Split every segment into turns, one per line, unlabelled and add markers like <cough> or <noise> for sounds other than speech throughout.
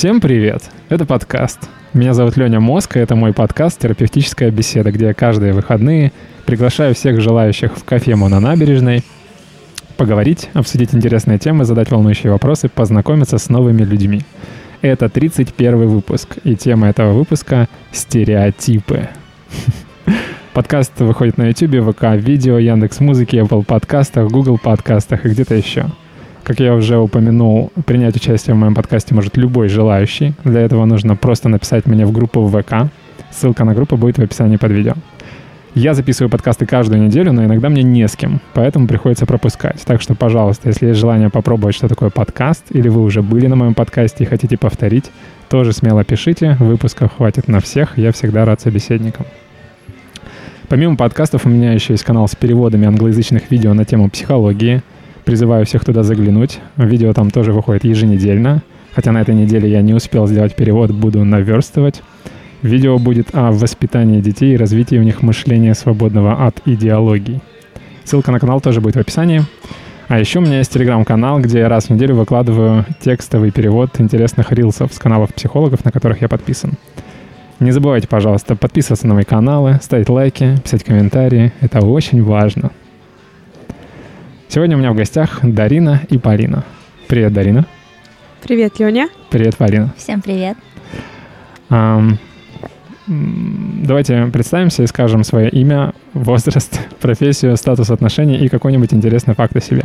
Всем привет! Это подкаст. Меня зовут Леня и это мой подкаст «Терапевтическая беседа», где я каждые выходные приглашаю всех желающих в кафему на набережной поговорить, обсудить интересные темы, задать волнующие вопросы, познакомиться с новыми людьми. Это 31 выпуск, и тема этого выпуска — стереотипы. <laughs> Подкаст выходит на YouTube, ВК, видео, Яндекс Музыки, Apple подкастах, Google подкастах и где-то еще. Как я уже упомянул, принять участие в моем подкасте может любой желающий. Для этого нужно просто написать мне в группу в ВК. Ссылка на группу будет в описании под видео. Я записываю подкасты каждую неделю, но иногда мне не с кем, поэтому приходится пропускать. Так что, пожалуйста, если есть желание попробовать, что такое подкаст, или вы уже были на моем подкасте и хотите повторить, тоже смело пишите, выпусков хватит на всех, я всегда рад собеседникам. Помимо подкастов у меня еще есть канал с переводами англоязычных видео на тему психологии — Призываю всех туда заглянуть. Видео там тоже выходит еженедельно. Хотя на этой неделе я не успел сделать перевод, буду наверстывать. Видео будет о воспитании детей и развитии у них мышления свободного от идеологий. Ссылка на канал тоже будет в описании. А еще у меня есть телеграм-канал, где я раз в неделю выкладываю текстовый перевод интересных рилсов с каналов психологов, на которых я подписан. Не забывайте, пожалуйста, подписываться на мои каналы, ставить лайки, писать комментарии. Это очень важно. Сегодня у меня в гостях Дарина и Полина. Привет, Дарина.
Привет, Леня.
Привет, Полина.
Всем привет.
Эм, давайте представимся и скажем свое имя, возраст, <laughs> профессию, статус отношений и какой-нибудь интересный факт о себе.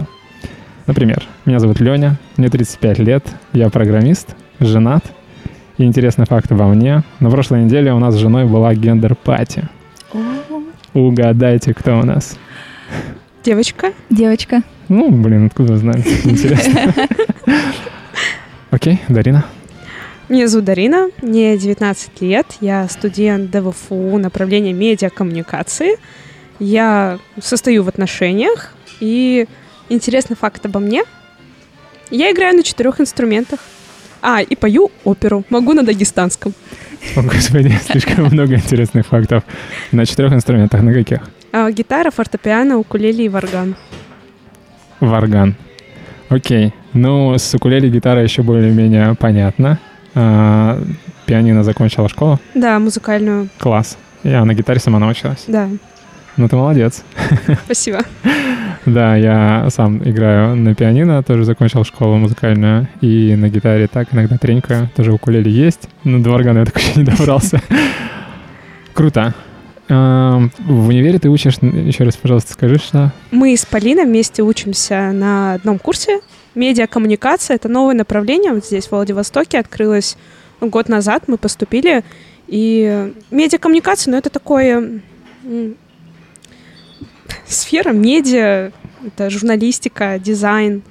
Например, меня зовут Леня, мне 35 лет, я программист, женат. И интересный факт обо мне. На прошлой неделе у нас с женой была gender party. Угадайте, кто у нас.
Девочка?
Девочка.
Ну, блин, откуда вы знаете? <laughs> Интересно. Окей, Дарина.
Меня зовут Дарина, мне 19 лет, я студент ДВФУ направления медиакоммуникации. Я состою в отношениях, и интересный факт обо мне. Я играю на четырех инструментах. А, и пою оперу. Могу на дагестанском.
О, господи, <laughs> слишком много интересных фактов. На четырех инструментах. На каких?
А, гитара, фортепиано, укулеле и варган.
Варган. Окей. Ну, с укулеле гитара еще более-менее понятно. А, пианино закончила школу?
Да, музыкальную.
Класс. Я на гитаре сама научилась?
Да.
Ну, ты молодец.
Спасибо.
Да, я сам играю на пианино, тоже закончил школу музыкальную, и на гитаре так иногда тренькаю, тоже укулеле есть, но до органа я так <laughs> еще не добрался. Круто. В универе ты учишь, еще раз, пожалуйста, скажи, что...
Мы с Полиной вместе учимся на одном курсе. Медиакоммуникация — это новое направление. Вот здесь, в Владивостоке, открылось год назад. Мы поступили. И медиакоммуникация, ну, это такое... Сфера медиа, это журналистика, дизайн.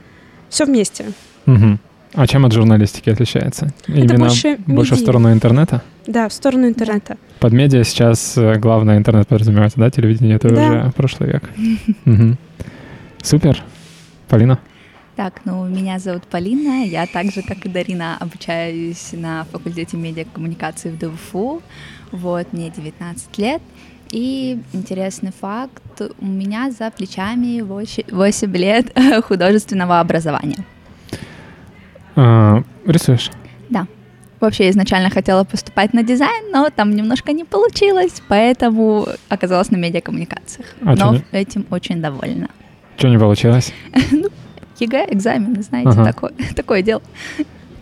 Все вместе.
Угу. А чем от журналистики отличается?
Это Именно больше,
больше в сторону интернета?
Да, в сторону интернета.
Под медиа сейчас э, главное интернет подразумевается, да? Телевидение — это да. уже прошлый век. Супер. Полина?
Так, ну, меня зовут Полина. Я так же, как и Дарина, обучаюсь на факультете медиакоммуникации в ДВФУ. Вот, мне 19 лет. И интересный факт, у меня за плечами 8, 8 лет <laughs> художественного образования.
А, рисуешь?
Да. Вообще изначально хотела поступать на дизайн, но там немножко не получилось, поэтому оказалась на медиакоммуникациях. А но этим очень довольна.
Что не получилось? <laughs>
ну, ЕГЭ, экзамены, знаете, ага. такое, <laughs> такое дело.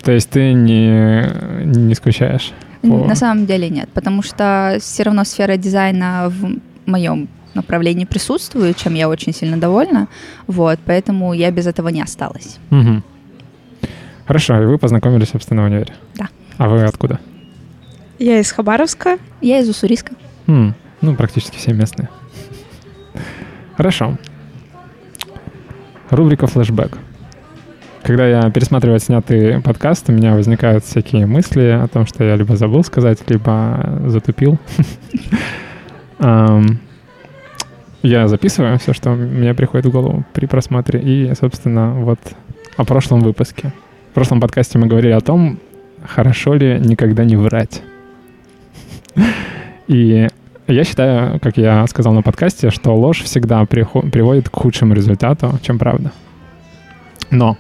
То есть ты не, не скучаешь?
По... На самом деле нет, потому что все равно сфера дизайна в моем направлении присутствует, чем я очень сильно довольна. Вот, поэтому я без этого не осталась.
Угу. Хорошо, и вы познакомились, собственно, в универе?
Да.
А вы откуда?
Я из Хабаровска.
Я из Уссурийска.
Хм, ну, практически все местные. Хорошо. Рубрика «Флэшбэк». Когда я пересматриваю снятый подкаст, у меня возникают всякие мысли о том, что я либо забыл сказать, либо затупил. <laughs> Я записываю все, что мне приходит в голову при просмотре. И, собственно, вот о прошлом выпуске. В прошлом подкасте мы говорили о том, хорошо ли никогда не врать. И я считаю, как я сказал на подкасте, что ложь всегда приводит к худшему результату, чем правда. Но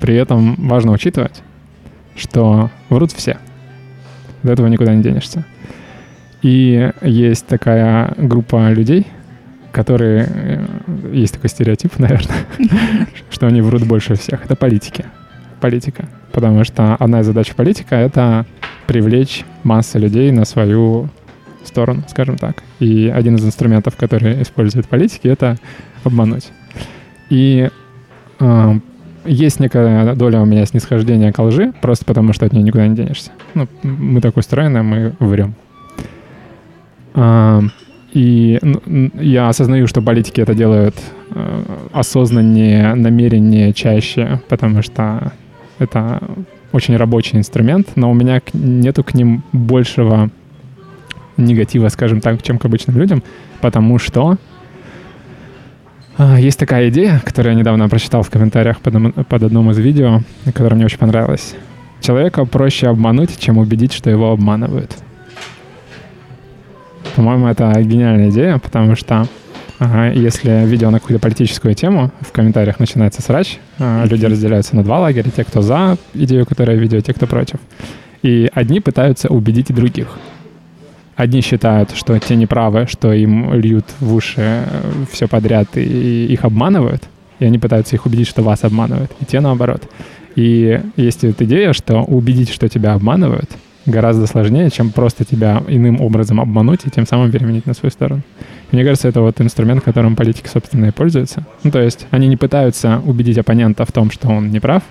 при этом важно учитывать, что врут все. До этого никуда не денешься. И есть такая группа людей, которые... э, Есть такой стереотип, <laughs> наверное, <laughs> что они врут больше всех. Это политики. Политика. Потому что одна из задач политика — это привлечь массы людей на свою сторону, скажем так. И один из инструментов, который используют политики, это обмануть. И э, есть некая доля у меня снисхождения к лжи, просто потому что от нее никуда не денешься. Ну, мы так устроены, мы врем. А, и ну, я осознаю, что политики это делают э, осознаннее, намереннее, чаще, потому что это очень рабочий инструмент, но у меня нету к ним большего негатива, скажем так, чем к обычным людям, потому что а, есть такая идея, которую я недавно прочитал в комментариях под, под одном из видео, которая мне очень понравилась. Человека проще обмануть, чем убедить, что его обманывают. По-моему, это гениальная идея, потому что ага, если видео на какую-то политическую тему, в комментариях начинается срач, а, люди разделяются на два лагеря, те, кто за идею, которая видео, те, кто против. И одни пытаются убедить других. Одни считают, что те неправы, что им льют в уши все подряд и их обманывают, и они пытаются их убедить, что вас обманывают, и те наоборот. И есть эта идея, что убедить, что тебя обманывают, гораздо сложнее, чем просто тебя иным образом обмануть и тем самым переменить на свою сторону. Мне кажется, это вот инструмент, которым политики, собственно, и пользуются. Ну, то есть они не пытаются убедить оппонента в том, что он не прав,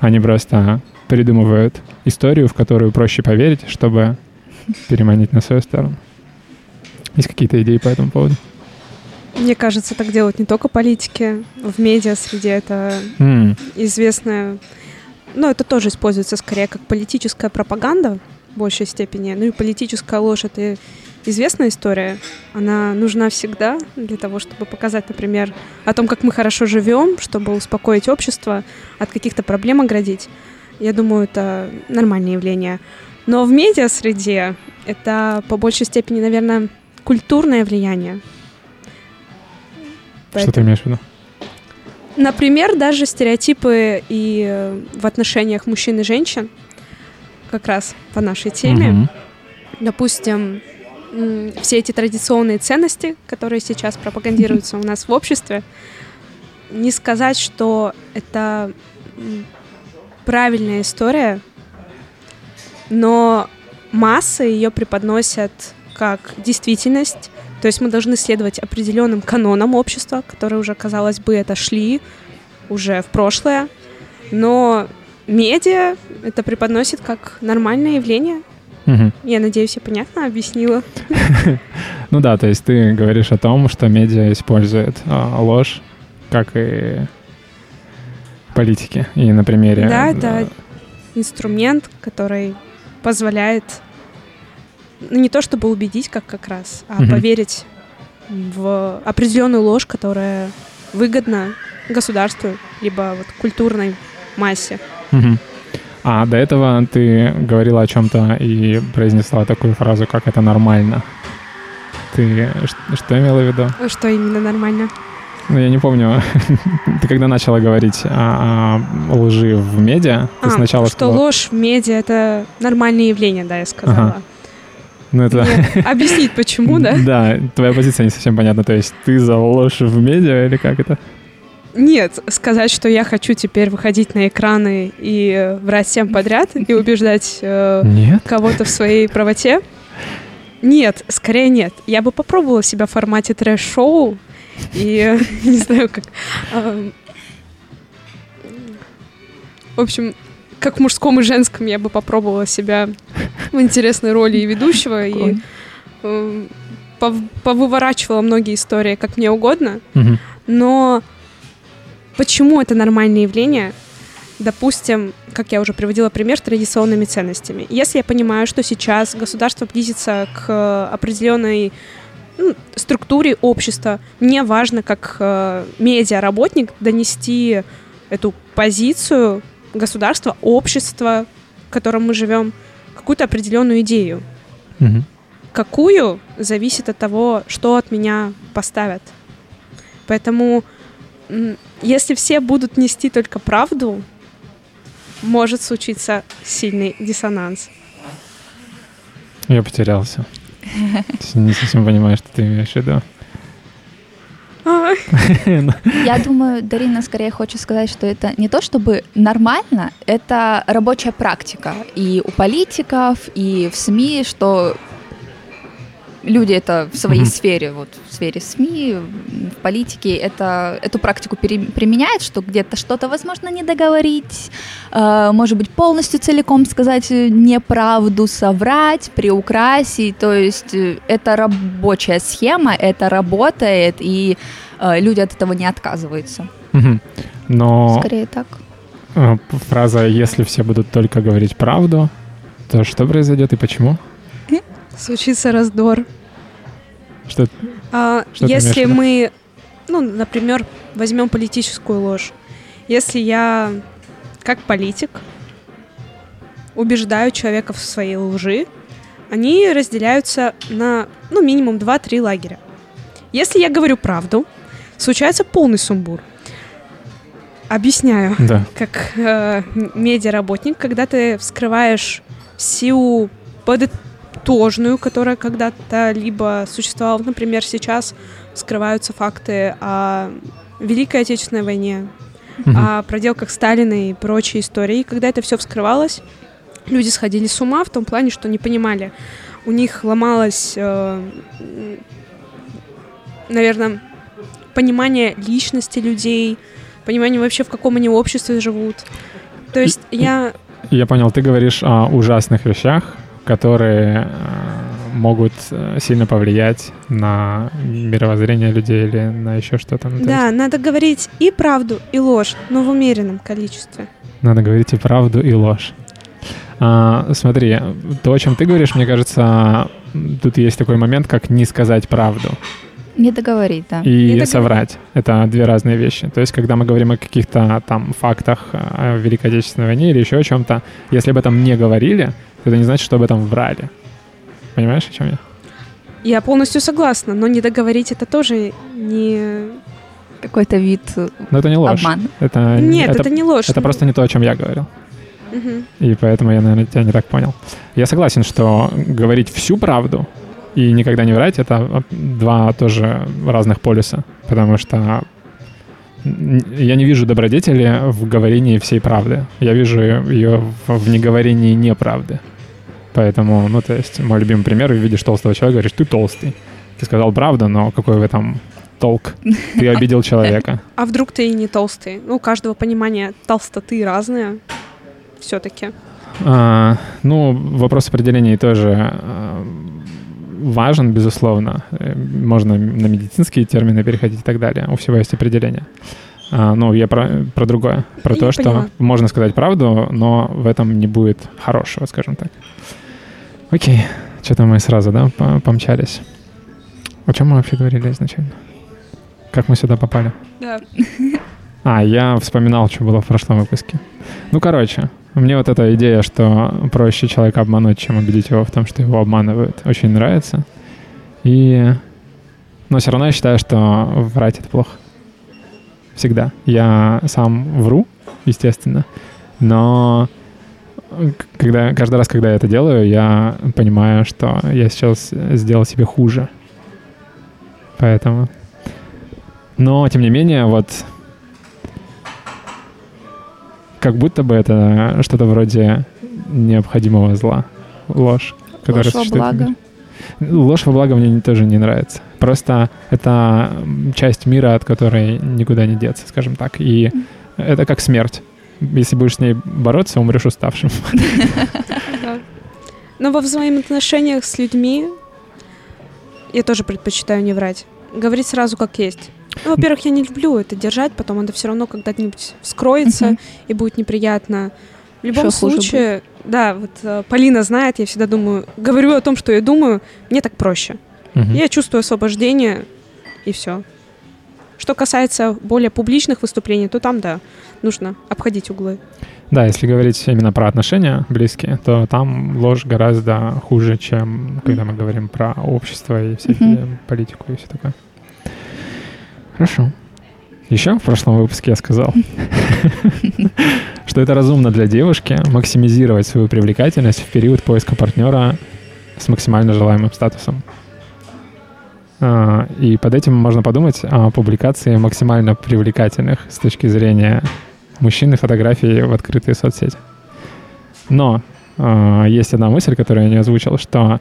они просто придумывают историю, в которую проще поверить, чтобы переманить на свою сторону. Есть какие-то идеи по этому поводу?
Мне кажется, так делают не только политики. В медиа среде это
М,
известная... Ну, это тоже используется скорее как политическая пропаганда в большей степени. Ну и политическая ложь — это известная история. Она нужна всегда для того, чтобы показать, например, о том, как мы хорошо живем, чтобы успокоить общество, от каких-то проблем оградить. Я думаю, это нормальное явление. Но в медиа-среде это по большей степени, наверное, культурное влияние.
Что ты имеешь в виду?
Например, даже стереотипы и э, в отношениях мужчин и женщин, как раз по нашей теме.
Мгм.
Допустим, все эти традиционные ценности, которые сейчас пропагандируются у нас в обществе, не сказать, что это правильная история, но массы ее преподносят как действительность. То есть мы должны следовать определенным канонам общества, которые уже, казалось бы, отошли уже в прошлое. Но медиа это преподносит как нормальное явление.
Мгм.
Я надеюсь, я понятно объяснила. <laughs>
Ну да, то есть ты говоришь о том, что медиа использует а, ложь, как и политики. И на примере...
Да, это инструмент, который позволяет, ну не то чтобы убедить, как как раз, а поверить в определенную ложь, которая выгодна государству, либо вот культурной массе.
Мгм. А до этого ты говорила о чем-то и произнесла такую фразу, как это нормально. Ты что имела в виду?
Что именно нормально?
Ну, я не помню. <laughs> ты когда начала говорить о, о лжи в медиа, ты
А,
сначала
что
сказала...
ложь в медиа — это нормальное явление, да, я сказала.
Ага. Ну, это...
Мне <laughs> Объяснить, почему, да?
Да, твоя позиция не совсем понятна. То есть ты за ложь в медиа или как это?
Нет, сказать, что я хочу теперь выходить на экраны и э, врать всем подряд и <laughs> убеждать э, кого-то в своей правоте? Нет, скорее нет. Я бы попробовала себя в формате трэш-шоу и <laughs> не знаю, как... э, В общем, как в мужском и женском я бы попробовала себя в интересной роли и ведущего, и э, пов- повыворачивала многие истории как мне угодно. Но почему это нормальное явление? Допустим, как я уже приводила пример, с традиционными ценностями. Если я понимаю, что сейчас государство близится к определенной ну, структуре общества, мне важно, как э, медиаработник, донести эту позицию государства, общества, в котором мы живем, какую-то определенную идею.
Мгм.
Какую зависит от того, что от меня поставят. Поэтому, если все будут нести только правду, может случиться сильный диссонанс.
Я потерялся. Не совсем понимаю, что ты имеешь в виду.
Я думаю, Дарина скорее хочет сказать, что это не то чтобы нормально, это рабочая практика и у политиков, и в СМИ, что люди это в своей mm-hmm. сфере, вот в сфере СМИ, в политике, это, эту практику пере, применяют, что где-то что-то, возможно, не договорить, э, может быть, полностью целиком сказать неправду, соврать, приукрасить, то есть э, это рабочая схема, это работает, и э, люди от этого не отказываются.
Но...
Скорее так.
Э, фраза «если все будут только говорить правду», то что произойдет и почему?
Случится раздор.
Что,
а,
что
если мы, ну, например, возьмем политическую ложь. Если я, как политик, убеждаю человека в своей лжи, они разделяются на, ну, минимум 2-3 лагеря. Если я говорю правду, случается полный сумбур. Объясняю,
да. <laughs>
как э, медиаработник, когда ты вскрываешь всю под тожную, которая когда-то либо существовала, например, сейчас скрываются факты о Великой Отечественной войне, угу. о проделках Сталина и прочей истории. И когда это все вскрывалось, люди сходили с ума в том плане, что не понимали. У них ломалось, э, наверное, понимание личности людей, понимание вообще, в каком они обществе живут. То есть я...
Я понял, ты говоришь о ужасных вещах, которые э, могут э, сильно повлиять на мировоззрение людей или на еще что-то.
Ну, да, есть... надо говорить и правду, и ложь, но в умеренном количестве.
Надо говорить и правду, и ложь. А, смотри, то, о чем ты говоришь, мне кажется, тут есть такой момент, как не сказать правду.
Не договорить, да.
И не соврать. Это две разные вещи. То есть, когда мы говорим о каких-то там фактах о Великой Отечественной войне или еще о чем-то, если об этом не говорили, это не значит, что об этом врали. Понимаешь, о чем я?
Я полностью согласна, но не договорить это тоже не
какой-то вид
Но это не ложь.
Обман.
Это,
Нет, это, это не ложь.
Это но... просто не то, о чем я говорил. Угу. И поэтому я, наверное, тебя не так понял. Я согласен, что говорить всю правду и никогда не врать — это два тоже разных полюса. Потому что я не вижу добродетели в говорении всей правды. Я вижу ее в неговорении неправды. Поэтому, ну, то есть, мой любимый пример, видишь толстого человека, говоришь, ты толстый. Ты сказал правду, но какой в этом толк? Ты обидел <laughs> человека.
А вдруг ты и не толстый? Ну, у каждого понимания толстоты разное все-таки.
А, ну, вопрос определения тоже а, важен, безусловно. Э, можно на медицинские термины переходить и так далее. У всего есть определение. А, ну, я про, про другое. Про я то, что поняла. можно сказать правду, но в этом не будет хорошего, скажем так. Окей. Что-то мы сразу, да, помчались. О чем мы вообще говорили изначально? Как мы сюда попали?
Да. <laughs>
А, я вспоминал, что было в прошлом выпуске. Ну, короче, мне вот эта идея, что проще человека обмануть, чем убедить его в том, что его обманывают, очень нравится. И... Но все равно я считаю, что врать — это плохо. Всегда. Я сам вру, естественно, но когда, каждый раз, когда я это делаю, я понимаю, что я сейчас сделал себе хуже. Поэтому... Но, тем не менее, вот как будто бы это что-то вроде необходимого зла. Ложь.
Ложь во благо.
Ложь во благо мне тоже не нравится. Просто это часть мира, от которой никуда не деться, скажем так. И это как смерть. Если будешь с ней бороться, умрешь уставшим. <laughs>
Но во взаимоотношениях с людьми я тоже предпочитаю не врать. Говорить сразу как есть. Ну, во-первых, я не люблю это держать, потом это все равно когда-нибудь вскроется и будет неприятно. В любом что случае, да, вот э, Полина знает, я всегда думаю, говорю о том, что я думаю, мне так проще. Я чувствую освобождение, и все. Что касается более публичных выступлений, то там, да, нужно обходить углы.
Да, если говорить именно про отношения близкие, то там ложь гораздо хуже, чем когда мы говорим про общество и всякие mm-hmm. политику и все такое. Хорошо. Еще в прошлом выпуске я сказал, что это разумно для девушки максимизировать свою привлекательность в период поиска партнера с максимально желаемым статусом. А, и под этим можно подумать о публикации максимально привлекательных с точки зрения мужчины фотографий в открытые соцсети. Но э, есть одна мысль, которую я не озвучил, что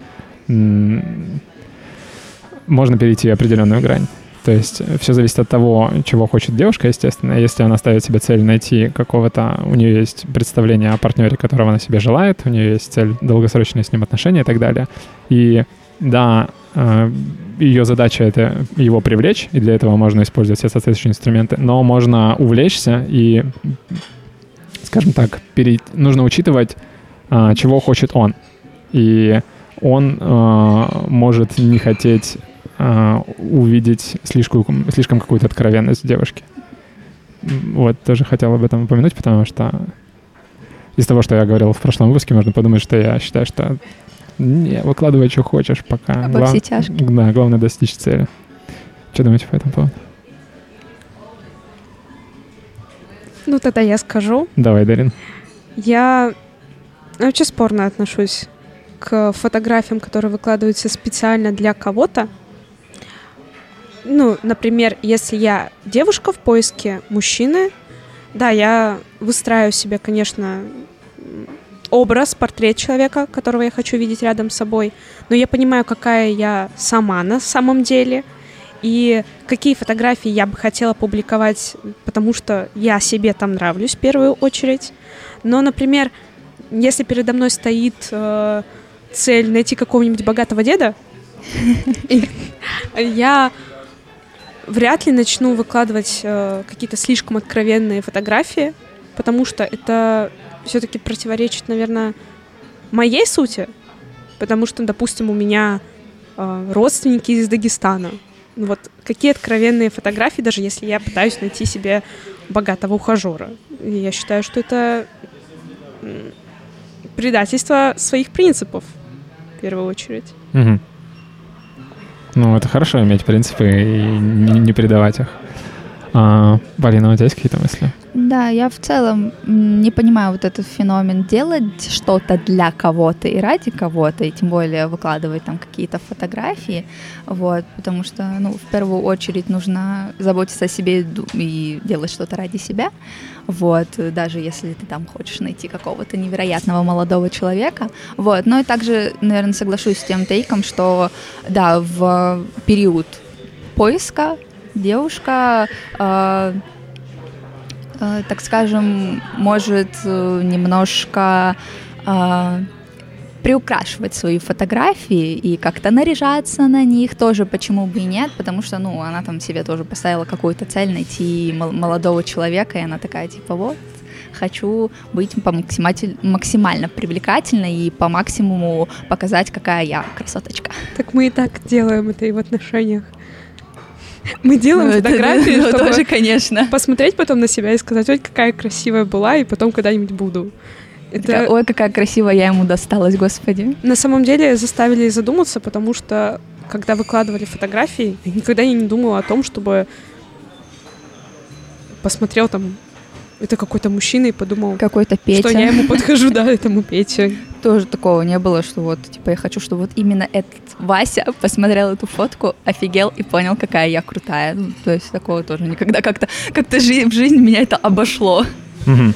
можно перейти определенную грань. То есть все зависит от того, чего хочет девушка, естественно. Если она ставит себе цель найти какого-то... У нее есть представление о партнере, которого она себе желает, у нее есть цель долгосрочные с ним отношения и так далее. И да, ее задача — это его привлечь, и для этого можно использовать все соответствующие инструменты, но можно увлечься и, скажем так, перейти, нужно учитывать, э, чего хочет он. И он э, может не хотеть э, увидеть слишком, слишком какую-то откровенность девушки. Вот, тоже хотел об этом упомянуть, потому что из того, что я говорил в прошлом выпуске, можно подумать, что я считаю, что не, выкладывай, что хочешь, пока.
А Глав... все тяжкие.
Да, главное достичь цели. Что думаете по этому поводу?
Ну, тогда я скажу.
Давай, Дарин.
Я вообще спорно отношусь к фотографиям, которые выкладываются специально для кого-то. Ну, например, если я девушка в поиске мужчины, да, я выстраиваю себе, конечно, образ, портрет человека, которого я хочу видеть рядом с собой, но я понимаю, какая я сама на самом деле, и какие фотографии я бы хотела публиковать, потому что я себе там нравлюсь в первую очередь. Но, например, если передо мной стоит э, цель найти какого-нибудь богатого деда, <laughs> я вряд ли начну выкладывать э, какие-то слишком откровенные фотографии, потому что это все-таки противоречит, наверное, моей сути, потому что, допустим, у меня э, родственники из Дагестана. Ну вот какие откровенные фотографии, даже если я пытаюсь найти себе богатого ухажера. Я считаю, что это предательство своих принципов в первую очередь.
Угу. Ну, это хорошо иметь принципы и не, не предавать их. А, Полина, у тебя есть какие-то мысли?
Да, я в целом не понимаю вот этот феномен делать что-то для кого-то и ради кого-то, и тем более выкладывать там какие-то фотографии, вот, потому что, ну, в первую очередь нужно заботиться о себе и делать что-то ради себя, вот, даже если ты там хочешь найти какого-то невероятного молодого человека, вот, но и также, наверное, соглашусь с тем тейком, что, да, в период поиска девушка, э, так скажем, может э, немножко э, приукрашивать свои фотографии и как-то наряжаться на них тоже, почему бы и нет, потому что, ну, она там себе тоже поставила какую-то цель найти молодого человека, и она такая, типа, вот, хочу быть по максималь... максимально привлекательной и по максимуму показать, какая я красоточка.
Так мы и так делаем это и в отношениях. Мы делаем ну, фотографии, это,
ну, чтобы тоже, конечно.
посмотреть потом на себя и сказать, ой, какая красивая была, и потом когда-нибудь буду.
Это... Ой, какая красивая я ему досталась, господи.
На самом деле заставили задуматься, потому что когда выкладывали фотографии, я никогда не думала о том, чтобы посмотрел там это какой-то мужчина и подумал,
какой-то Петя.
что я ему <laughs> подхожу, да, этому Пете.
Тоже такого не было, что вот, типа, я хочу, чтобы вот именно этот Вася посмотрел эту фотку, офигел и понял, какая я крутая. Ну, то есть такого тоже никогда как-то как-то жи- в жизни меня это обошло.
Угу.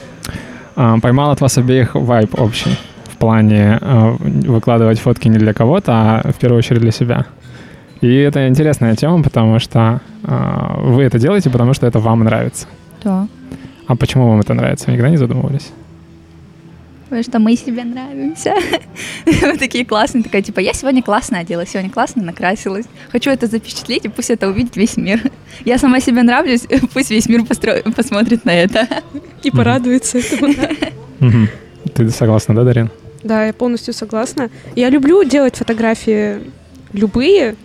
А, поймал от вас обеих вайп общий в плане э, выкладывать фотки не для кого-то, а в первую очередь для себя. И это интересная тема, потому что э, вы это делаете, потому что это вам нравится.
Да.
А почему вам это нравится? Вы никогда не задумывались?
Потому что мы себе нравимся. <laughs> Мы такие классные, такая, типа, я сегодня классно оделась, сегодня классно накрасилась. Хочу это запечатлеть, и пусть это увидит весь мир. <laughs> Я сама себе нравлюсь, <laughs> пусть весь мир постро... посмотрит на это.
И порадуется этому,
Ты согласна, да, Дарин?
Да, я полностью согласна. Я люблю делать фотографии любые,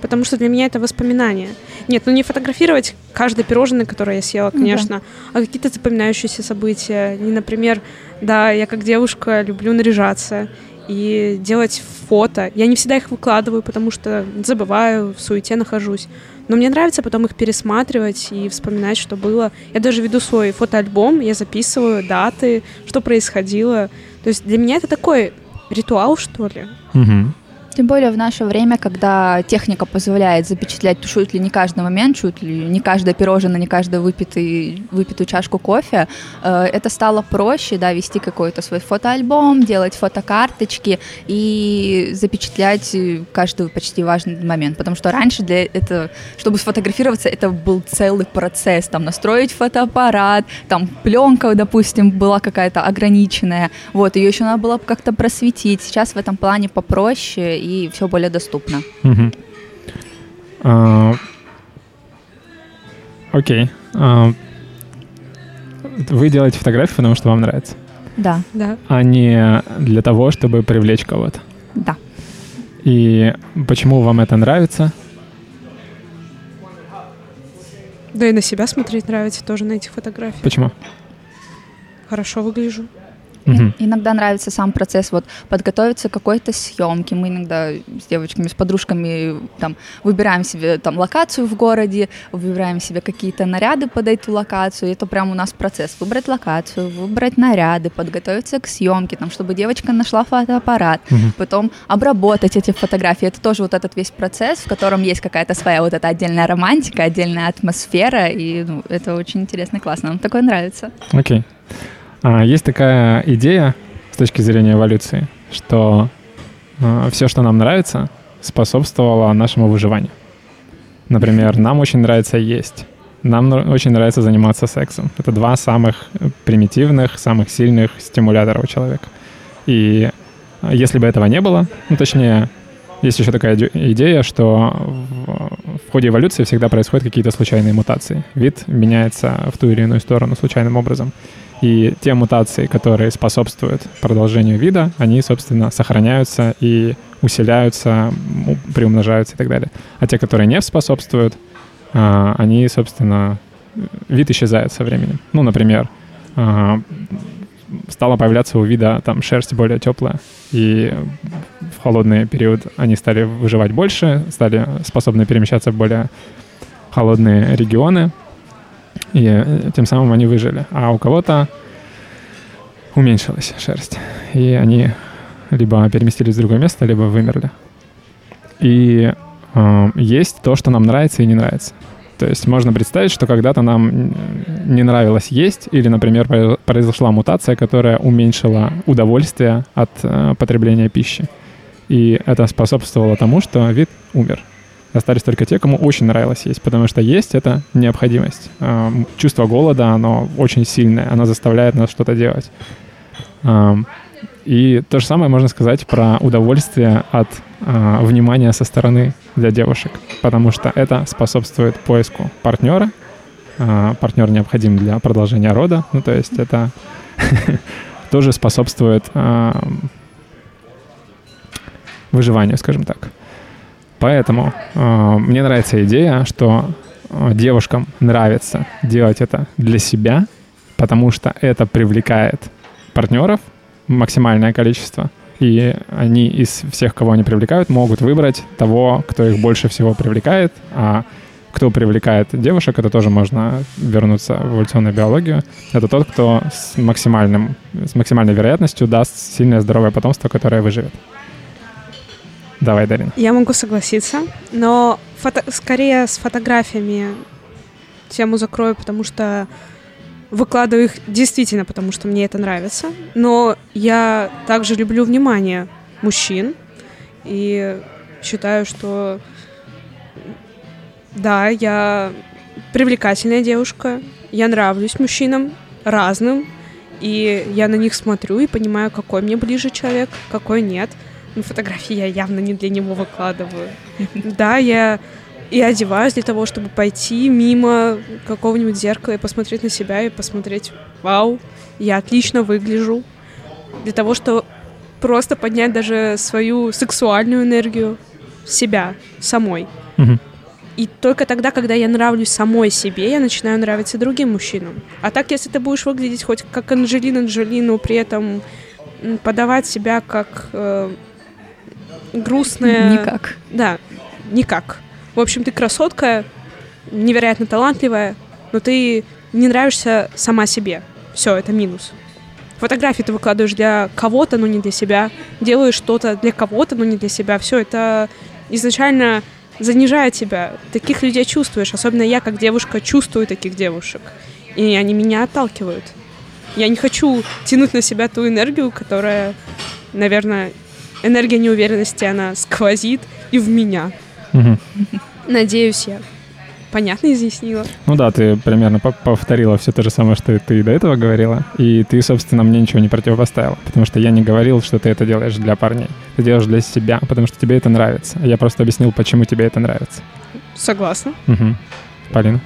потому что для меня это воспоминания. Нет, ну не фотографировать каждое пирожное, которое я съела, конечно, ну, да. а какие-то запоминающиеся события. Не, например, да, я как девушка люблю наряжаться. и делать фото. Я не всегда их выкладываю, потому что забываю, в суете нахожусь. Но мне нравится потом их пересматривать и вспоминать, что было. Я даже веду свой фотоальбом, я записываю даты, что происходило. То есть для меня это такой ритуал, что ли.
Мгм.
Тем более в наше время, когда техника позволяет запечатлять чуть ли не каждый момент, чуть ли не каждое пирожное, не каждую выпитый, выпитую чашку кофе, э, это стало проще, да, вести какой-то свой фотоальбом, делать фотокарточки и запечатлять э, каждый почти важный момент. Потому что раньше для этого, чтобы сфотографироваться, это был целый процесс. Там настроить фотоаппарат, там пленка, допустим, была какая-то ограниченная. Вот, ее еще надо было как-то просветить. Сейчас в этом плане попроще и все более доступно.
Мгм. А, Окей. А, Вы делаете фотографии, потому что вам нравится,
Да,
Да.
а не для того, чтобы привлечь кого-то.
да.
И почему вам это нравится?
Да и на себя смотреть нравится тоже на этих фотографиях.
Почему?
Хорошо выгляжу.
Мгм.
Иногда нравится сам процесс вот подготовиться к какой-то съемке. Мы иногда с девочками, с подружками там выбираем себе там локацию в городе, выбираем себе какие-то наряды под эту локацию. И это прям у нас процесс. Выбрать локацию, выбрать наряды, подготовиться к съемке, там, чтобы девочка нашла фотоаппарат,
Мгм.
потом обработать эти фотографии. Это тоже вот этот весь процесс, в котором есть какая-то своя вот эта отдельная романтика, отдельная атмосфера, и ну, это очень интересно и классно. Нам такое нравится.
Окей. А, есть такая идея с точки зрения эволюции, что все, что нам нравится, способствовало нашему выживанию. Например, нам очень нравится есть. Нам очень нравится заниматься сексом. Это два самых примитивных, самых сильных стимулятора у человека. И а, если бы этого не было, ну точнее, есть еще такая идея, что в ходе эволюции всегда происходят какие-то случайные мутации. Вид меняется в ту или иную сторону случайным образом. И те мутации, которые способствуют продолжению вида, они, собственно, сохраняются и усиляются, приумножаются и так далее. А те, которые не способствуют, а, они, собственно, вид исчезает со временем. Ну, например, а, стала появляться у вида там шерсть более теплая, и в холодный период они стали выживать больше, стали способны перемещаться в более холодные регионы, и э, тем самым они выжили. А у кого-то уменьшилась шерсть, и они либо переместились в другое место, либо вымерли. И э, есть то, что нам нравится и не нравится. То есть можно представить, что когда-то нам не нравилось есть, или, например, произ- произошла мутация, которая уменьшила удовольствие от э, потребления пищи. И это способствовало тому, что вид умер. Остались только те, кому очень нравилось есть, потому что есть — это необходимость. Ам, Чувство голода, оно очень сильное, оно заставляет нас что-то делать. Ам, И то же самое можно сказать про удовольствие от а, внимания со стороны для девушек, потому что это способствует поиску партнера. А, Партнер необходим для продолжения рода, ну то есть это <laughs> тоже способствует выживанию, скажем так. Поэтому э, мне нравится идея, что э, девушкам нравится делать это для себя, потому что это привлекает партнеров максимальное количество, и они из всех, кого они привлекают, могут выбрать того, кто их больше всего привлекает, а кто привлекает девушек, это тоже можно вернуться в эволюционную биологию. Это тот, кто с, максимальным, с максимальной вероятностью даст сильное здоровое потомство, которое выживет. Давай, Дарин.
Я могу согласиться, но фото- скорее с фотографиями тему закрою, потому что выкладываю их действительно, потому что мне это нравится. Но я также люблю внимание мужчин и считаю, что да, я привлекательная девушка, я нравлюсь мужчинам разным, и я на них смотрю и понимаю, какой мне ближе человек, какой нет. Ну, фотографии я явно не для него выкладываю. Да, я и одеваюсь для того, чтобы пойти мимо какого-нибудь зеркала и посмотреть на себя, и посмотреть, вау, я отлично выгляжу. Для того, чтобы просто поднять даже свою сексуальную энергию себя самой. И только тогда, когда я нравлюсь самой себе, я начинаю нравиться другим мужчинам. А так, если ты будешь выглядеть хоть как Анджелина Джоли, но при этом подавать себя как э, грустная...
Никак.
Да, никак. В общем, ты красотка, невероятно талантливая, но ты не нравишься сама себе. Все, это минус. Фотографии ты выкладываешь для кого-то, но не для себя. Делаешь что-то для кого-то, но не для себя. Все это изначально занижает тебя. Таких людей чувствуешь. Особенно я, как девушка, чувствую таких девушек. И они меня отталкивают. Я не хочу тянуть на себя ту энергию, которая, наверное, энергия неуверенности, она сквозит и в меня.
Мгм.
Надеюсь, я понятно изъяснила.
Ну да, ты примерно по- повторила все то же самое, что и ты до этого говорила. И ты, собственно, мне ничего не противопоставила. Потому что я не говорил, что ты это делаешь для парней. Ты делаешь для себя, потому что тебе это нравится. Я просто объяснил, почему тебе это нравится.
Согласна.
Мгм. Полина?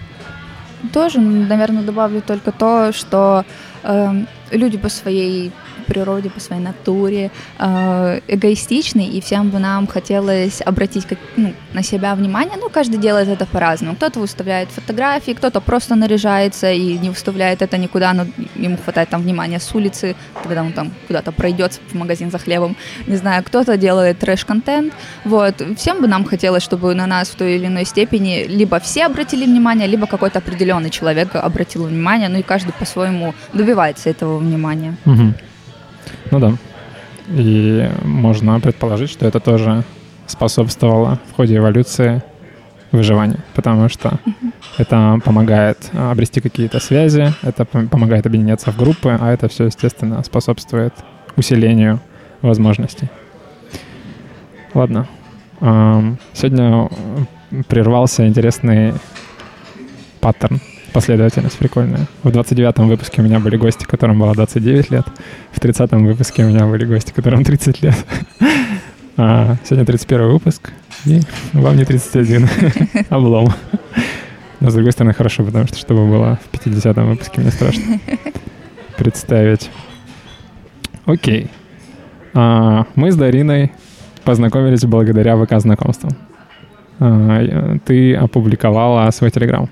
Тоже, наверное, добавлю только то, что эм, люди по своей природе, по своей натуре э, эгоистичны, и всем бы нам хотелось обратить как- ну, на себя внимание. Ну, каждый делает это по-разному. Кто-то выставляет фотографии, кто-то просто наряжается и не выставляет это никуда, но ему хватает там внимания с улицы, когда он там куда-то пройдет в магазин за хлебом. Не знаю, кто-то делает трэш-контент. Вот. Всем бы нам хотелось, чтобы на нас в той или иной степени либо все обратили внимание, либо какой-то определенный человек обратил внимание, ну и каждый по-своему добивается этого внимания.
Мгм. Ну да. И можно предположить, что это тоже способствовало в ходе эволюции выживанию, потому что это помогает а, обрести какие-то связи, это пом- помогает объединяться в группы, а это все, естественно, способствует усилению возможностей. Ладно. Сегодня прервался интересный паттерн, последовательность прикольная. В 29-м выпуске у меня были гости, которым было 29 лет. В 30-м выпуске у меня были гости, которым 30 лет. <laughs> А сегодня 31 выпуск, и вам не 31. <laughs> Облом. Но, с другой стороны, хорошо, потому что чтобы было в 50-м выпуске, мне страшно <laughs> представить. Окей. А, мы с Дариной познакомились благодаря ВК-знакомствам. А, ты опубликовала свой телеграм.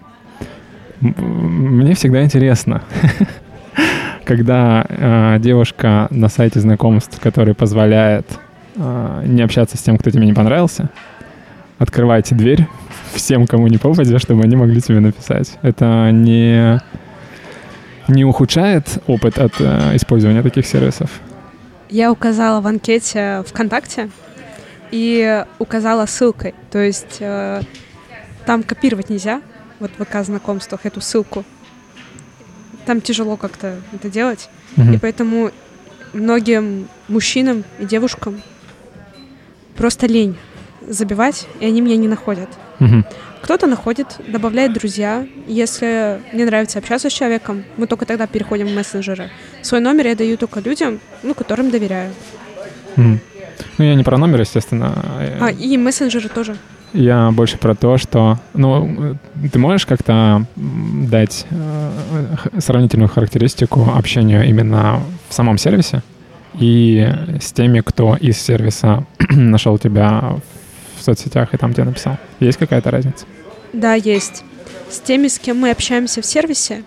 Мне всегда интересно, <laughs> когда а, девушка на сайте знакомств, который позволяет а, не общаться с тем, кто тебе не понравился, открывайте дверь всем, кому не попадя, чтобы они могли тебе написать. Это не, не ухудшает опыт от э, использования таких сервисов?
Я указала в анкете ВКонтакте и указала ссылкой. То есть э, там копировать нельзя, вот в ВК знакомствах эту ссылку. Там тяжело как-то это делать.
Мгм.
И поэтому многим мужчинам и девушкам просто лень забивать, и они меня не находят.
Мгм.
Кто-то находит, добавляет друзья. Если мне нравится общаться с человеком, мы только тогда переходим в мессенджеры. Свой номер я даю только людям, ну, которым доверяю.
Мгм. Ну, я не про номер, естественно.
А, и мессенджеры тоже.
Я больше про то, что... Ну, ты можешь как-то дать э, сравнительную характеристику общению именно в самом сервисе и с теми, кто из сервиса <clears throat> нашел тебя в соцсетях и там тебе написал? Есть какая-то разница?
Да, есть. С теми, с кем мы общаемся в сервисе,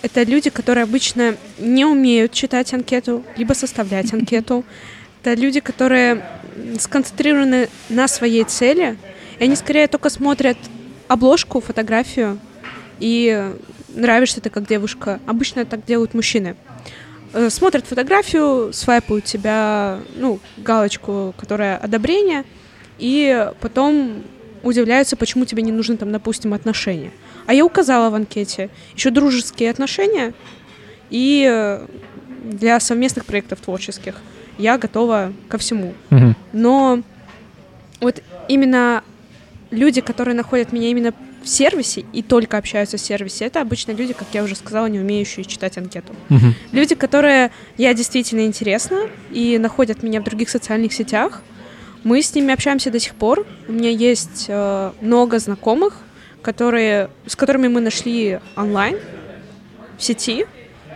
это люди, которые обычно не умеют читать анкету, либо составлять <laughs> анкету. Это люди, которые сконцентрированы на своей цели, и они скорее только смотрят обложку, фотографию, и нравишься ты как девушка. Обычно так делают мужчины. Э, Смотрят фотографию, свайпают тебя, ну, галочку, которая одобрение, и потом удивляются, почему тебе не нужны там, допустим, отношения. А я указала в анкете еще дружеские отношения и э, для совместных проектов творческих я готова ко всему.
Мгм.
Но вот именно люди, которые находят меня именно в сервисе и только общаются в сервисе, это обычно люди, как я уже сказала, не умеющие читать анкету.
Мгм.
Люди, которые я действительно интересна и находят меня в других социальных сетях, мы с ними общаемся до сих пор. У меня есть э, много знакомых, которые, с которыми мы нашли онлайн, в сети.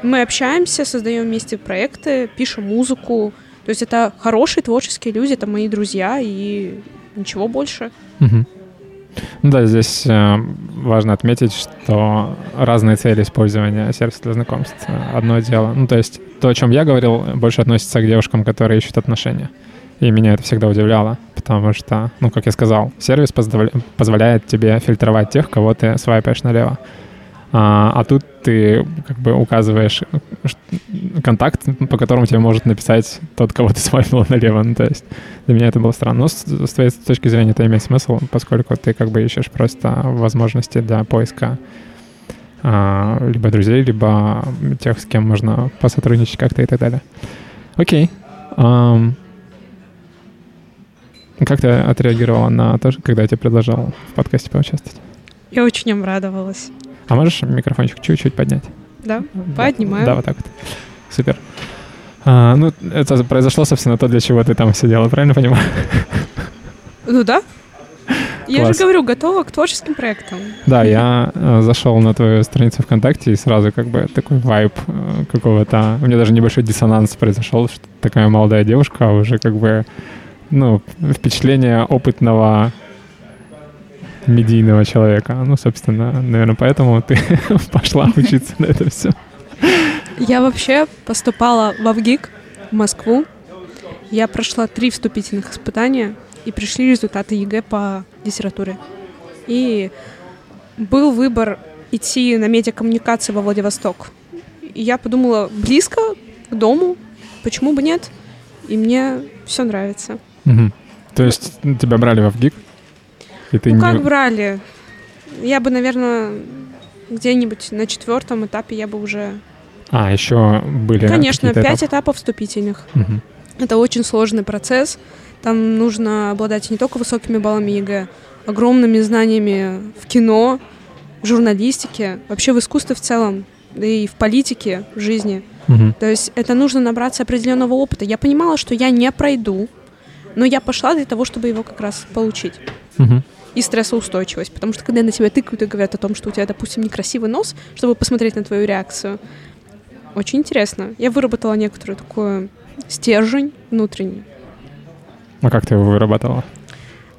Мы общаемся, создаем вместе проекты, пишем музыку. То есть это хорошие творческие люди, это мои друзья и ничего больше.
Мгм. Ну да, здесь э, важно отметить, что разные цели использования сервиса для знакомств. Одно дело. Ну, то есть то, о чем я говорил, больше относится к девушкам, которые ищут отношения. И меня это всегда удивляло, потому что, ну, как я сказал, сервис позволяет тебе фильтровать тех, кого ты свайпаешь налево. А, а тут ты как бы указываешь контакт, по которому тебе может написать тот, кого ты свайпнул <laughs> налево. Ну, то есть для меня это было странно. Но с, с твоей точки зрения это имеет смысл, поскольку ты как бы ищешь просто возможности для поиска а, либо друзей, либо тех, с кем можно посотрудничать как-то и так далее. Окей. Um, как ты отреагировала на то, когда я тебе предложил в подкасте поучаствовать?
Я очень обрадовалась.
А можешь микрофончик чуть-чуть поднять?
Да, поднимаю.
Да, вот так вот. Супер. А, ну, это произошло, собственно, то, для чего ты там сидела, правильно понимаю?
Ну да. Я Класс. же говорю, готова к творческим проектам.
Да, я э, зашел на твою страницу ВКонтакте и сразу как бы такой вайб э, какого-то... У меня даже небольшой диссонанс произошел, что такая молодая девушка, а уже как бы, ну, впечатление опытного медийного человека. Ну, собственно, наверное, поэтому ты <laughs> пошла учиться на это все.
Я вообще поступала в во ВГИК в Москву. Я прошла три вступительных испытания, и пришли результаты ЕГЭ по литературе. И был выбор идти на медиакоммуникации во Владивосток. И я подумала, близко к дому, почему бы нет? И мне все нравится.
Угу. То есть тебя брали в ВГИК?
Ты ну, не... как брали? Я бы, наверное, где-нибудь на четвертом этапе я бы уже...
А, еще были
Конечно, пять этапы? этапов вступительных. Угу. Это очень сложный процесс. Там нужно обладать не только высокими баллами ЕГЭ, огромными знаниями в кино, в журналистике, вообще в искусстве в целом, да и в политике, в жизни. Угу. То есть это нужно набраться определенного опыта. Я понимала, что я не пройду, но я пошла для того, чтобы его как раз получить. Угу и стрессоустойчивость. Потому что когда на тебя тыкают и говорят о том, что у тебя, допустим, некрасивый нос, чтобы посмотреть на твою реакцию, очень интересно. Я выработала некоторую такую стержень внутренний.
А как ты его вырабатывала?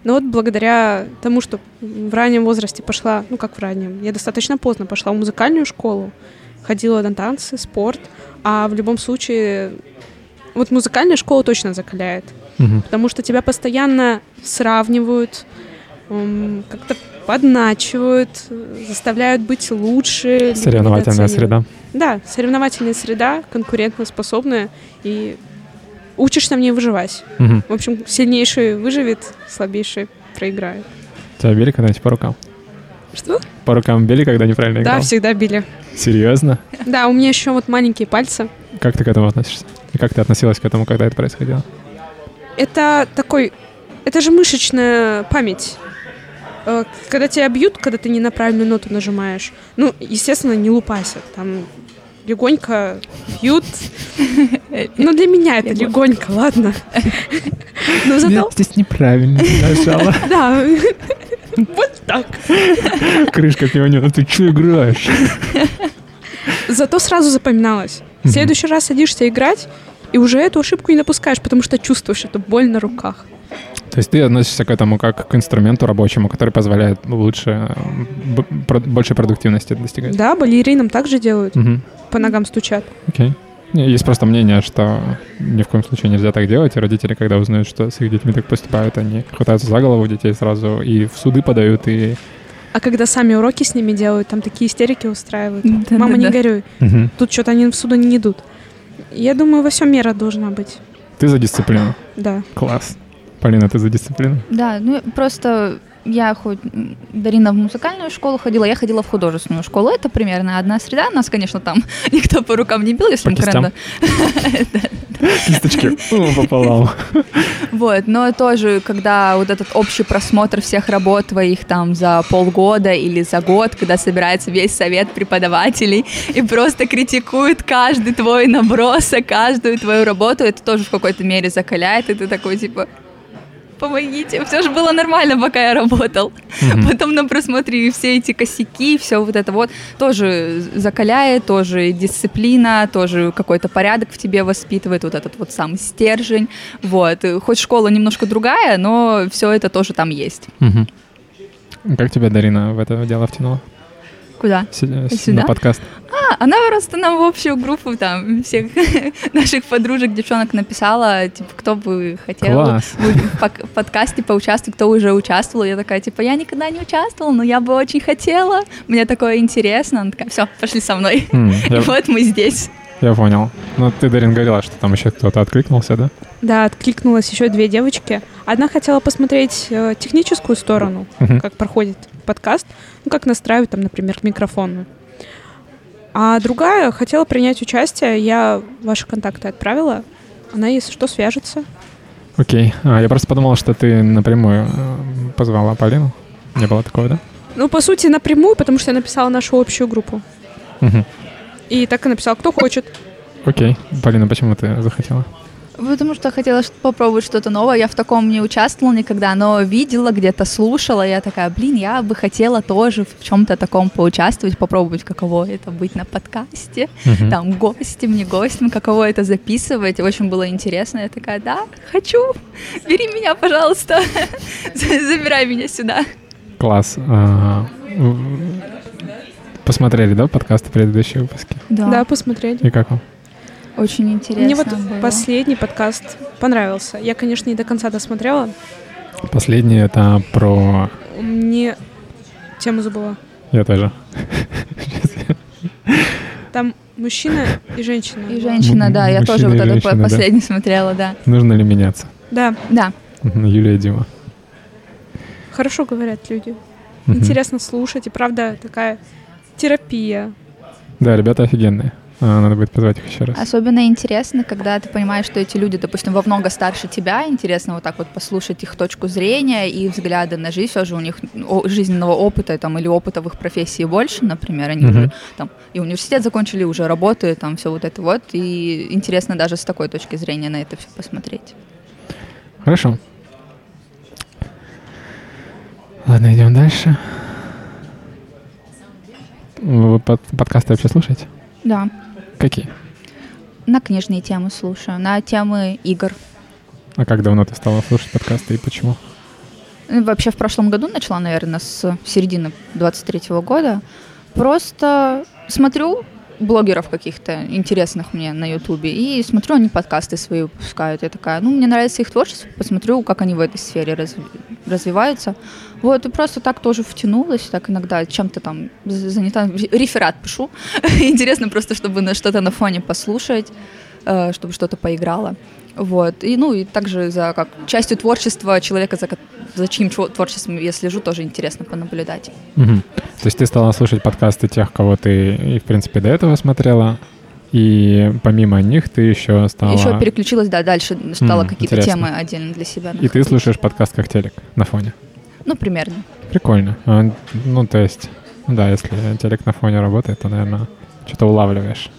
Ну вот благодаря тому, что в раннем возрасте пошла, ну как в раннем, я достаточно поздно пошла в музыкальную школу, ходила на танцы, спорт, а в любом случае вот музыкальная школа точно закаляет, угу. потому что тебя постоянно сравнивают, как-то подначивают, заставляют быть лучше.
Соревновательная среда.
Да, соревновательная среда, конкурентоспособная, и учишься в ней выживать. Угу. В общем, сильнейший выживет, слабейший проиграет.
Тебя били когда-нибудь по рукам?
Что?
По рукам били, когда неправильно играл?
Да, всегда били.
Серьезно?
Да, у меня еще вот маленькие пальцы.
Как ты к этому относишься? И как ты относилась к этому, когда это происходило?
Это такой... Это же мышечная память. Э, когда тебя бьют, когда ты ненаправленную ноту нажимаешь, ну, естественно, не лупайся. Там легонько бьют. <laughs> Ну, для меня это легонько, ладно. <laughs>
Но зато... Здесь неправильно нажала.
Да, <laughs> вот так.
Крышка пионера, ну ты что играешь?
Зато сразу запоминалось. В следующий раз садишься играть, и уже эту ошибку не допускаешь, потому что чувствуешь эту боль на руках.
То есть ты относишься к этому как к инструменту рабочему, который позволяет лучше, больше продуктивности достигать?
Да, балеринам также делают. Угу. По ногам стучат.
Окей. Есть просто мнение, что ни в коем случае нельзя так делать, и родители, когда узнают, что с их детьми так поступают, они хватаются за голову детей сразу и в суды подают, и
а когда сами уроки с ними делают, там такие истерики устраивают. Да, Мама, да, не да. горюй. Угу. Тут что-то они в суду не идут. Я думаю, во всем мера должна быть.
Ты за дисциплину?
Да.
Класс. Полина, ты за дисциплину?
Да, ну просто я хоть Дарина в музыкальную школу ходила, я ходила в художественную школу. Это примерно одна среда. Нас, конечно, там <laughs> никто по рукам не бил, если
конкретно. <laughs> Кисточки пополам. <laughs>
Вот, но тоже, когда вот этот общий просмотр всех работ твоих там за полгода или за год, когда собирается весь совет преподавателей и просто критикует каждый твой набросок, каждую твою работу, это тоже в какой-то мере закаляет, и ты такой, типа, помогите, все же было нормально, пока я работал. Mm-hmm. Потом на просмотре все эти косяки, все вот это вот тоже закаляет, тоже дисциплина, тоже какой-то порядок в тебе воспитывает, вот этот вот сам стержень. Вот. Хоть школа немножко другая, но все это тоже там есть.
Mm-hmm. Как тебя Дарина в это дело втянула?
Куда?
Сюда?
Сюда?
На подкаст.
А, она просто нам в общую группу там всех <laughs> наших подружек, девчонок написала, типа, кто бы хотел
Класс.
в подкасте поучаствовать, кто уже участвовал. Я такая, типа, я никогда не участвовала, но я бы очень хотела. Мне такое интересно. Она такая, все, пошли со мной. <laughs> И
Я,
вот мы здесь.
я понял. Ну, ты, Дарин, говорила, что там еще кто-то откликнулся, да?
Да, откликнулась еще две девочки. Одна хотела посмотреть э, техническую сторону,
Мгм.
как проходит подкаст, ну, как настраивать там, например, к микрофону. А другая хотела принять участие, я ваши контакты отправила, она, если что, свяжется.
Окей. А, я просто подумал, что ты напрямую э, позвала Полину. Не было такого, да?
Ну, по сути, напрямую, потому что я написала нашу общую группу.
Мгм.
И так и написала, кто хочет.
Окей. Полина, почему ты захотела?
Потому что хотела попробовать что-то новое. Я в таком не участвовала никогда, но видела, где-то слушала. Я такая, блин, я бы хотела тоже в чем-то таком поучаствовать, попробовать, каково это быть на подкасте.
Мгм.
Там гостем, не гостем, каково это записывать. Очень было интересно. Я такая, да, хочу. Бери меня, пожалуйста. <laughs> Забирай меня сюда.
Класс. А, Посмотрели, да, подкасты предыдущие выпуски?
Да, посмотреть.
И как вам?
Очень интересно
Мне вот
было.
последний подкаст понравился. Я, конечно, не до конца досмотрела.
Последний это про...
Мне тему забыла.
Я тоже.
Там мужчина и женщина.
И женщина, да, я тоже вот этот последний смотрела, да.
Нужно ли меняться?
Да,
Да,
Юлия и Дима.
хорошо говорят люди. Интересно слушать. И правда, такая терапия.
Да, ребята офигенные. А, Надо будет позвать их еще раз.
Особенно интересно, когда ты понимаешь, что эти люди, допустим, во много старше тебя, интересно вот так вот послушать их точку зрения и взгляды на жизнь, все же у них жизненного опыта там, или опыта в их профессии больше, например, они
Мгм.
уже там и университет закончили, уже работают, там все вот это вот, и интересно даже с такой точки зрения на это все посмотреть.
Хорошо. Ладно, идем дальше. Вы под- подкасты вообще слушаете?
Да,
Какие?
на книжные темы слушаю, на темы игр.
А как давно ты стала слушать подкасты и почему?
Ну, Вообще в прошлом году начала, наверное, с середины 23 года. Просто смотрю блогеров каких-то интересных мне на Ютубе и смотрю, они подкасты свои выпускают. Я такая, ну, мне нравится их творчество, посмотрю, как они в этой сфере разви- развиваются. Вот, и просто так тоже втянулась, так иногда чем-то там занята, реферат пишу. <laughs> Интересно просто, чтобы на что-то на фоне послушать, чтобы что-то поиграло. Вот. И, ну, и также за как частью творчества человека, за, за чьим творчеством я слежу, тоже интересно понаблюдать.
Мгм. То есть ты стала слушать подкасты тех, кого ты, и, в принципе, до этого смотрела, и помимо них ты еще стала...
Еще переключилась, да, дальше стала
М,
какие-то темы отдельно для себя.
И ты
находить.
слушаешь подкаст как телек на фоне.
Ну, примерно.
Прикольно. А, ну, то есть, да, если телек на фоне работает, то, наверное, что-то улавливаешь.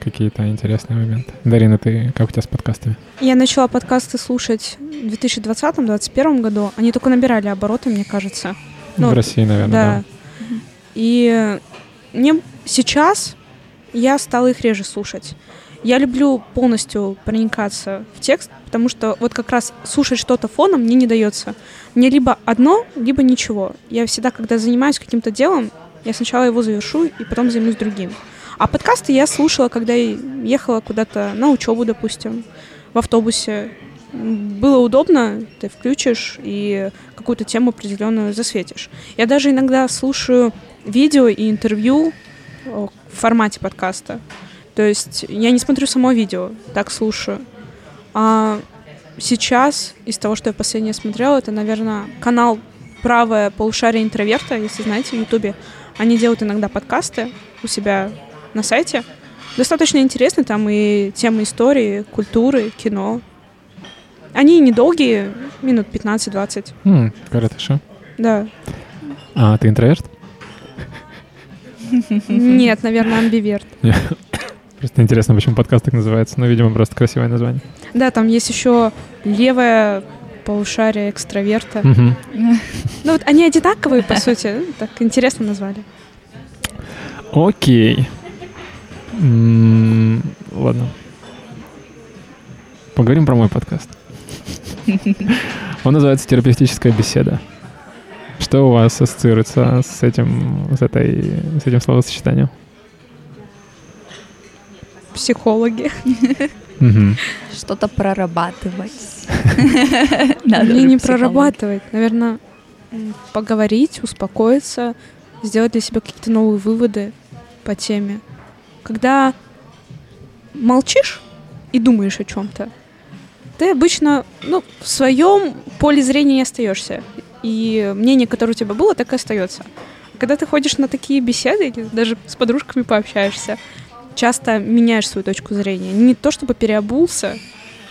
Какие-то интересные моменты. Дарина, ты как у тебя с подкастами?
Я начала подкасты слушать в 2020-2021 году. Они только набирали обороты, мне кажется. Ну,
в России, наверное,
Да.
да.
И мне сейчас я стала их реже слушать. Я люблю полностью проникаться в текст, потому что вот как раз слушать что-то фоном мне не дается. Мне либо одно, либо ничего. Я всегда, когда занимаюсь каким-то делом, я сначала его завершу и потом займусь другим. А подкасты я слушала, когда ехала куда-то на учебу, допустим, в автобусе. Было удобно, ты включишь и какую-то тему определенную засветишь. Я даже иногда слушаю видео и интервью о, в формате подкаста. То есть я не смотрю само видео, так слушаю. А сейчас из того, что я последнее смотрела, это, наверное, канал «Правое полушарие интроверта», если знаете, в Ютубе. Они делают иногда подкасты у себя на сайте. Достаточно интересно, там и темы истории, культуры, кино. Они недолгие, минут 15-20,
М, хорошо.
да.
А ты интроверт?
Нет, наверное, амбиверт. <laughs>
Просто интересно, почему подкаст так называется. Ну, видимо, просто красивое название.
Да, там есть еще левое полушарие экстраверта. <laughs> Ну вот они одинаковые, по сути. Так интересно назвали.
Окей. Ладно. Поговорим про мой подкаст. <laughs> Он называется «Терапевтическая беседа». Что у вас ассоциируется с этим, с этой, с этим словосочетанием?
Психологи.
Что-то прорабатывать. <laughs>
Мне не прорабатывать. Наверное, поговорить, успокоиться, сделать для себя какие-то новые выводы по теме. Когда молчишь и думаешь о чем-то, ты обычно ну, в своем поле зрения не остаешься. И мнение, которое у тебя было, так и остается. Когда ты ходишь на такие беседы или даже с подружками пообщаешься, часто меняешь свою точку зрения. Не то чтобы переобулся,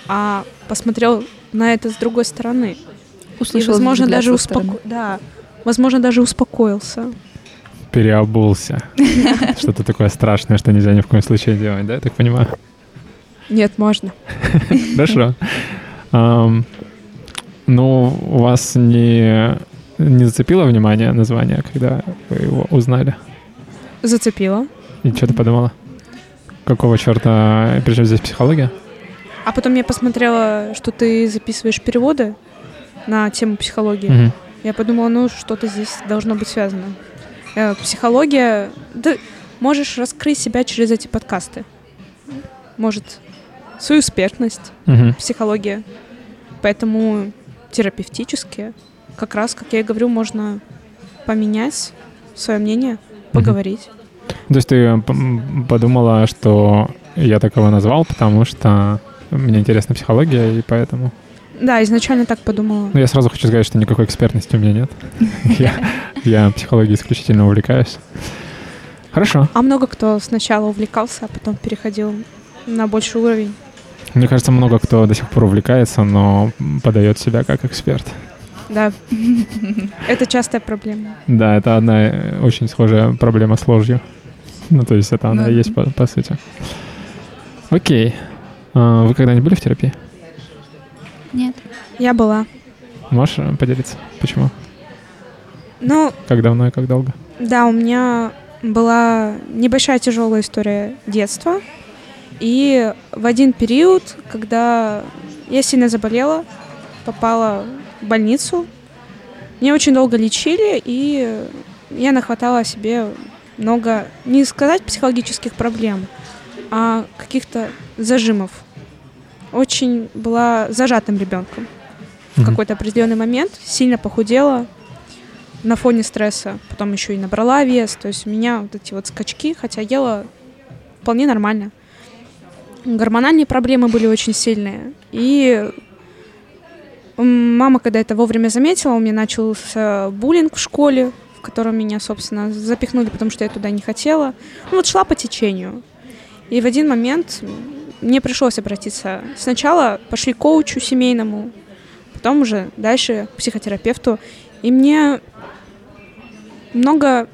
а посмотрел на это с другой стороны.
Услышала
и, возможно, даже успоко... да, возможно, даже успокоился.
Переобулся. <laughs> Что-то такое страшное, что нельзя ни в коем случае делать, да, я так понимаю?
Нет, можно. <laughs>
Хорошо. Ну, у вас не, не зацепило внимание название, когда вы его узнали?
Зацепило.
И что ты подумала? Какого черта, причем здесь психология?
А потом я посмотрела, что ты записываешь переводы на тему психологии.
Мгм.
Я подумала, ну, что-то здесь должно быть связано. Э, Психология... Ты можешь раскрыть себя через эти подкасты. Может, свою экспертность,
Мгм.
психология. Поэтому терапевтически, как раз, как я и говорю, можно поменять свое мнение, поговорить.
То есть ты м, подумала, что я так его назвал, потому что мне интересна психология, и поэтому...
Да, изначально так подумала.
Ну, я сразу хочу сказать, что никакой экспертности у меня нет. <laughs> Я, психологией исключительно увлекаюсь. Хорошо.
А много кто сначала увлекался, а потом переходил на больший уровень.
Мне кажется, много кто до сих пор увлекается, но подает себя как эксперт.
Да. <laughs> Это частая проблема.
Да, это одна э, очень схожая проблема с ложью. Ну, то есть это она и есть по, по сути. Окей. А, Вы когда-нибудь были в терапии?
Нет.
Я была.
Можешь э, поделиться? Почему?
Ну,
Как давно и как долго?
да, у меня была небольшая тяжелая история детства. И в один период, когда я сильно заболела, попала в больницу, меня очень долго лечили, и я нахватала себе много, не сказать психологических проблем, а каких-то зажимов. Очень была зажатым ребенком в какой-то определенный момент, сильно похудела на фоне стресса, потом еще и набрала вес, то есть у меня вот эти вот скачки, хотя ела вполне нормально. Гормональные проблемы были очень сильные, и мама, когда это вовремя заметила, у меня начался буллинг в школе, в котором меня, собственно, запихнули, потому что я туда не хотела. Ну вот шла по течению. И в один момент мне пришлось обратиться. Сначала пошли к коучу семейному, потом уже дальше к психотерапевту. И мне много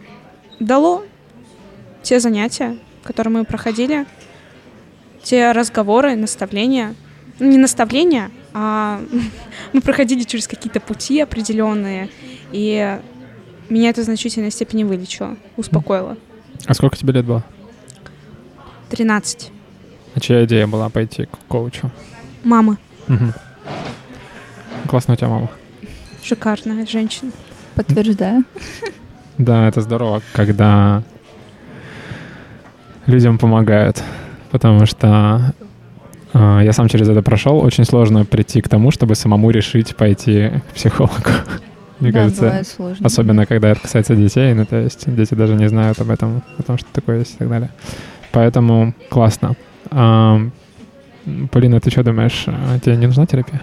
дало те занятия, которые мы проходили, те разговоры, наставления. Ну, не наставления, а <laughs> мы проходили через какие-то пути определенные, и меня это в значительной степени вылечило, успокоило.
А сколько тебе лет было?
13.
А чья идея была пойти к коучу?
Мама.
Мгм. Классная у тебя мама.
Шикарная женщина.
Подтверждаю.
Да, это здорово, когда людям помогают, потому что э, я сам через это прошел. Очень сложно прийти к тому, чтобы самому решить пойти к психологу. Мне
Да,
кажется,
бывает сложно.
особенно когда это касается детей, ну то есть дети даже не знают об этом, о том, что такое есть и так далее. Поэтому классно. А, Полина, ты что думаешь, а тебе не нужна терапия?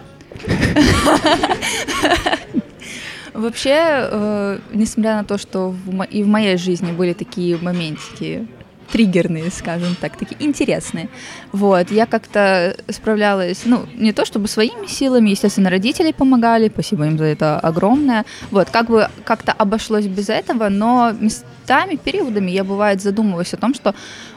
Вообще, э, несмотря на то, что в и в моей жизни были такие моментики триггерные, скажем так, такие интересные. Вот, я как-то справлялась, ну, не то чтобы своими силами, естественно, родители помогали, спасибо им за это огромное. Вот, как бы как-то обошлось без этого, но местами, периодами я, бывает, задумываюсь о том, что,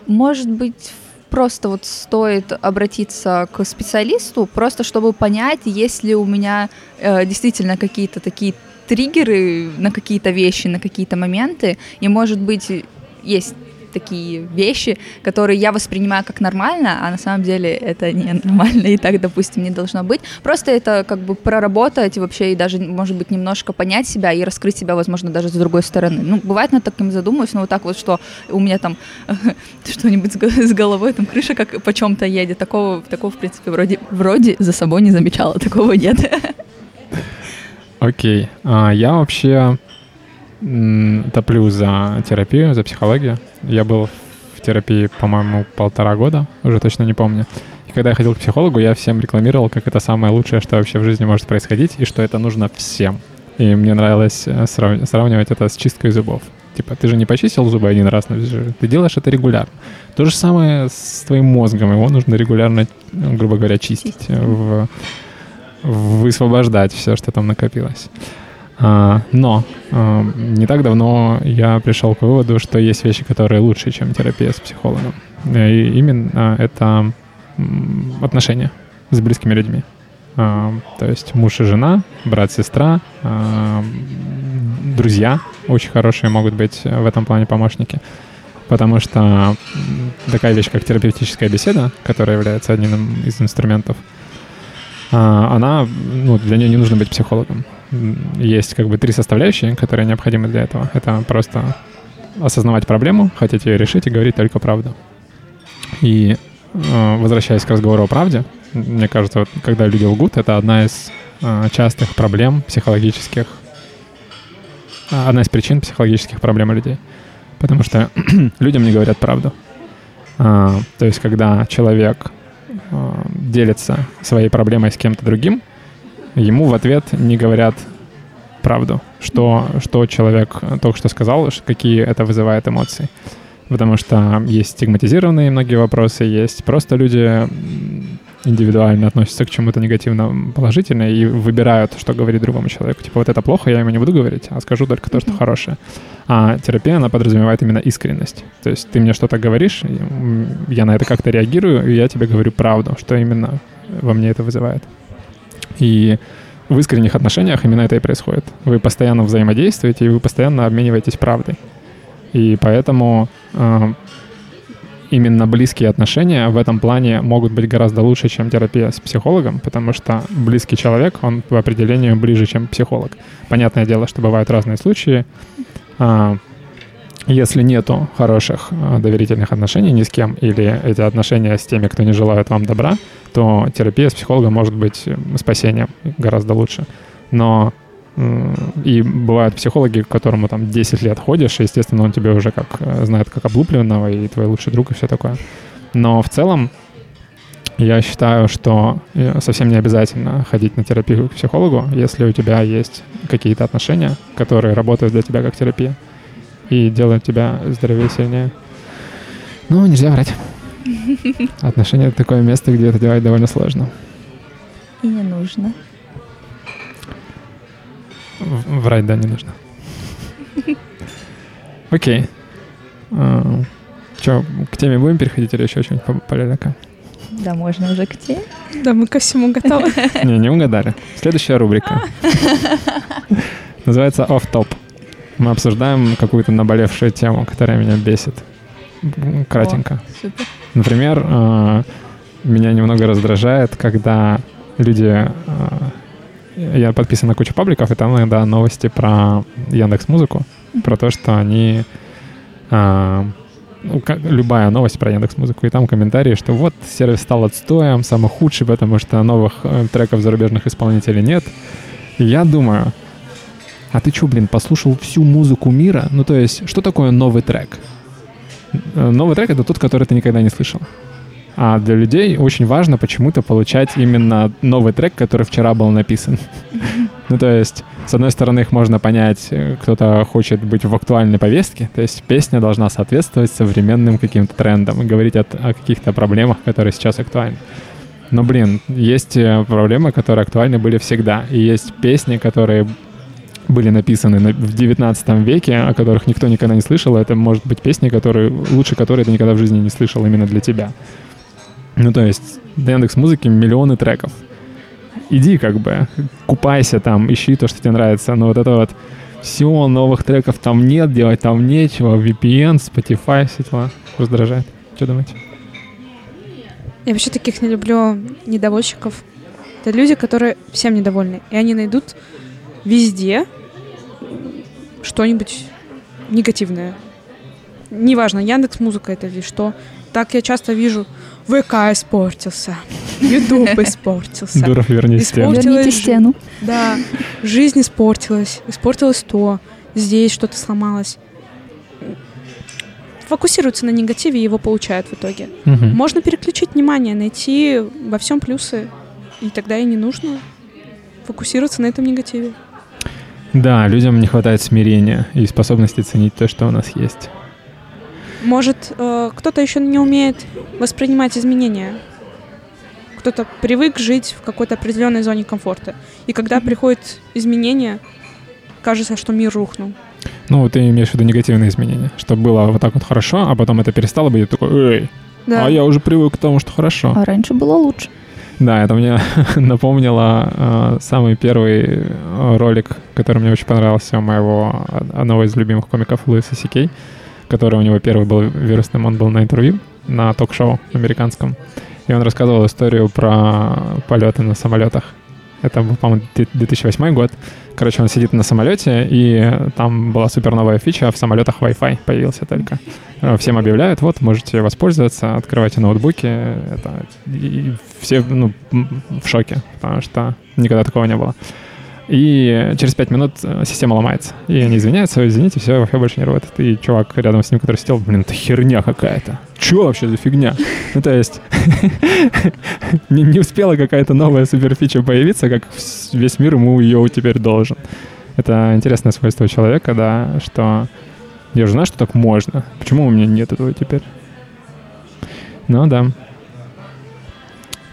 может быть, просто вот стоит обратиться к специалисту, просто чтобы понять, есть ли у меня э, действительно какие-то такие триггеры на какие-то вещи, на какие-то моменты, и, может быть, есть такие вещи, которые я воспринимаю как нормально, а на самом деле это не нормально, и так, допустим, не должно быть. Просто это как бы проработать вообще и даже, может быть, немножко понять себя и раскрыть себя, возможно, даже с другой стороны. Ну, бывает, над таким задумываюсь, но вот так вот, что у меня там <laughs> что-нибудь с головой, там крыша как по чем-то едет, такого, такого, в принципе, вроде, вроде за собой не замечала, <laughs> такого нет.
Окей. А, я вообще топлю за терапию, за психологию. Я был в терапии, по-моему, полтора года, уже точно не помню. И когда я ходил к психологу, я всем рекламировал, как это самое лучшее, что вообще в жизни может происходить, и что это нужно всем. И мне нравилось э, срав- сравнивать это с чисткой зубов. Типа, ты же не почистил зубы один раз, ты делаешь это регулярно. То же самое с твоим мозгом, его нужно регулярно, грубо говоря, чистить, в, высвобождать все, что там накопилось. А, но а, не так давно я пришел к выводу, что есть вещи, которые лучше, чем терапия с психологом. И именно это отношения с близкими людьми. А, то есть муж и жена, брат-сестра, друзья очень хорошие могут быть в этом плане помощники. Потому что такая вещь, как терапевтическая беседа, которая является одним из инструментов, она, ну, для нее не нужно быть психологом есть как бы три составляющие, которые необходимы для этого. Это просто осознавать проблему, хотеть ее решить и говорить только правду. И э, возвращаясь к разговору о правде, мне кажется, вот, когда люди лгут, это одна из э, частых проблем психологических, а, одна из причин психологических проблем людей. Потому что <clears throat> людям не говорят правду. А, то есть, когда человек а, делится своей проблемой с кем-то другим, ему в ответ не говорят правду, что, что человек только что сказал, какие это вызывает эмоции. Потому что есть стигматизированные многие вопросы, есть просто люди индивидуально относятся к чему-то негативно положительно и выбирают, что говорить другому человеку. Типа, вот это плохо, я ему не буду говорить, а скажу только то, что хорошее. А терапия, она подразумевает именно искренность. То есть ты мне что-то говоришь, я на это как-то реагирую, и я тебе говорю правду, что именно во мне это вызывает. И в искренних отношениях именно это и происходит. Вы постоянно взаимодействуете, и вы постоянно обмениваетесь правдой. И поэтому э, именно близкие отношения в этом плане могут быть гораздо лучше, чем терапия с психологом, потому что близкий человек, он по определению ближе, чем психолог. Понятное дело, что бывают разные случаи. Э, если нету хороших э, доверительных отношений ни с кем, или эти отношения с теми, кто не желает вам добра, то терапия с психологом может быть э, спасением гораздо лучше. Но и бывают психологи, к которому там 10 лет ходишь, и, естественно, он тебе уже как э, знает как облупленного, и твой лучший друг, и все такое. Но в целом я считаю, что совсем не обязательно ходить на терапию к психологу, если у тебя есть какие-то отношения, которые работают для тебя как терапия и делают тебя здоровее, сильнее. Ну, нельзя врать. Отношения — это такое место, где это делать довольно сложно.
И не нужно.
В- врать, да, не нужно. <laughs> Окей. А, Че, к теме будем переходить или еще что-нибудь по, по
Да, можно уже к теме.
Да, мы ко всему готовы. <laughs>
Не, не угадали. Следующая рубрика. <laughs> Называется «Off Top». Мы обсуждаем какую-то наболевшую тему, которая меня бесит. Кратенько. О, супер. Например, э, меня немного раздражает, когда люди... Э, я подписан на кучу пабликов, и там иногда новости про Яндекс Музыку, про то, что они... Э, ну, любая новость про Яндекс Музыку, и там комментарии, что вот сервис стал отстоем, самый худший, потому что новых треков зарубежных исполнителей нет. И я думаю, а ты что, блин, послушал всю музыку мира? Ну, то есть, что такое новый трек? Э, новый трек — это тот, который ты никогда не слышал. А для людей очень важно почему-то получать именно новый трек, который вчера был написан. Ну, то есть, с одной стороны, их можно понять, э, кто-то хочет быть в актуальной повестке, то есть песня должна соответствовать современным каким-то трендам и говорить о, о каких-то проблемах, которые сейчас актуальны. Но, блин, есть э, проблемы, которые актуальны были всегда, и есть песни, которые были написаны в 19 веке, о которых никто никогда не слышал. Это может быть песни, которые, лучше которые ты никогда в жизни не слышал именно для тебя. Ну, то есть, до Яндекс Музыки миллионы треков. Иди как бы, купайся там, ищи то, что тебе нравится. Но вот это вот Все, новых треков там нет, делать там нечего, VPN, Spotify, все дела. Раздражает. Что думаете?
Я вообще таких не люблю недовольщиков. Это люди, которые всем недовольны. И они найдут везде что-нибудь негативное. Неважно, Яндекс Музыка это или что. Так я часто вижу, ВК испортился, Ютуб <laughs> испортился.
Дуров, верни стену.
Верните.
Да, жизнь испортилась, испортилось то, здесь что-то сломалось. Фокусируются на негативе и его получают в итоге. Можно переключить внимание, найти во всем плюсы, и тогда и не нужно фокусироваться на этом негативе.
Да, людям не хватает смирения и способности ценить то, что у нас есть.
Может, э, кто-то еще не умеет воспринимать изменения. Кто-то привык жить в какой-то определенной зоне комфорта. И когда приходят изменения, кажется, что мир рухнул.
Ну, ты имеешь в виду негативные изменения, что было вот так вот хорошо, а потом это перестало быть, такой, эй,
Да.
а я уже привык к тому, что хорошо.
А раньше было лучше.
Да, это мне <laughs> напомнило э, самый первый э, ролик, который мне очень понравился, моего од- одного из любимых комиков Луиса Сикей, который у него первый был вирусным, он был на интервью, на ток-шоу американском, и он рассказывал историю про полеты на самолетах. Это по-моему, две- 2008 год. Короче, он сидит на самолете, и там была супер новая фича, в самолетах Wi-Fi появился только. Э, Всем объявляют, вот, можете воспользоваться, открывайте ноутбуки. Это, и все ну, в шоке, потому что никогда такого не было. И через пять минут э, система ломается. И они извиняются, извините, все, Wi-Fi больше не работает. И чувак рядом с ним, который сидел, блин, это херня какая-то. Че вообще за фигня? Ну, то есть, <laughs> не, не успела какая-то новая суперфича появиться, как весь мир ему ее теперь должен. Это интересное свойство человека, да, что я же знаю, что так можно. Почему у меня нет этого теперь? Ну да.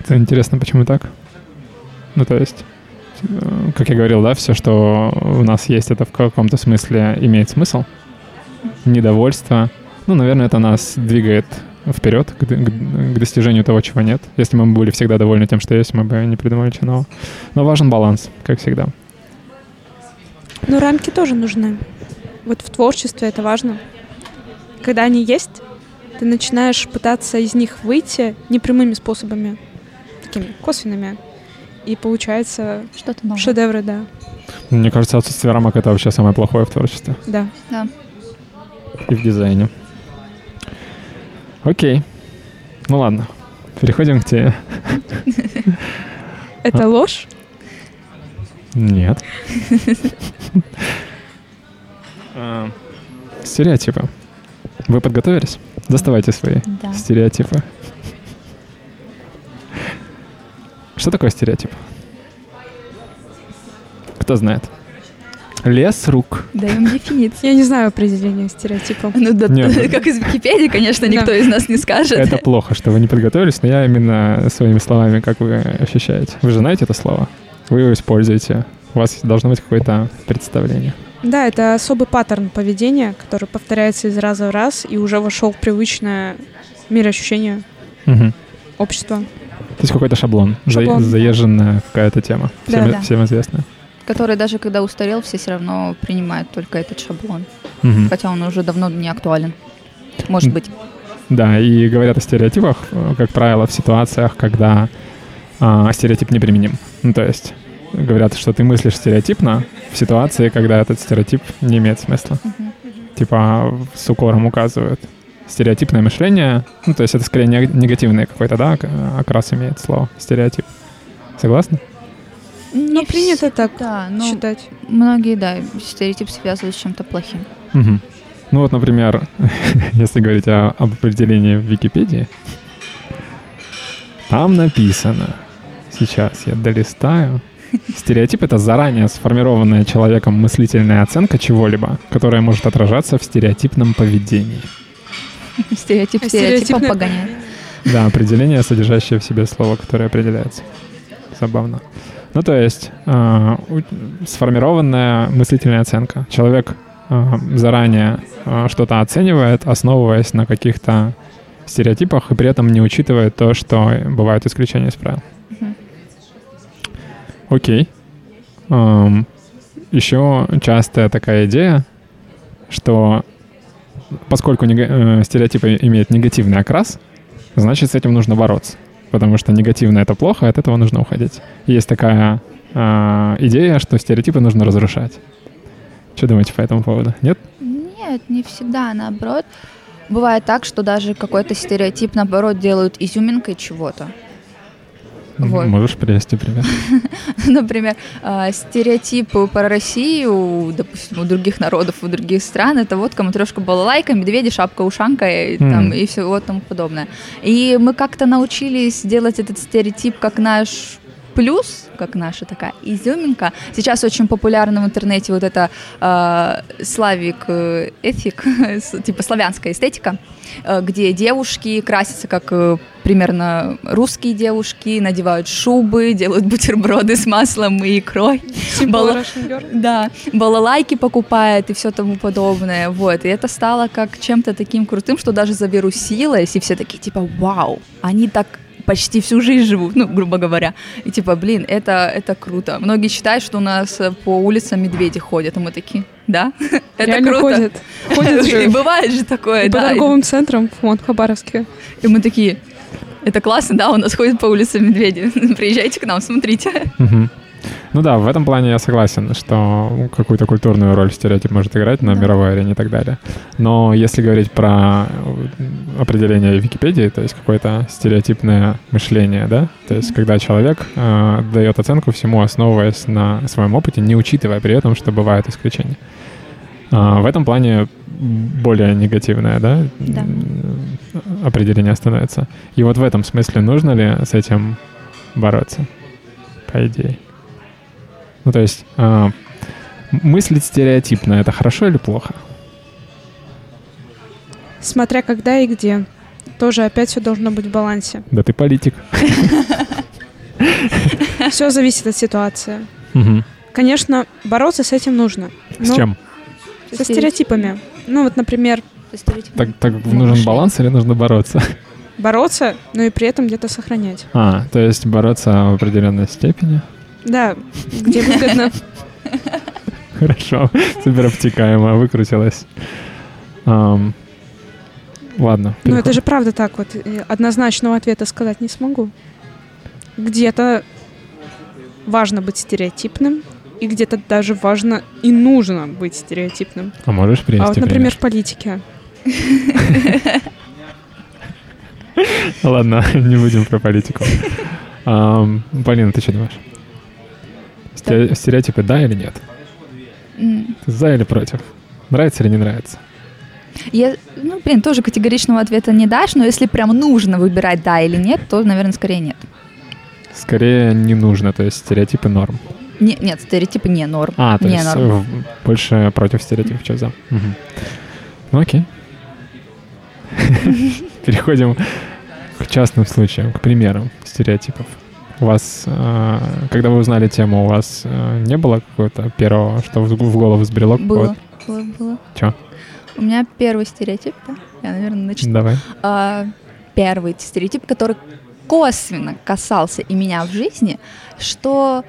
Это интересно, почему так. Ну, то есть, как я говорил, да, все, что у нас есть, это в каком-то смысле имеет смысл. Недовольство. Ну, наверное, это нас двигает вперед к, к- к достижению того, чего нет. Если мы были всегда довольны тем, что есть, мы бы не придумали ничего нового. Но важен баланс, как всегда.
Но рамки тоже нужны. Вот в творчестве это важно. Когда они есть, ты начинаешь пытаться из них выйти непрямыми способами, такими косвенными. И получается
Что-то новое.
шедевры, да.
Мне кажется, отсутствие рамок — это вообще самое плохое в творчестве.
Да.
Да.
и в дизайне. Окей. Ну ладно. Переходим к тебе. <laughs>
Это ложь?
Нет. А, Стереотипы. Вы подготовились? Доставайте свои стереотипы. Что такое стереотип? Кто знает? Лес рук.
Даем дефиницию.
Я не знаю определения стереотипа.
Ну, да,
Нет. <laughs>
как из Википедии, конечно,
Да.
никто из нас не скажет.
Это плохо, что вы не подготовились, но я именно своими словами, как вы ощущаете. Вы же знаете это слово? Вы его используете. У вас должно быть какое-то представление.
Да, это особый паттерн поведения, который повторяется из раза в раз и уже вошел в привычное мироощущение
Мгм.
общества.
То есть какой-то шаблон, за-
Шаблон, да.
заезженная какая-то тема,
Да,
всем,
да.
всем известная.
Который даже когда устарел, все все равно принимают только этот шаблон.
Мгм.
Хотя он уже давно не актуален. Может быть.
Да, и говорят о стереотипах, э, как правило, в ситуациях, когда а, стереотип неприменим. Ну, то есть говорят, что ты мыслишь стереотипно в ситуации, когда этот стереотип не имеет смысла.
Мгм.
Типа с укором указывают. Стереотипное мышление, ну, то есть это скорее нег- негативный какой-то, да, ок- окрас имеет слово стереотип. Согласны?
Но принято так
Да, но
считать.
многие, да, стереотип связывают с чем-то плохим.
Мгм. Ну вот, например, <laughs> если говорить о- об определении в Википедии, там написано, сейчас я долистаю, <laughs> стереотип — это заранее сформированная человеком мыслительная оценка чего-либо, которая может отражаться в стереотипном поведении. <laughs>
Стереотип
А
стереотипом
стереотипное
погоняет.
Да, определение, содержащее в себе слово, которое определяется. Забавно. Ну, то есть э, сформированная мыслительная оценка. Человек э, заранее э, что-то оценивает, основываясь на каких-то стереотипах, и при этом не учитывает то, что бывают исключения из правил.
Мгм.
Окей. Эм, еще частая такая идея, что поскольку э, стереотипы имеют негативный окрас, значит, с этим нужно бороться. Потому что негативно — это плохо, от этого нужно уходить. Есть такая э, идея, что стереотипы нужно разрушать. Что думаете по этому поводу? Нет?
Нет, не всегда, наоборот. Бывает так, что даже какой-то стереотип, наоборот, делают изюминкой чего-то.
Вот. Можешь привести пример? <laughs>
Например, а, стереотипы про Россию, допустим, у других народов, у других стран, это водка, матрешка, балалайка, медведи, шапка, ушанка и, там, и все вот тому подобное. И мы как-то научились делать этот стереотип как наш плюс, как наша такая изюминка. Сейчас очень популярна в интернете вот эта э, <laughs> славик эфик, типа славянская эстетика, э, где девушки красятся как э, примерно русские девушки, надевают шубы, делают бутерброды с маслом и икрой.
Бала...
Да, балалайки покупают и все тому подобное. Вот, и это стало как чем-то таким крутым, что даже завирусилось, и все такие типа, вау, они так почти всю жизнь живут, ну, грубо говоря. И типа, блин, это, это круто. Многие считают, что у нас э, по улицам медведи ходят, а мы такие, да, <laughs> это круто.
ходят. Ходят <laughs>
же. И бывает же такое,
и
да.
по торговым центрам в Хабаровске.
И мы такие, это классно, да, у нас ходят по улицам медведи. <laughs> Приезжайте к нам, смотрите.
Ну да, в этом плане я согласен, что какую-то культурную роль стереотип может играть на да. мировой арене и так далее. Но если говорить про определение Википедии, то есть какое-то стереотипное мышление, да, то есть когда человек э, дает оценку всему, основываясь на своем опыте, не учитывая при этом, что бывают исключения. А, в этом плане более негативное, да,
да,
определение становится. И вот в этом смысле нужно ли с этим бороться, по идее? Ну, то есть э, мыслить стереотипно — это хорошо или плохо?
Смотря когда и где. Тоже опять все должно быть в балансе.
Да ты политик. <laughs>
Все зависит от ситуации. Конечно, бороться с этим нужно.
С чем?
Со стереотипами. Ну вот, например...
Так, так нужен баланс или нужно бороться?
Бороться, но и при этом где-то сохранять.
А, то есть бороться в определенной степени?
Да, где выгодно. <laughs>
Хорошо, супер обтекаемо, выкрутилась. Um, ладно.
Ну это же правда так вот. Однозначного ответа сказать не смогу. Где-то важно быть стереотипным, и где-то даже важно и нужно быть стереотипным.
А можешь привести
А вот, например,
пример?
в политике. <laughs>
Ладно, <laughs> не будем про политику. Полина, ты что думаешь? Стереотипы да или нет? За или против? Нравится или не нравится?
Я, ну, блин, тоже категоричного ответа не дашь, но если прям нужно выбирать да или нет, то, наверное, скорее нет.
Скорее не нужно, то есть стереотипы норм.
Не, нет, стереотипы не норм.
А, то
не
есть
норм.
больше против стереотипов, что за. Угу. Ну окей. <laughs> Переходим к частным случаям, к примерам стереотипов. У вас, э, когда вы узнали тему, у вас э, не было какого-то первого, что в голову сбрело?
Было, было, было.
Че?
У меня первый стереотип, да? Я, наверное, начну.
Давай.
А, первый стереотип, который косвенно касался и меня в жизни, что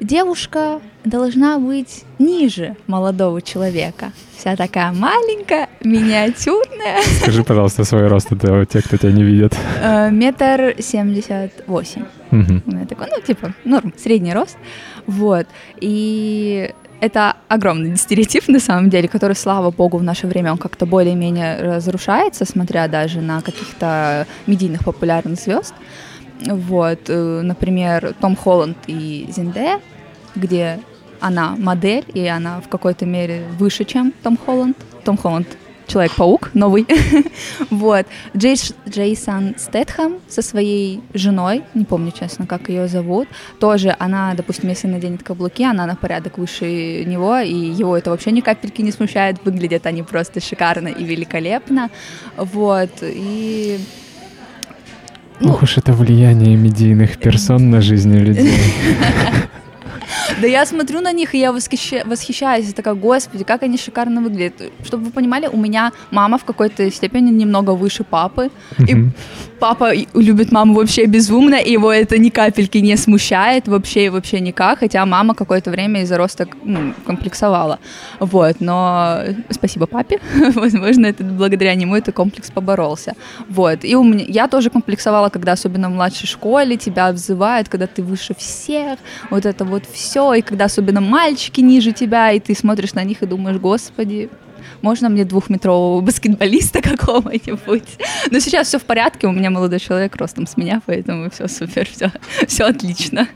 девушка должна быть ниже молодого человека. Вся такая маленькая, миниатюрная.
Скажи, пожалуйста, свой рост, это те, кто тебя не видит.
Э, метр семьдесят восемь. У меня такой, ну, типа, норм, средний рост. Вот. И это огромный стереотип, на самом деле, который, слава богу, в наше время он как-то более-менее разрушается, смотря даже на каких-то медийных популярных звезд. Вот, э, например, Том Холланд и Зиндея, где она модель, и она в какой-то мере выше, чем Том Холланд. Том Холланд Человек-паук новый. <laughs> вот. Джейс, Джейсон Стэтхэм со своей женой, не помню, честно, как ее зовут, тоже она, допустим, если наденет каблуки, она на порядок выше него, и его это вообще ни капельки не смущает, выглядят они просто шикарно и великолепно. Вот. И
ну, Ох уж это влияние медийных персон на жизни людей. <laughs> <laughs>
Да я смотрю на них, и я восхищаюсь, такая, господи, как они шикарно выглядят. Чтобы вы понимали, у меня мама в какой-то степени немного выше папы, и папа любит маму вообще безумно, и его это ни капельки не смущает, вообще и вообще никак, хотя мама какое-то время из-за роста ну, комплексовала. Вот, но спасибо папе, <laughs> возможно, это благодаря нему этот комплекс поборолся. Вот, и у меня, я тоже комплексовала, когда особенно в младшей школе тебя обзывают, когда ты выше всех, вот это вот все, и когда особенно мальчики ниже тебя, и ты смотришь на них и думаешь, господи, можно мне двухметрового баскетболиста какого-нибудь? Но сейчас все в порядке, у меня молодой человек ростом с меня, поэтому все супер, все, все отлично.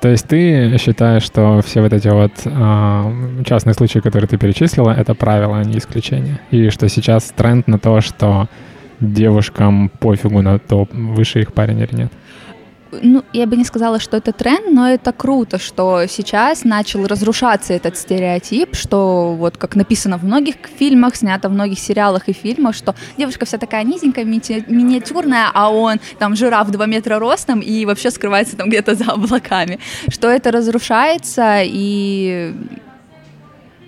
То есть ты считаешь, что все вот эти вот э, частные случаи, которые ты перечислила, это правило, а не исключение? И что сейчас тренд на то, что девушкам пофигу на то, выше их парень или нет?
Ну, я бы не сказала, что это тренд, но это круто, что сейчас начал разрушаться этот стереотип, что вот как написано в многих фильмах, снято в многих сериалах и фильмах, что девушка вся такая низенькая, ми- миниатюрная, а он там жираф 2 метра ростом и вообще скрывается там где-то за облаками. Что это разрушается и...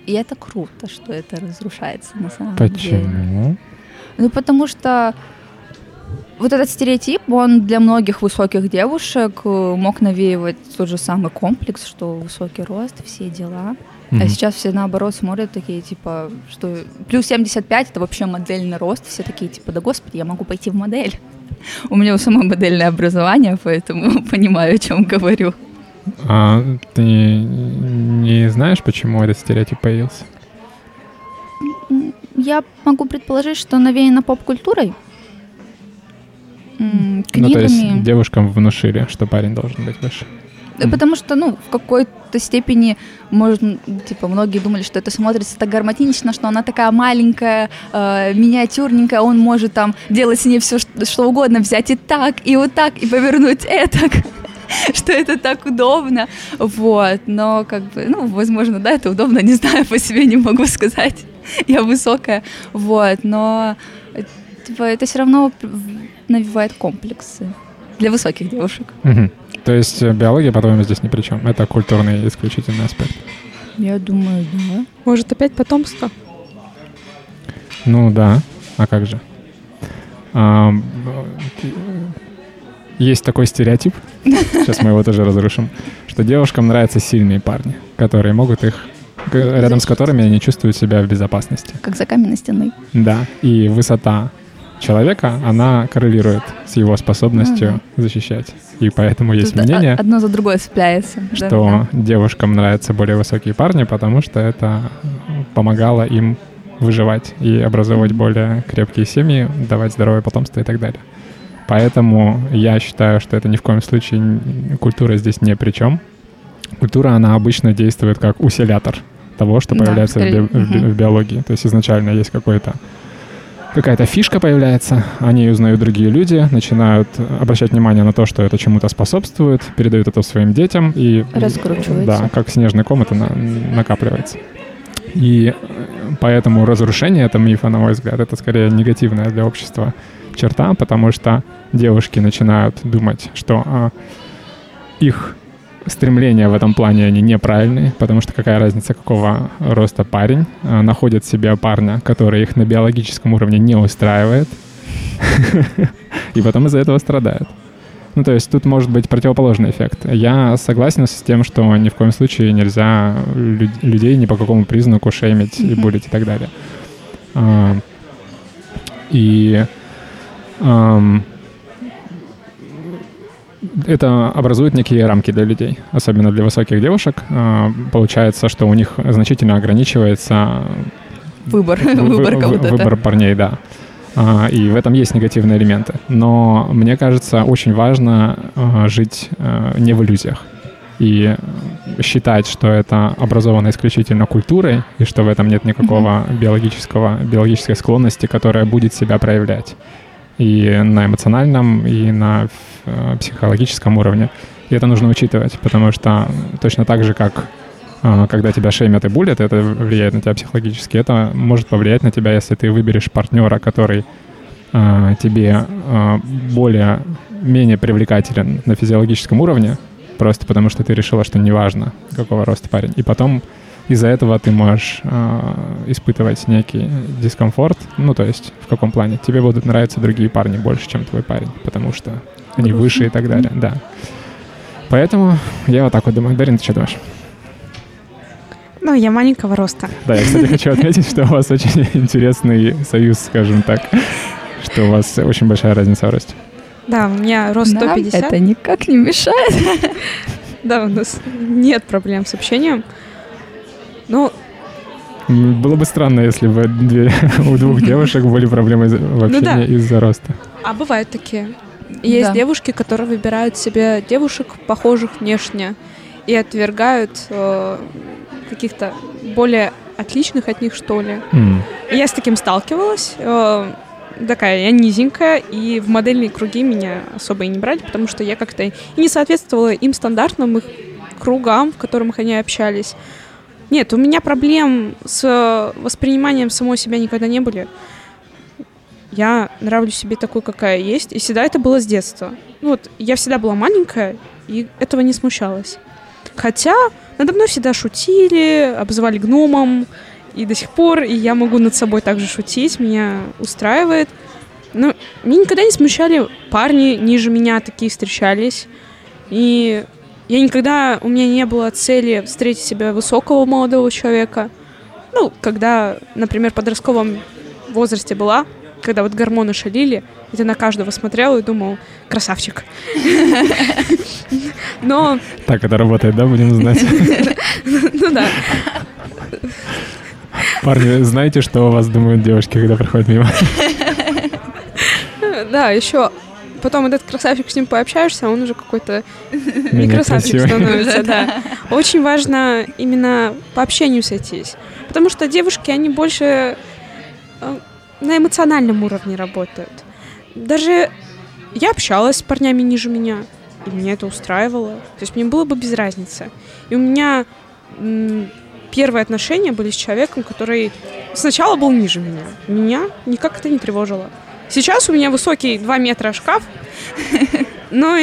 И это круто, что это разрушается на самом
Почему? деле. Почему?
Ну, потому что вот этот стереотип, он для многих высоких девушек э, мог навеивать тот же самый комплекс, что высокий рост, все дела. Mm-hmm. А сейчас все наоборот смотрят такие, типа, что плюс 75 это вообще модельный рост. Все такие, типа, да господи, я могу пойти в модель. <laughs> У меня у самой модельное образование, поэтому <laughs> понимаю, о чем говорю.
А ты не знаешь, почему этот стереотип появился?
Я могу предположить, что навеяно поп-культурой
книгами. Ну, то есть девушкам внушили, что парень должен быть выше.
Потому что, ну, в какой-то степени, может, типа, многие думали, что это смотрится так гармонично, что она такая маленькая, э, миниатюрненькая, он может там делать с ней все, что, что угодно, взять и так, и вот так, и повернуть это, <laughs> что это так удобно, вот, но как бы, ну, возможно, да, это удобно, не знаю, по себе не могу <laughs> сказать, я высокая, вот, но, типа, это все равно навевает комплексы для высоких девушек.
Угу. То есть э, биология, по-твоему, здесь ни при чем? Это культурный исключительный аспект?
Я думаю, да.
Может, опять потомство?
Ну да, а как же? А, есть такой стереотип, сейчас мы его тоже разрушим, что девушкам нравятся сильные парни, которые могут их рядом с которыми они чувствуют себя в безопасности.
Как за каменной стеной.
Да, и высота человека, она коррелирует с его способностью mm-hmm. защищать. И поэтому Тут есть мнение,
одно за другое цепляется,
что да. девушкам нравятся более высокие парни, потому что это помогало им выживать и образовывать mm-hmm. более крепкие семьи, давать здоровое потомство и так далее. Поэтому я считаю, что это ни в коем случае культура здесь ни при чем. Культура, она обычно действует как усилятор того, что появляется да, в, би- в, в биологии. То есть изначально есть какой-то какая-то фишка появляется, они узнают другие люди, начинают обращать внимание на то, что это чему-то способствует, передают это своим детям и...
Раскручивается.
Да, как снежный ком это на, накапливается. И поэтому разрушение этого мифа, на мой взгляд, это скорее негативная для общества черта, потому что девушки начинают думать, что а, их стремления в этом плане, они неправильные, потому что какая разница, какого роста парень а, находит себе парня, который их на биологическом уровне не устраивает, <laughs> и потом из-за этого страдают. Ну, то есть тут может быть противоположный эффект. Я согласен с тем, что ни в коем случае нельзя людей ни по какому признаку шеймить и булить и так далее. А, и это образует некие рамки для людей, особенно для высоких девушек. А, получается, что у них значительно ограничивается
выбор, выбор,
кого-то, выбор парней, да. А, и в этом есть негативные элементы. Но мне кажется, очень важно а, жить не в иллюзиях и считать, что это образовано исключительно культурой, и что в этом нет никакого биологического, биологической склонности, которая будет себя проявлять и на эмоциональном, и на э, психологическом уровне. И это нужно учитывать, потому что точно так же, как э, когда тебя шеймят и булят, это влияет на тебя психологически. Это может повлиять на тебя, если ты выберешь партнера, который э, тебе более менее привлекателен на физиологическом уровне, просто потому что ты решила, что неважно, какого роста парень. И потом из-за этого ты можешь э, испытывать некий дискомфорт. Ну, то есть, в каком плане? Тебе будут нравиться другие парни больше, чем твой парень, потому что они
Грустно.
выше и так далее, да. Поэтому я вот так вот думаю. Дарин, ты что думаешь?
Ну, я маленького роста.
Да, я, кстати, <laughs> хочу отметить, что у вас очень интересный союз, скажем так, что у вас очень большая разница в росте.
Да, у меня рост
Нам
150.
это никак не мешает. <laughs>
Да, у нас нет проблем с общением. Ну,
Было бы странно, если бы две- <laughs> у двух девушек были проблемы в
Ну да.
общении из-за роста.
а бывают такие. Есть
Да.
девушки, которые выбирают себе девушек, похожих внешне, и отвергают э, каких-то более отличных от них, что ли.
М,
Я с таким сталкивалась. э, такая, я низенькая, и в модельные круги меня особо и не брали, потому что я как-то и не соответствовала им стандартным их кругам, в которых они общались. Нет, у меня проблем с восприниманием самой себя никогда не были. Я нравлюсь себе такой, какая есть, и всегда это было с детства. Ну вот, я всегда была маленькая, и этого не смущалась. Хотя надо мной всегда шутили, обзывали гномом, и до сих пор, и я могу над собой также шутить, меня устраивает. Но меня никогда не смущали парни ниже меня, такие встречались. И я никогда, у меня не было цели встретить себе высокого молодого человека. Ну, когда, например, в подростковом возрасте была, когда вот гормоны шалили, и ты на каждого смотрел и думал, красавчик. <laughs> Но,
Так это работает, да, будем знать. <laughs>
ну да,
Парни, знаете, что о вас думают девушки, когда проходят мимо?
да, еще потом этот красавчик с ним пообщаешься, он уже какой-то не красавчик становится, <laughs> да. Очень важно именно по общению сойтись. Потому что девушки, они больше э, на эмоциональном уровне работают. Даже я общалась с парнями ниже меня, и меня это устраивало. То есть мне было бы без разницы. И у меня первые отношения были с человеком, который сначала был ниже меня. Меня никак это не тревожило. Сейчас у меня высокий 2 метра шкаф, <laughs> но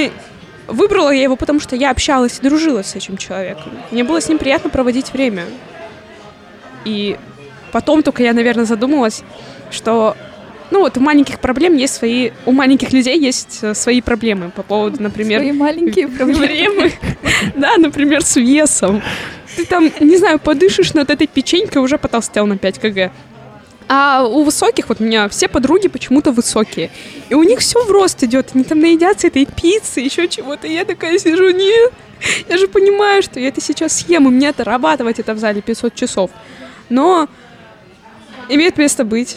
выбрала я его, потому что я общалась и дружила с этим человеком. Мне было с ним приятно проводить время. И потом только я, наверное, задумалась, что ну вот у маленьких проблем есть свои, у маленьких людей есть э, свои проблемы по поводу, например,
Свои маленькие <laughs> проблемы.
Да, например, с весом. Ты там, не знаю, подышишь над этой печенькой, уже потолстел на 5 кг. А у высоких, вот у меня все подруги почему-то высокие. И у них все в рост идет. Они там наедятся этой пиццы, еще чего-то. И я такая сижу, нет. Я же понимаю, что я это сейчас съем, и мне отрабатывать это в зале 500 часов. Но имеет место быть.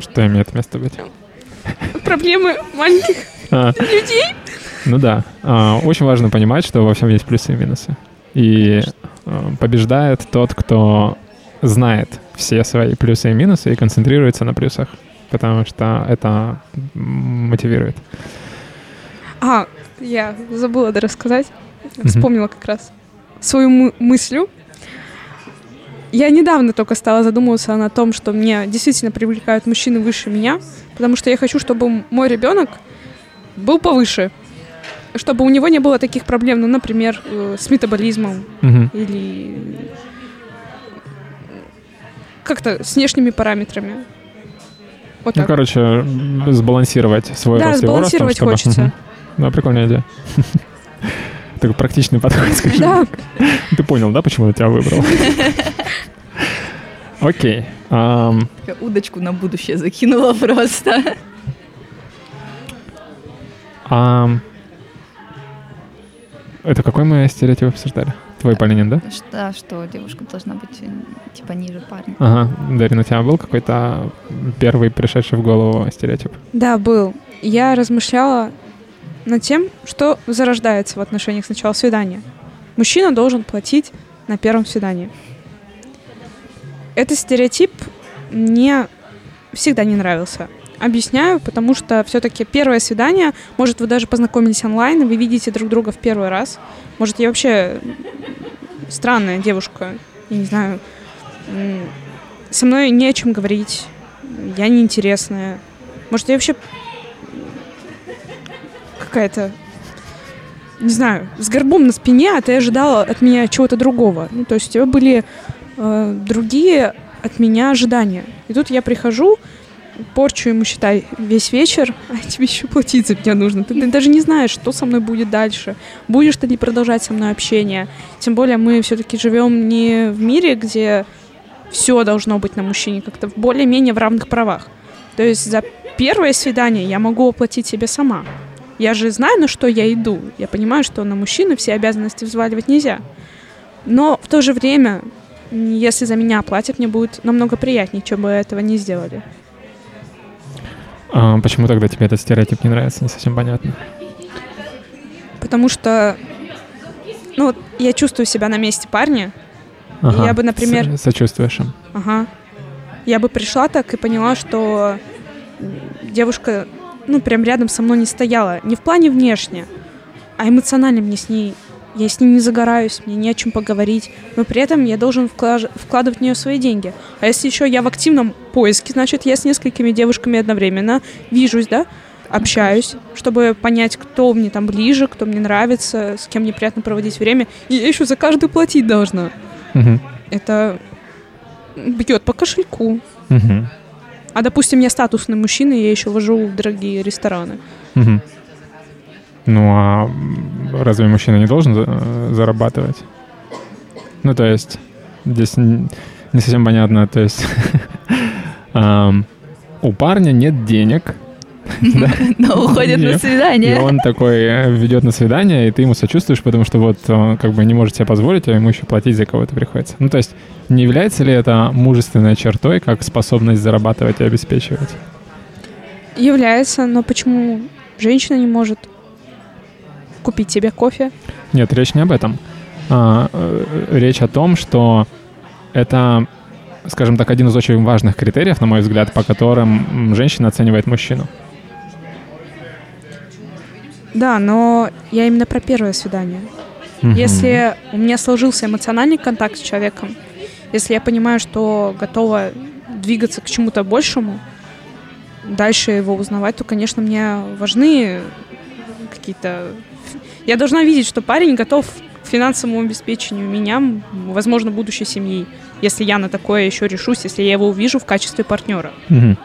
Что имеет место быть?
Проблемы маленьких
А,
людей.
ну да. А, Очень важно понимать, что во всем есть плюсы и минусы. И э, побеждает тот, кто знает все свои плюсы и минусы и концентрируется на плюсах, потому что это мотивирует.
А, я забыла да рассказать.
Мгм.
Вспомнила как раз свою мы- мыслю. Я недавно только стала задумываться на том, что мне действительно привлекают мужчины выше меня, потому что я хочу, чтобы мой ребенок был повыше, чтобы у него не было таких проблем, ну, например, э, с метаболизмом
Мгм.
или как-то с внешними параметрами. Вот
Ну,
так.
короче, сбалансировать свой
Да,
рост с его ростом,
сбалансировать
чтобы-
хочется. <laughs>
Да, прикольная идея. <laughs> Такой практичный подход, <laughs> скажи.
Да,
Ты понял, да, почему я тебя выбрал? Окей.
Я Удочку на будущее закинула просто.
Это какой мы стереотип обсуждали? Твой Полинин, да?
Что, что девушка должна быть э, типа ниже парня.
Ага. Дарин, у тебя был какой-то первый пришедший в голову стереотип?
Да, был. Я размышляла над тем, что зарождается в отношениях с начала свидания. Мужчина должен платить на первом свидании. Этот стереотип мне всегда не нравился. Объясняю, потому что все-таки первое свидание, может, вы даже познакомились онлайн, и вы видите друг друга в первый раз. Может, я вообще странная девушка, я не знаю, со мной не о чем говорить, я неинтересная. Может, я вообще какая-то не знаю, с горбом на спине, а ты ожидала от меня чего-то другого. Ну, то есть у тебя были э, другие от меня ожидания. И тут я прихожу, порчу ему, считай, весь вечер, <laughs> а тебе еще платить за меня нужно. Ты, ты даже не знаешь, что со мной будет дальше. Будешь ты ли продолжать со мной общение. Тем более мы все-таки живем не в мире, где все должно быть на мужчине, как-то более-менее в равных правах. То есть за первое свидание я могу оплатить себе сама. Я же знаю, на что я иду. Я понимаю, что на мужчину все обязанности взваливать нельзя. Но в то же время, если за меня платят, мне будет намного приятнее, чем бы этого не сделали.
А почему тогда тебе этот стереотип не нравится? Не совсем понятно.
Потому что, ну, вот я чувствую себя на месте парня.
Ага.
Я бы, например...
С- сочувствуешь им.
Ага. Я бы пришла так и поняла, что девушка, ну, прям рядом со мной не стояла. Не в плане внешне, а эмоционально мне с ней... Я с ней не загораюсь, мне не о чем поговорить, но при этом я должен вклаж- вкладывать в нее свои деньги. А если еще я в активном поиске, значит, я с несколькими девушками одновременно вижусь, да, общаюсь, чтобы понять, кто мне там ближе, кто мне нравится, с кем мне приятно проводить время. И я еще за каждую платить должна.
Мгм.
Это бьет по кошельку.
Мгм.
А допустим, я статусный мужчина, и я еще вожу в дорогие рестораны.
Мгм. Ну а разве мужчина не должен за- зарабатывать? Ну, то есть, здесь не совсем понятно, то есть <laughs> у парня нет денег, <laughs>
Но уходит
И-
на
и
свидание.
он такой э, ведет на свидание, и ты ему сочувствуешь, потому что вот он как бы не может себе позволить, а ему еще платить за кого-то приходится. Ну, то есть, не является ли это мужественной чертой, как способность зарабатывать и обеспечивать?
Является, но почему женщина не может купить себе кофе?
Нет, речь не об этом. А, э, речь о том, что это, скажем так, один из очень важных критериев, на мой взгляд, по которым женщина оценивает мужчину.
Да, но я именно про первое свидание.
Мгм.
Если у меня сложился эмоциональный контакт с человеком, если я понимаю, что готова двигаться к чему-то большему, дальше его узнавать, то, конечно, мне важны какие-то... Я должна видеть, что парень готов к финансовому обеспечению меня, возможно, будущей семьи, если я на такое еще решусь, если я его увижу в качестве партнера.
Мгм.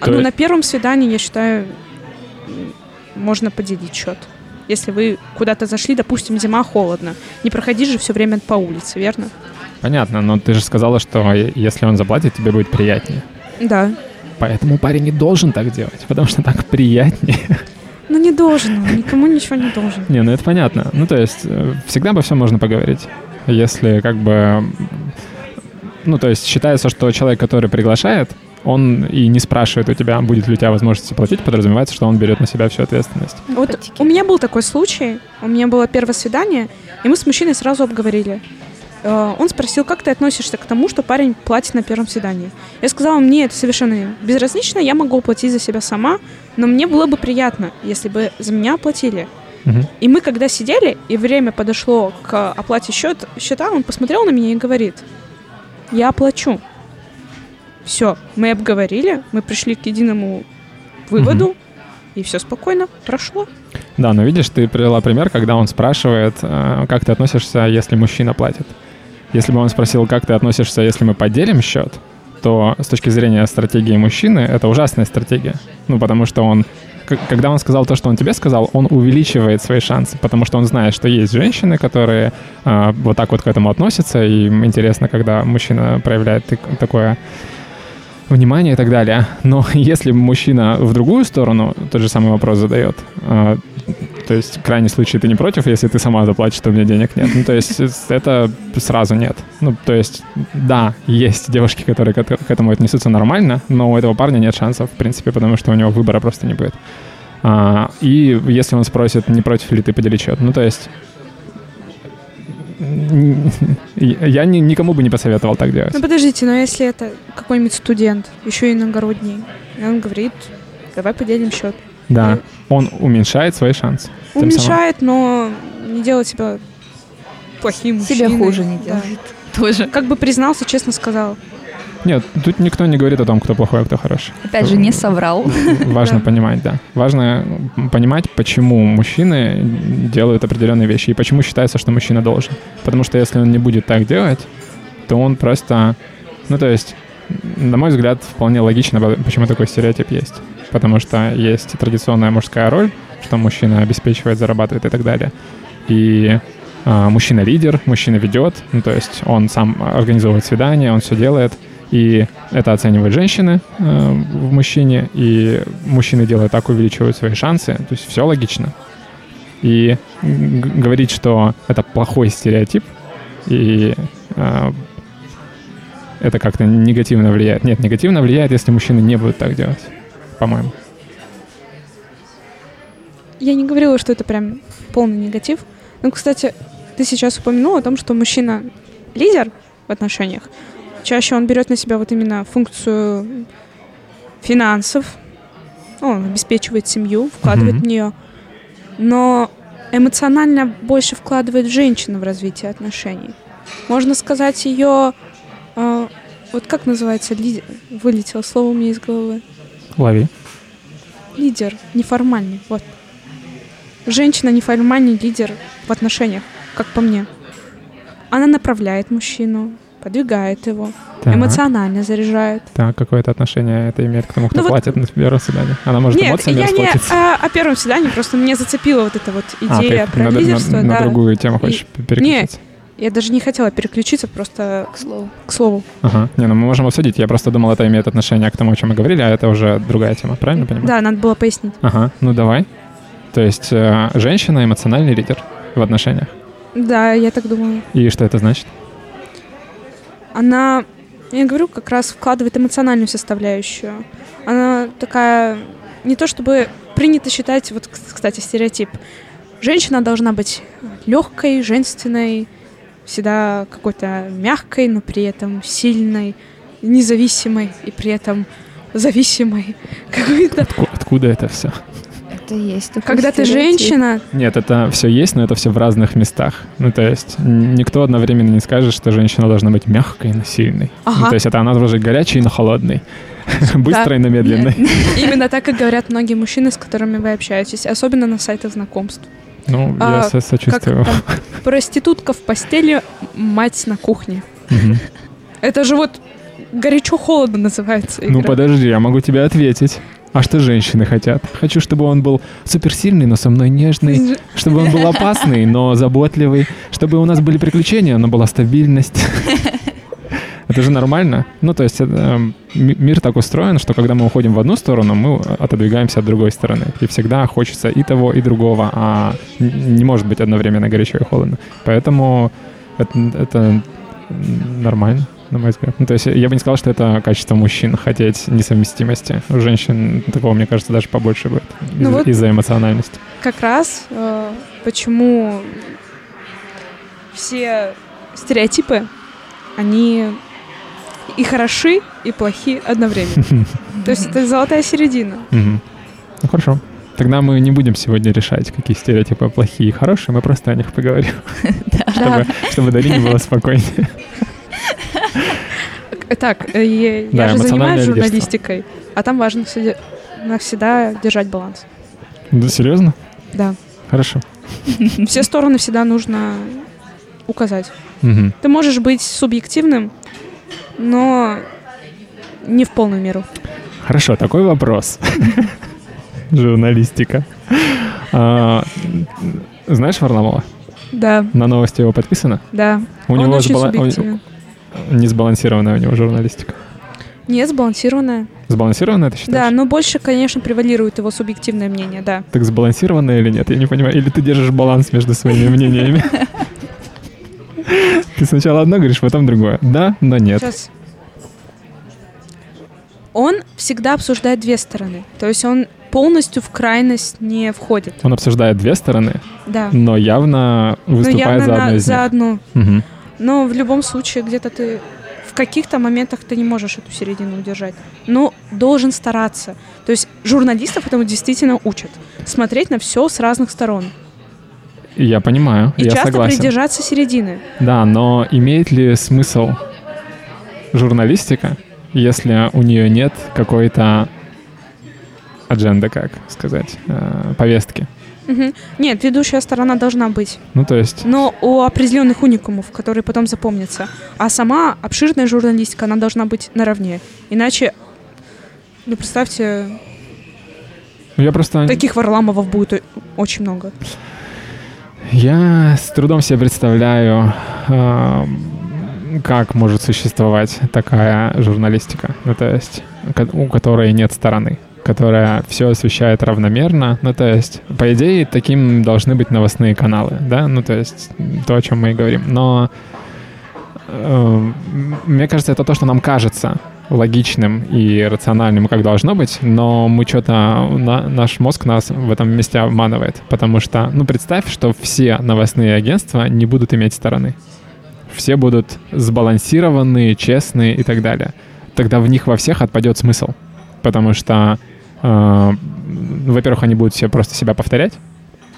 А, ну, на первом свидании, я считаю, можно поделить счет. Если вы куда-то зашли, допустим, зима, холодно, не проходить же все время по улице, верно?
Понятно, но ты же сказала, что если он заплатит, тебе будет приятнее.
Да.
Поэтому парень не должен так делать, потому что так приятнее. <laughs>
Ну не должен, он никому ничего не должен.
Не, ну это понятно. Ну то есть э, всегда обо всем можно поговорить. Если как бы... Ну то есть считается, что человек, который приглашает, он и не спрашивает у тебя, будет ли у тебя возможность платить, подразумевается, что он берет на себя всю ответственность.
Вот у меня был такой случай, у меня было первое свидание, и мы с мужчиной сразу обговорили. Э, Он спросил, как ты относишься к тому, что парень платит на первом свидании. Я сказала, мне это совершенно безразлично, я могу оплатить за себя сама, но мне было бы приятно, если бы за меня оплатили. И мы, когда сидели, и время подошло к оплате счет, счета, он посмотрел на меня и говорит, я оплачу. Все, мы обговорили, мы пришли к единому выводу, и все спокойно прошло.
Да, но видишь, ты привела пример, когда он спрашивает, э, как ты относишься, если мужчина платит. Если бы он спросил, как ты относишься, если мы поделим счет, то с точки зрения стратегии мужчины это ужасная стратегия. Ну, потому что он, когда он сказал то, что он тебе сказал, он увеличивает свои шансы, потому что он знает, что есть женщины, которые э, вот так вот к этому относятся, и им интересно, когда мужчина проявляет так- такое внимание и так далее. Но <laughs> если мужчина в другую сторону тот же самый вопрос задает, а, то есть крайний случай ты не против, если ты сама заплатишь, то у меня денег нет. Ну, то есть <laughs> это сразу нет. Ну, то есть, да, есть девушки, которые к, эт- к этому отнесутся нормально, но у этого парня нет шансов, в принципе, потому что у него выбора просто не будет. А, и если он спросит, не против ли ты поделить счет, ну, то есть я ни- никому бы не посоветовал так делать.
Ну подождите, но если это какой-нибудь студент, еще иногородний, и он говорит, давай поделим счет.
Да, он уменьшает свои шансы.
Уменьшает, но не делает себя плохим
Себе
мужчиной.
хуже не
Да.
делает. Тоже.
Как бы признался, честно сказал.
Нет, тут никто не говорит о том, кто плохой, а кто хороший.
Опять же, не соврал.
Важно <laughs> понимать, да. Важно понимать, почему мужчины делают определенные вещи и почему считается, что мужчина должен. Потому что если он не будет так делать, то он просто... Ну, то есть, на мой взгляд, вполне логично, почему такой стереотип есть. Потому что есть традиционная мужская роль, что мужчина обеспечивает, зарабатывает и так далее. И э, мужчина лидер, мужчина ведет, ну, то есть он сам организовывает свидания, он все делает. И это оценивают женщины э, в мужчине, и мужчины делают так, увеличивают свои шансы. То есть все логично. И говорить, что это плохой стереотип, и э, это как-то негативно влияет. Нет, негативно влияет, если мужчины не будут так делать, по-моему.
Я не говорила, что это прям полный негатив. Ну, кстати, ты сейчас упомянул о том, что мужчина лидер в отношениях. Чаще он берет на себя вот именно функцию финансов, он обеспечивает семью, вкладывает mm-hmm. в нее, но эмоционально больше вкладывает женщина в развитие отношений. Можно сказать, ее э, вот как называется, ли, вылетело слово у меня из головы.
Лови.
Лидер, неформальный, вот. Женщина неформальный лидер в отношениях, как по мне. Она направляет мужчину, подвигает его, так. эмоционально заряжает.
Так, какое это отношение это имеет к тому, кто ну, платит вот... на первом свидании? Она может
Нет,
эмоциями
я
расплатиться?
не о, о первом свидании, просто мне зацепила вот эта вот а, идея а, про на, лидерство.
На,
да.
на другую тему хочешь И... переключиться?
Нет, я даже не хотела переключиться, просто к слову. К слову.
Ага. Не, ну мы можем обсудить. Я просто думал, это имеет отношение к тому, о чем мы говорили, а это уже другая тема, правильно понимаю?
Да, надо было пояснить.
Ага, ну давай. То есть э, женщина эмоциональный лидер в отношениях?
Да, я так думаю.
И что это значит?
Она я говорю, как раз вкладывает эмоциональную составляющую. Она такая, не то чтобы принято считать, вот, кстати, стереотип. Женщина должна быть легкой, женственной, всегда какой-то мягкой, но при этом сильной, независимой и при этом зависимой. <laughs>
Откуда, откуда это все?
Это есть.
Когда ты женщина...
Нет, это все есть, но это все в разных местах. Ну, то есть никто одновременно не скажет, что женщина должна быть мягкой, но сильной. Ну, ага. Ну, то есть это она должна быть горячей, но холодной. <laughs> Быстрой, но медленной. <laughs>
Именно так и говорят многие мужчины, с которыми вы общаетесь, особенно на сайтах знакомств.
Ну, я а, сочувствую.
проститутка в постели, мать на кухне. Это же вот горячо-холодно называется.
Ну подожди, я могу тебе ответить. А что женщины хотят? Хочу, чтобы он был суперсильный, но со мной нежный. Чтобы он был опасный, но заботливый. Чтобы у нас были приключения, но была стабильность. <laughs> Это же нормально. Ну, то есть э, мир так устроен, что когда мы уходим в одну сторону, мы отодвигаемся от другой стороны. И всегда хочется и того, и другого, а не может быть одновременно горячо и холодно. Поэтому это, это нормально на мой взгляд. Ну, то есть я бы не сказал, что это качество мужчин хотеть несовместимости. У женщин такого, мне кажется, даже побольше будет ну из- вот из-за эмоциональности.
Как раз э, почему все стереотипы, они и хороши, и плохи одновременно. <laughs> То есть это золотая середина.
Ну хорошо. Тогда мы не будем сегодня решать, какие стереотипы плохие и хорошие, мы просто о них поговорим. <laughs> Чтобы, чтобы Дарине было спокойнее.
Так, э, я, да, же занимаюсь журналистикой, а там важно всегда держать баланс.
Да, серьезно?
Да.
Хорошо. <laughs>
Все стороны всегда нужно указать. Угу. Ты можешь быть субъективным, но не в полную меру.
Хорошо, такой вопрос. <laughs> Журналистика. А, знаешь Варнамова?
Да.
На новости его подписано?
Да.
У Он него очень субъективен. Несбалансированная у него журналистика.
Не сбалансированная.
Сбалансированная, ты считаешь?
Да, но больше, конечно, превалирует его субъективное мнение, да.
Так сбалансированная или нет? Я не понимаю. Или ты держишь баланс между своими <laughs> мнениями? Ты сначала одно говоришь, потом другое. Да, но нет. Сейчас.
Он всегда обсуждает две стороны. То есть он полностью в крайность не входит.
Он обсуждает две стороны?
Да.
Но явно выступает но явно за одну из
за одну. Угу. Но в любом случае где-то ты в каких-то моментах ты не можешь эту середину удержать. Но должен стараться. То есть журналистов этому действительно учат. Смотреть на все с разных сторон.
Я понимаю,
И
я
часто
согласен.
придержаться середины.
Да, но имеет ли смысл журналистика если у нее нет какой-то адженды, как сказать, э, повестки.
Мгм. Нет, ведущая сторона должна быть.
Ну, то есть,
но у определенных уникумов, которые потом запомнятся. А сама обширная журналистика, она должна быть наравне. Иначе, ну, представьте,
я просто...
таких Варламовов будет очень много.
Я с трудом себе представляю, э, как может существовать такая журналистика, ну, то есть, у которой нет стороны которая все освещает равномерно. Ну, то есть, по идее, таким должны быть новостные каналы, да? Ну, то есть, то, о чем мы и говорим. Но э, мне кажется, это то, что нам кажется логичным и рациональным, как должно быть, но мы что-то, на, наш мозг нас в этом месте обманывает, потому что, ну, представь, что все новостные агентства не будут иметь стороны. Все будут сбалансированные, честные и так далее. Тогда в них во всех отпадет смысл, потому что э, во-первых, они будут все просто себя повторять,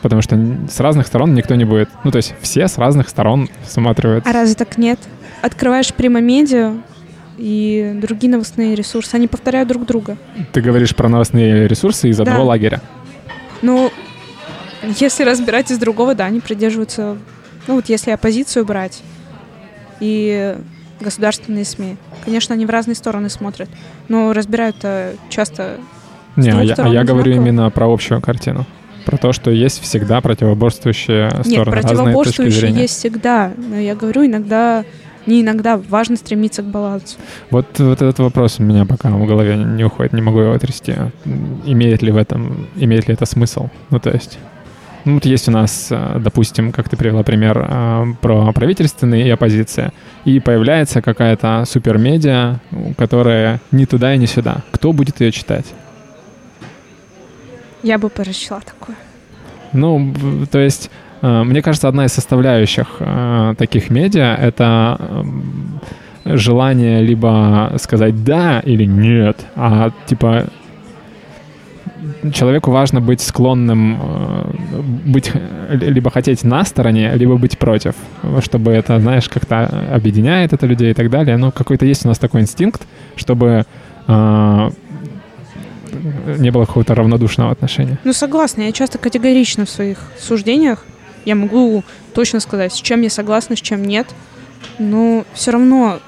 потому что с разных сторон никто не будет. Ну, то есть все с разных сторон всматривают.
А разве так нет? Открываешь прямомедиа и другие новостные ресурсы, они повторяют друг друга.
Ты говоришь про новостные ресурсы из одного
Да.
лагеря.
Ну, если разбирать из другого, да, они придерживаются... Ну, вот если оппозицию брать и государственные СМИ, конечно, они в разные стороны смотрят, но разбирают-то часто
Не, а я, а я говорю именно про общую картину. Про то, что есть всегда противоборствующие
Нет,
стороны, точки
противоборствующие есть всегда. Но я говорю, иногда, не иногда, важно стремиться к балансу.
Вот, вот этот вопрос у меня пока в голове не, уходит, не могу его отрясти. М, Имеет ли в этом, имеет ли это смысл? Ну, то есть, ну, вот есть у нас, э, допустим, как ты привела пример э, про правительственные и оппозиция, и появляется какая-то супермедиа, которая ни туда и ни сюда. Кто будет ее читать?
Я бы прочла такое.
Ну, то есть, э, мне кажется, одна из составляющих таких медиа — это желание либо сказать «да» или «нет», а типа человеку важно быть склонным э, быть э, либо хотеть на стороне, либо быть против, чтобы это, знаешь, как-то объединяет это людей и так далее. Ну, какой-то есть у нас такой инстинкт, чтобы э, не было какого-то равнодушного отношения.
Ну, согласна, я часто категорична в своих суждениях. Я могу точно сказать, с чем я согласна, с чем нет. Но все равно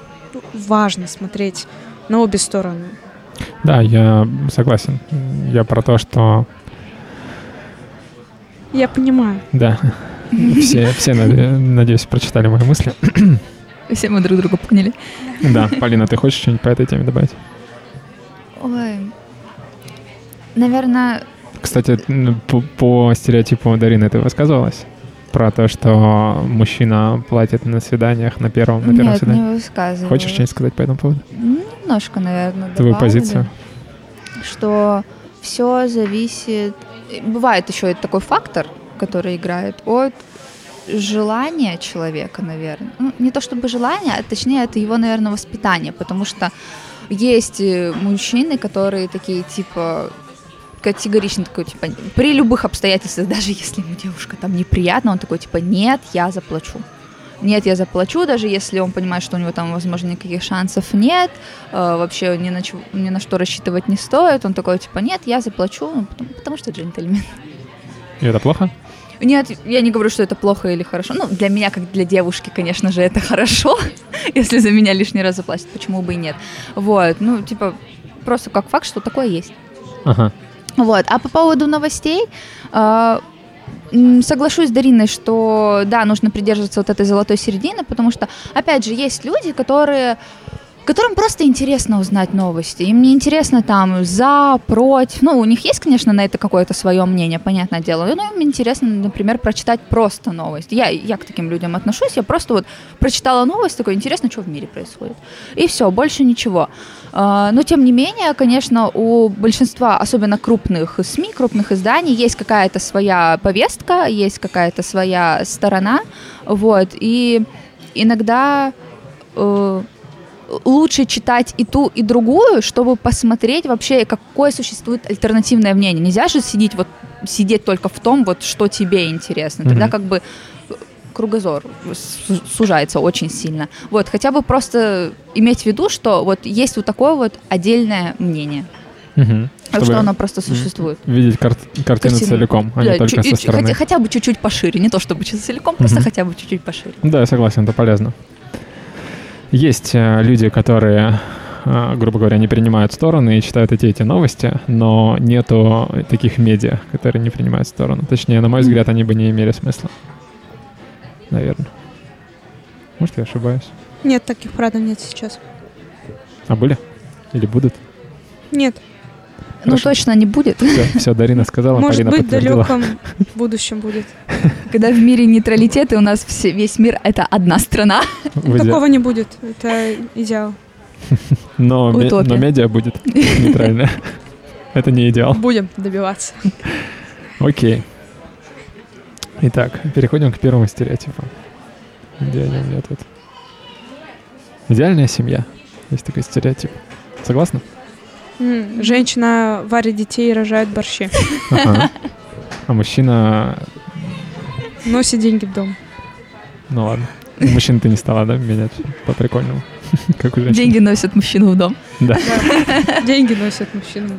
важно смотреть на обе стороны.
Да, я согласен. Я про то, что
Я понимаю.
да, все, все, наде- надеюсь, прочитали мои мысли.
Все мы друг друга поняли.
Да, Полина, ты хочешь что-нибудь по этой теме добавить?
Ой. Наверное,
Кстати, по, по стереотипу Дарины ты высказывалась? Про то, что мужчина платит на свиданиях на первом, на первом
нет,
свидании.
не высказывала.
Хочешь что-нибудь сказать по этому поводу?
Немножко, наверное,
Твою
добавлю,
позицию?
Что все зависит... Бывает еще и такой фактор, который играет от желания человека, наверное. Ну, не то чтобы желание, а точнее это его, наверное, воспитание, потому что есть э, мужчины, которые такие, типа, категорично такой, типа, при любых обстоятельствах, даже если ему девушка там неприятна, он такой, типа, нет, я заплачу. Нет, я заплачу, даже если он понимает, что у него там, возможно, никаких шансов нет, э, вообще ни на, чё- ни на что рассчитывать не стоит, он такой, типа, нет, я заплачу, ну, потому, потому что джентльмен.
И это плохо?
Нет, я не говорю, что это плохо или хорошо. Ну, для меня, как для девушки, конечно же, это хорошо, <laughs> если за меня лишний раз заплатят, почему бы и нет. Вот, ну, типа, просто как факт, что такое есть.
Ага.
Вот. А по поводу новостей, м, соглашусь с Дариной, что да, нужно придерживаться вот этой золотой середины, потому что, опять же, есть люди, которые которым просто интересно узнать новости. Им не интересно там за, против. Ну, у них есть, конечно, на это какое-то свое мнение, понятное дело. Но им интересно, например, прочитать просто новость. Я, я к таким людям отношусь. Я просто вот прочитала новость, такое интересно, что в мире происходит. И все, больше ничего. А, Но, тем не менее, конечно, у большинства, особенно крупных СМИ, крупных изданий, есть какая-то своя повестка, есть какая-то своя сторона. Вот. И иногда э, лучше читать и ту, и другую, чтобы посмотреть вообще, какое существует альтернативное мнение. Нельзя же сидеть вот сидеть только в том, вот что тебе интересно. Тогда
Мгм.
как бы кругозор су- сужается очень сильно. Вот, хотя бы просто иметь в виду, что вот есть вот такое вот отдельное мнение, а
Чтобы
что оно просто существует.
видеть кар- картину
Картину.
целиком, а
Да,
не только со стороны.
хотя, хотя бы чуть-чуть пошире, не то чтобы целиком, просто
Мгм.
хотя бы чуть-чуть пошире.
Да, я согласен, это полезно. Есть э, люди, которые, э, грубо говоря, не принимают стороны и читают эти эти новости, но нету таких медиа, которые не принимают сторону. Точнее, на мой взгляд, они бы не имели смысла. Наверное. Может, я ошибаюсь.
Нет, таких правда нет сейчас.
А были? Или будут?
Нет.
Ну,
Хорошо.
точно не будет.
Все, Дарина сказала,
Может
Полина
быть, в далеком будущем будет. <laughs>
Когда в мире нейтралитет, и у нас все, весь мир — это одна страна. <laughs>
Такого не будет. Это идеал. <laughs>
Но, ме- но медиа будет нейтральная. Это не идеал.
Будем добиваться.
Окей. Итак, переходим к первому стереотипу. Где они у меня тут? Идеальная семья. Есть такой стереотип. Согласна?
Женщина варит детей и рожает борщи.
Ага. <laughs> А мужчина...
Носит деньги в дом.
Ну ладно. У мужчин ты не стала, да, менять по-прикольному? <laughs> Как у женщин.
Деньги носят мужчину в дом.
Да. <laughs>
Деньги носят мужчины.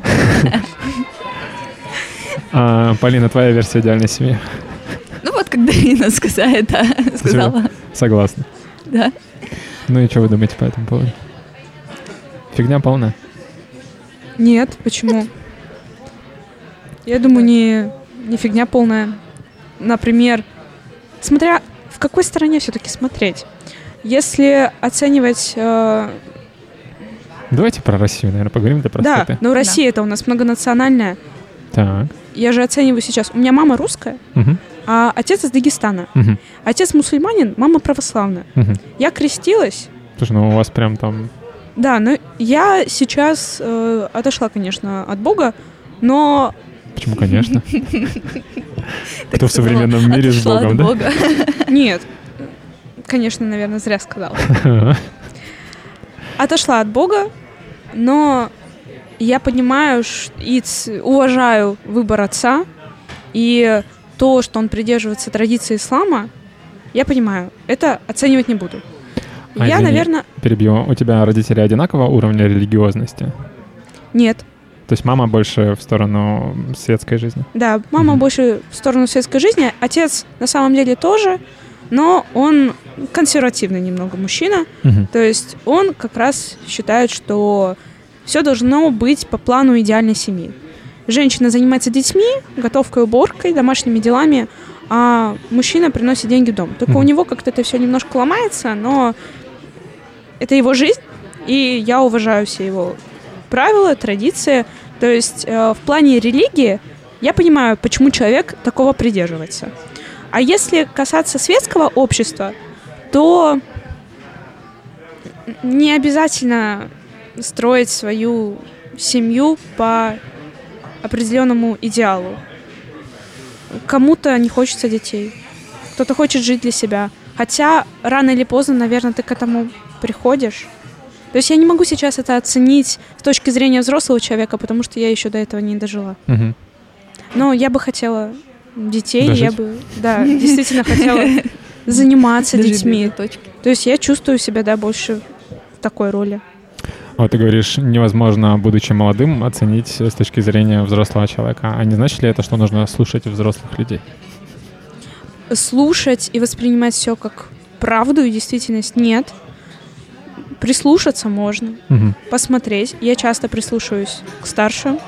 А, Полина, твоя версия идеальной семьи.
Ну вот, как Дарина сказала, это, сказала,
Согласна.
да.
Ну и что вы думаете по этому поводу? Фигня полная.
Нет, почему? Я думаю, не, не фигня полная. Например, смотря в какой стороне все-таки смотреть. Если оценивать... э,
Давайте про Россию, наверное, поговорим для
да,
простоты.
но Россия это у нас многонациональная.
Так.
Я же оцениваю сейчас. У меня мама русская,
Мгм.
а отец из Дагестана.
Мгм.
Отец мусульманин, мама православная.
Мгм.
Я крестилась.
Слушай, ну у вас прям там...
Да, но я сейчас э, отошла, конечно, от Бога, но
Почему, конечно? <laughs> Кто в современном мире с Богом, да? <laughs>
Нет. Конечно, наверное, зря сказала. <laughs> Отошла от Бога, но я понимаю и уважаю выбор отца, и то, что он придерживается традиции ислама, я понимаю, это оценивать не буду.
А,
я,
извини.
наверное,
Перебью. У тебя родители одинакового уровня религиозности?
нет.
То есть мама больше в сторону светской жизни?
Да, мама
Мгм.
больше в сторону светской жизни, отец на самом деле тоже, но он консервативный немного мужчина,
Мгм.
то есть он как раз считает, что все должно быть по плану идеальной семьи. Женщина занимается детьми, готовкой, уборкой, домашними делами, а мужчина приносит деньги в дом. Только у
Мгм.
него как-то это все немножко ломается, но это его жизнь, и я уважаю все его правила, традиции. То есть э, в плане религии я понимаю, почему человек такого придерживается. А если касаться светского общества, то не обязательно строить свою семью по определенному идеалу. Кому-то не хочется детей, кто-то хочет жить для себя. Хотя рано или поздно, наверное, ты к этому приходишь. То есть я не могу сейчас это оценить с точки зрения взрослого человека, потому что я еще до этого не дожила.
Мгм.
Но я бы хотела детей,
Дожить?
я бы, да, действительно хотела заниматься детьми. То есть я чувствую себя, да, больше в такой роли.
Вот ты говоришь, невозможно, будучи молодым, оценить с точки зрения взрослого человека. А не значит ли это, что нужно слушать взрослых людей?
Слушать и воспринимать все как правду и действительность нет. Прислушаться можно,
Мгм.
посмотреть. Я часто прислушиваюсь к старшим.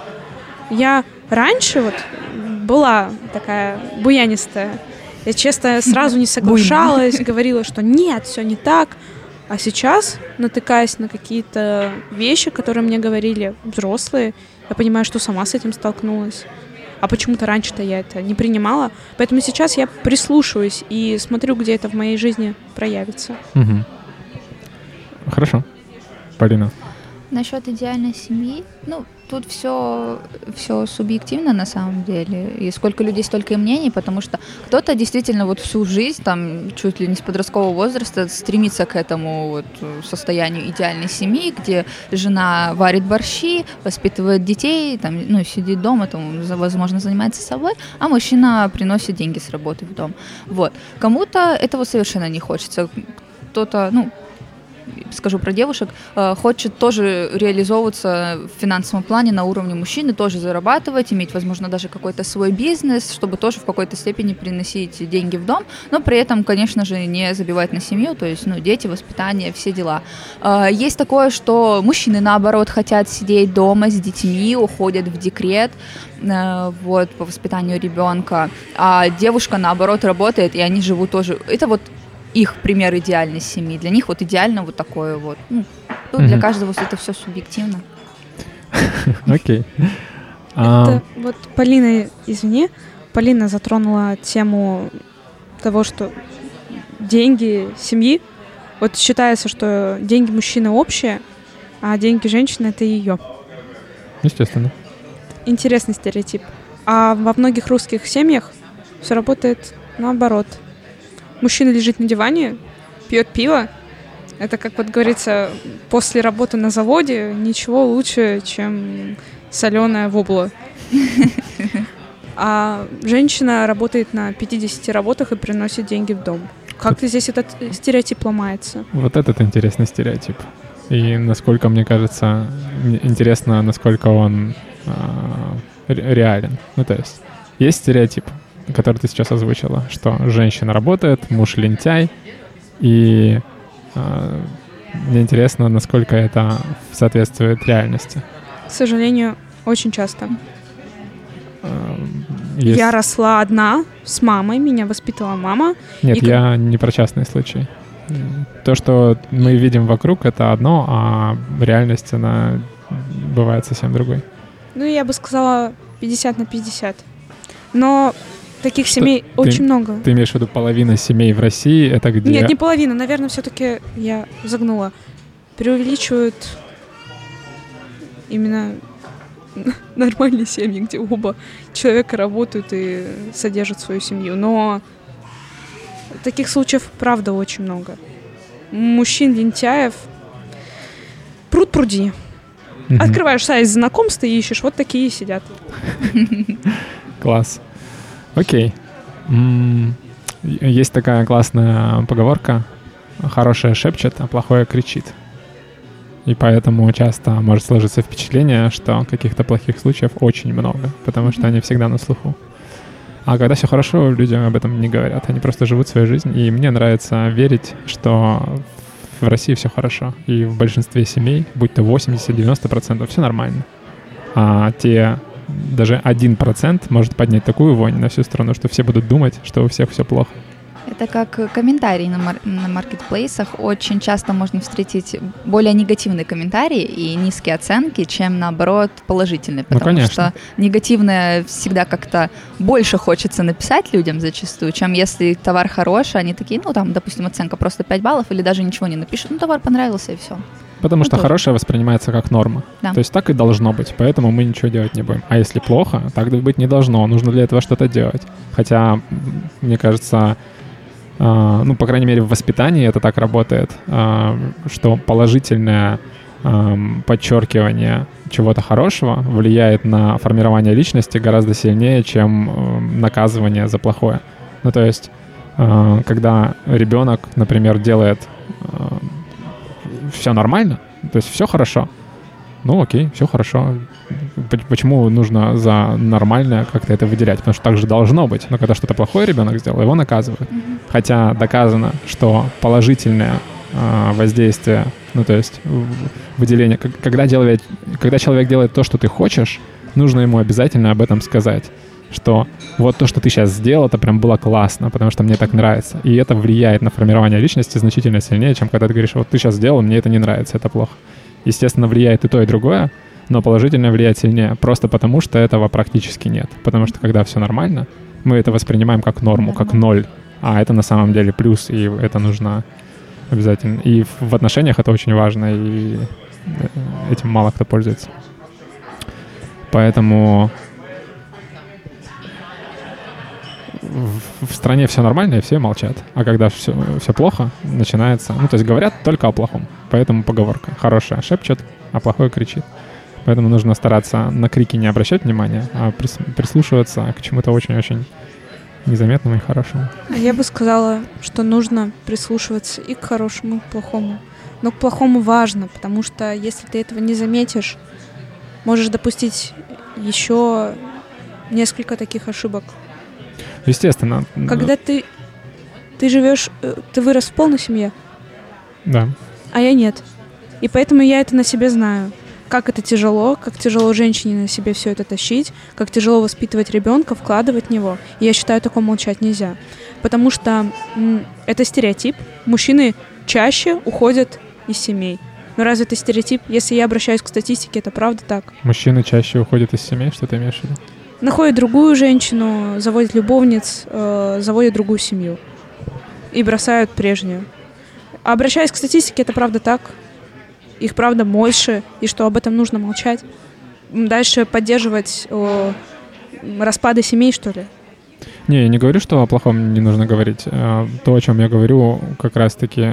Я раньше вот была такая буянистая. Я честно сразу не <laughs> соглашалась, <laughs> говорила, что нет, все не так. А сейчас, натыкаясь на какие-то вещи, которые мне говорили взрослые, я понимаю, что сама с этим столкнулась. А почему-то раньше-то я это не принимала. Поэтому сейчас я прислушиваюсь и смотрю, где это в моей жизни проявится.
Мгм. Хорошо. Полина.
насчет идеальной семьи, ну, тут все, все субъективно на самом деле. И сколько людей, столько и мнений, потому что кто-то действительно вот всю жизнь, там, чуть ли не с подросткового возраста, стремится к этому вот состоянию идеальной семьи, где жена варит борщи, воспитывает детей, там, ну, сидит дома, там, возможно, занимается собой, а мужчина приносит деньги с работы в дом. Вот. Кому-то этого совершенно не хочется. Кто-то, ну, скажу про девушек, э, хочет тоже реализовываться в финансовом плане на уровне мужчины, тоже зарабатывать, иметь, возможно, даже какой-то свой бизнес, чтобы тоже в какой-то степени приносить деньги в дом, но при этом, конечно же, не забивать на семью, то есть, ну, дети, воспитание, все дела. Э, есть такое, что мужчины, наоборот, хотят сидеть дома с детьми, уходят в декрет, э, вот, по воспитанию ребенка, а девушка, наоборот, работает, и они живут тоже... Это вот их пример идеальной семьи. Для них вот идеально вот такое вот. Ну, для каждого это все субъективно. <laughs>
Окей.
Это вот Полина, извини, Полина затронула тему того, что деньги семьи, вот считается, что деньги мужчины общие, а деньги женщины это ее.
Естественно.
Интересный стереотип. А во многих русских семьях все работает наоборот мужчина лежит на диване, пьет пиво. Это, как вот говорится, после работы на заводе ничего лучше, чем соленая вобла. А женщина работает на 50 работах и приносит деньги в дом. Как то здесь этот стереотип ломается?
Вот этот интересный стереотип. И насколько, мне кажется, интересно, насколько он э, реален. Ну, то есть, есть стереотип, который ты сейчас озвучила, что женщина работает, муж лентяй, и э, мне интересно, насколько это соответствует реальности.
К сожалению, очень часто. Э, есть... Я росла одна с мамой, меня воспитывала мама.
Нет, и... я не про частный случай. То, что мы видим вокруг, это одно, а реальность, она бывает совсем другой.
Ну, я бы сказала 50 на 50. Но Таких семей ты, очень много.
Ты имеешь в виду половина семей в России? Это где?
Нет, не половина. Наверное, все-таки я загнула. Преувеличивают именно <laughs> нормальные семьи, где оба человека работают и содержат свою семью. Но таких случаев, правда, очень много. Мужчин-лентяев пруд пруди. Открываешь сайт знакомств и ищешь, вот такие сидят.
Класс. Окей. Есть такая классная поговорка. Хорошее шепчет, а плохое кричит. И поэтому часто может сложиться впечатление, что каких-то плохих случаев очень много, потому что они всегда на слуху. А когда все хорошо, люди об этом не говорят. Они просто живут свою жизнь. И мне нравится верить, что в России все хорошо. И в большинстве семей, будь то 80-90%, все нормально. А те даже один процент может поднять такую вонь на всю страну, что все будут думать, что у всех все плохо.
Это как комментарии на, мар- на маркетплейсах. Очень часто можно встретить более негативные комментарии и низкие оценки, чем наоборот положительные. Ну, потому ну, что негативное всегда как-то больше хочется написать людям зачастую, чем если товар хороший, они такие, ну там, допустим, оценка просто 5 баллов или даже ничего не напишут, ну товар понравился и все.
Потому ну, что тоже. хорошее воспринимается как норма. Да. То есть так и должно быть, поэтому мы ничего делать не будем. А если плохо, так быть не должно. Нужно для этого что-то делать. Хотя, мне кажется, э, ну, по крайней мере, в воспитании это так работает, э, что положительное э, подчеркивание чего-то хорошего влияет на формирование личности гораздо сильнее, чем наказывание за плохое. Ну, то есть, когда ребенок, например, делает все нормально, то есть все хорошо. Ну окей, все хорошо. Почему нужно за нормальное как-то это выделять? Потому что так же должно быть. Но когда что-то плохое ребенок сделал, его наказывают. Mm-hmm. Хотя доказано, что положительное э, воздействие, ну то есть выделение, когда, делает, когда человек делает то, что ты хочешь, нужно ему обязательно об этом сказать что вот то, что ты сейчас сделал, это прям было классно, потому что мне так нравится. И это влияет на формирование личности значительно сильнее, чем когда ты говоришь, вот ты сейчас сделал, мне это не нравится, это плохо. Естественно, влияет и то, и другое, но положительно влияет сильнее, просто потому что этого практически нет. Потому что когда все нормально, мы это воспринимаем как норму, как ноль, а это на самом деле плюс, и это нужно обязательно. И в отношениях это очень важно, и этим мало кто пользуется. Поэтому в, стране все нормально, и все молчат. А когда все, все плохо, начинается... Ну, то есть говорят только о плохом. Поэтому поговорка. Хорошая шепчет, а плохое кричит. Поэтому нужно стараться на крики не обращать внимания, а прис, прислушиваться к чему-то очень-очень незаметному и хорошему.
А я бы сказала, что нужно прислушиваться и к хорошему, и к плохому. Но к плохому важно, потому что если ты этого не заметишь, можешь допустить еще несколько таких ошибок.
Естественно.
Когда ты ты живешь, э, ты вырос в полной семье,
Да.
а я нет. И поэтому я это на себе знаю. Как это тяжело, как тяжело женщине на себе все это тащить, как тяжело воспитывать ребенка, вкладывать в него. И я считаю, такое молчать нельзя. Потому что это стереотип. Мужчины чаще уходят из семей. Но разве это стереотип? Если я обращаюсь к статистике, это правда так.
Мужчины чаще уходят из семей, что ты имеешь в виду?
Находят другую женщину, заводят любовниц, э, заводят другую семью. И бросают прежнюю. Обращаясь к статистике, это правда так. Их правда больше, и что об этом нужно молчать. Дальше поддерживать э, распады семей, что ли.
Не, я не говорю, что о плохом не нужно говорить. Э, То, о чем я говорю, как раз-таки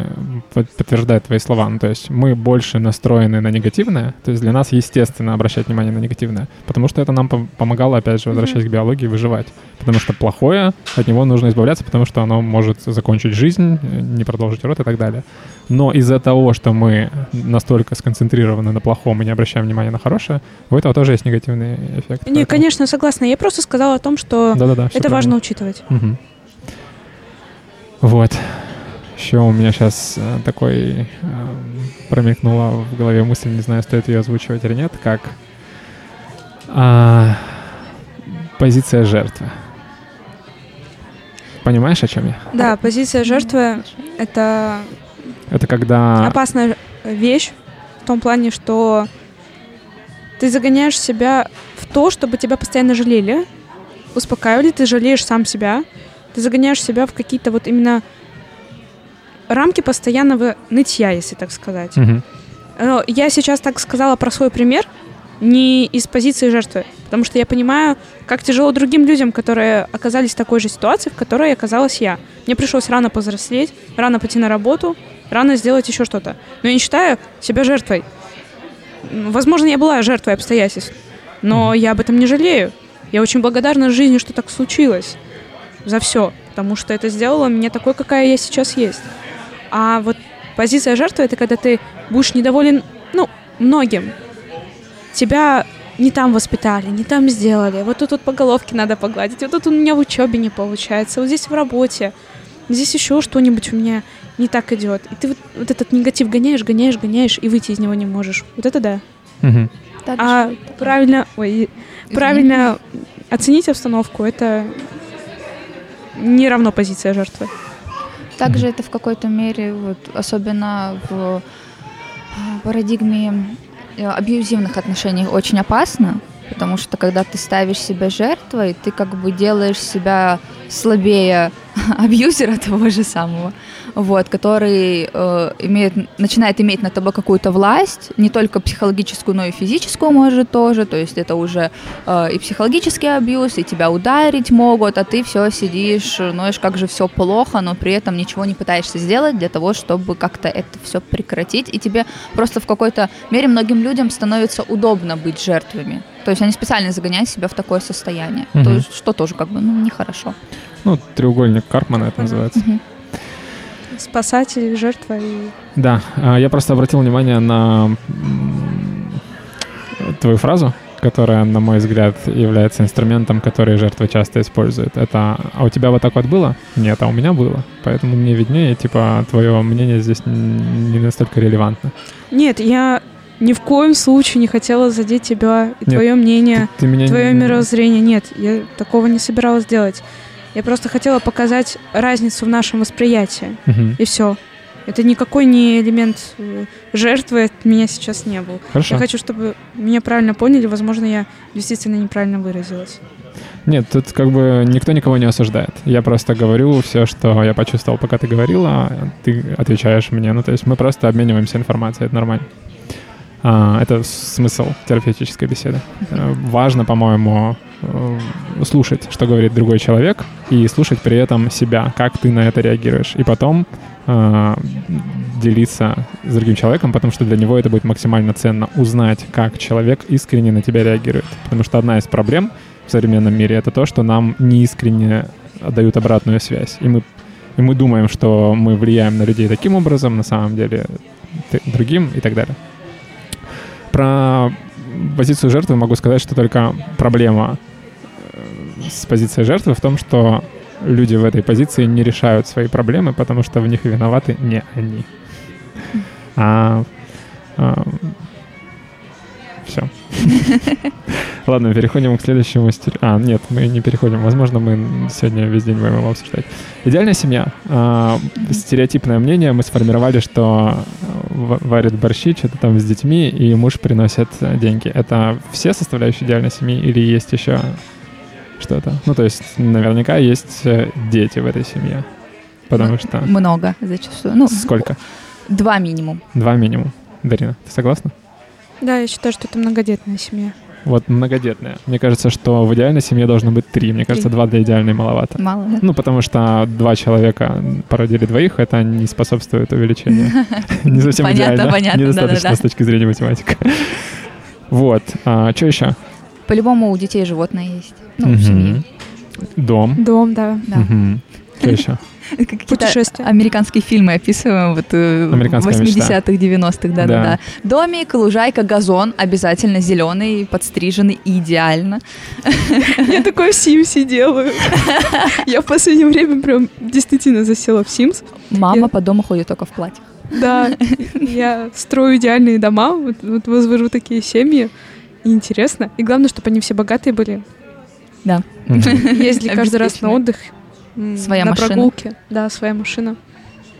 под- подтверждает твои слова. Ну, то есть мы больше настроены на негативное. То есть для нас естественно обращать внимание на негативное. Потому что это нам пом- помогало, опять же, возвращаясь к биологии, выживать. Потому что плохое, от него нужно избавляться, потому что оно может закончить жизнь, э, не продолжить род и так далее. Но из-за того, что мы настолько сконцентрированы на плохом и не обращаем внимания на хорошее, у этого тоже есть негативный эффект.
Не,
Поэтому-
конечно, согласна. Я просто сказала о том, что
Да-да-да. всё
это
правильно.
важно учитывать.
Мгм. Вот. Еще у меня сейчас такой эм, промелькнула в голове мысль, не знаю, стоит ее озвучивать или нет, как а, позиция жертвы. Понимаешь, о чем я?
Да, позиция жертвы — это
Это когда...
опасная вещь в том плане, что ты загоняешь себя в то, чтобы тебя постоянно жалели, успокаивали, ты жалеешь сам себя, ты загоняешь себя в какие-то вот именно рамки постоянного нытья, если так сказать.
Мгм.
Но я сейчас так сказала про свой пример, не из позиции жертвы, потому что я понимаю, как тяжело другим людям, которые оказались в такой же ситуации, в которой оказалась я. Мне пришлось рано повзрослеть, рано пойти на работу, рано сделать еще что-то. Но я не считаю себя жертвой. Возможно, я была жертвой обстоятельств, но я об этом не жалею. Я очень благодарна жизни, что так случилось. За все. Потому что это сделало меня такой, какая я сейчас есть. А вот позиция жертвы — это когда ты будешь недоволен, ну, многим. Тебя не там воспитали, не там сделали. Вот тут вот по головке надо погладить. Вот тут у меня в учебе не получается. Вот здесь в работе. Здесь еще что-нибудь у меня не так идет. И ты вот, вот этот негатив гоняешь, гоняешь, гоняешь, и выйти из него не можешь. Вот это да.
Так
А правильно, ой, правильно оценить обстановку, это не равно позиция жертвы.
Также это в какой-то мере, вот, особенно в парадигме э, абьюзивных отношений очень опасно, потому что когда ты ставишь себя жертвой, ты как бы делаешь себя слабее <laughs> абьюзера того же самого, вот, который э, имеет, начинает иметь над тобой какую-то власть, не только психологическую, но и физическую может тоже, то есть это уже э, и психологический абьюз, и тебя ударить могут, а ты все сидишь, ноешь, как же все плохо, но при этом ничего не пытаешься сделать для того, чтобы как-то это все прекратить, и тебе просто в какой-то мере многим людям становится удобно быть жертвами. То есть они специально загоняют себя в такое состояние, то
Мгм.
есть, что тоже как бы ну, нехорошо.
Ну, треугольник Карпмана это называется.
Мгм.
Спасатель, жертва и...
Да, а, я просто обратил внимание на твою фразу, которая, на мой взгляд, является инструментом, который жертва часто использует. Это «А у тебя вот так вот было?» Нет, а у меня было. Поэтому мне виднее, типа, твое мнение здесь не настолько релевантно.
Нет, я ни в коем случае не хотела задеть тебя и
Нет,
твое мнение,
Ты меня...
твое
не-
мировоззрение. Нет, я такого не собиралась делать. Я просто хотела показать разницу в нашем восприятии.
Мгм.
И все. Это никакой не элемент э, жертвы от меня сейчас не был.
Хорошо.
Я хочу, чтобы меня правильно поняли. Возможно, я действительно неправильно выразилась.
Нет, тут как бы никто никого не осуждает. Я просто говорю все, что я почувствовал, пока ты говорила, ты отвечаешь мне. Ну, то есть мы просто обмениваемся информацией, это нормально. А, это смысл терапевтической беседы. Э, Важно, по-моему, э, слушать, что говорит другой человек, и слушать при этом себя, как ты на это реагируешь. И потом э, делиться с другим человеком, потому что для него это будет максимально ценно узнать, как человек искренне на тебя реагирует. Потому что одна из проблем в современном мире это то, что нам неискренне дают обратную связь. И мы, и мы думаем, что мы влияем на людей таким образом, на самом деле другим и так далее. Про позицию жертвы могу сказать, что только проблема э, с позицией жертвы в том, что люди в этой позиции не решают свои проблемы, потому что в них виноваты не они. А, все. <laughs> Ладно, переходим к следующему стилю. А, нет, мы не переходим. Возможно, мы сегодня весь день будем его обсуждать. Идеальная семья. А, стереотипное мнение мы сформировали, что в- варит борщи, что-то там с детьми, и муж приносит э, деньги. Это все составляющие идеальной семьи или есть еще что-то? Ну, то есть наверняка есть э, дети в этой семье. Потому что...
Много зачастую. Ну,
Сколько?
два минимум.
Два минимум. Дарина, ты согласна?
Да, я считаю, что это многодетная семья.
Вот многодетная. Мне кажется, что в идеальной семье должно быть три. Мне кажется, два для идеальной маловато.
Мало, да?
Ну, потому что два человека породили двоих, это не способствует увеличению. <laughs> Не совсем
Понятно,
идеально.
понятно,
Недостаточно
да-да-да.
с точки зрения математики. Вот. Что еще?
По-любому у детей животное есть. Ну, в семье.
Дом.
Дом, да.
Да.
Что <laughs> еще? <laughs>
Путешествия.
американские фильмы описываем, вот э,
Американская
80-х, 90-х,
Да.
да-да-да. Домик, лужайка, газон, обязательно зеленый, подстриженный, идеально. <laughs>
Я такое в Симсе делаю. <laughs> Я в последнее время прям действительно засела в Симс.
Мама по дому ходит только в платье.
Да, я строю идеальные дома, вот, вот возвожу такие семьи. И интересно. И главное, чтобы они все богатые были.
Да.
Ездили каждый раз на отдых.
Своя
на
машина.
прогулки. Да, своя машина.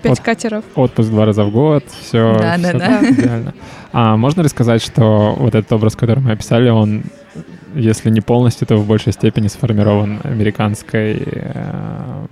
Пять
Вот.
катеров.
Отпуск два раза в год, все,
Да, да, да.
идеально. А можно ли сказать, что вот этот образ, который мы описали, он, если не полностью, то в большей степени сформирован американской, э,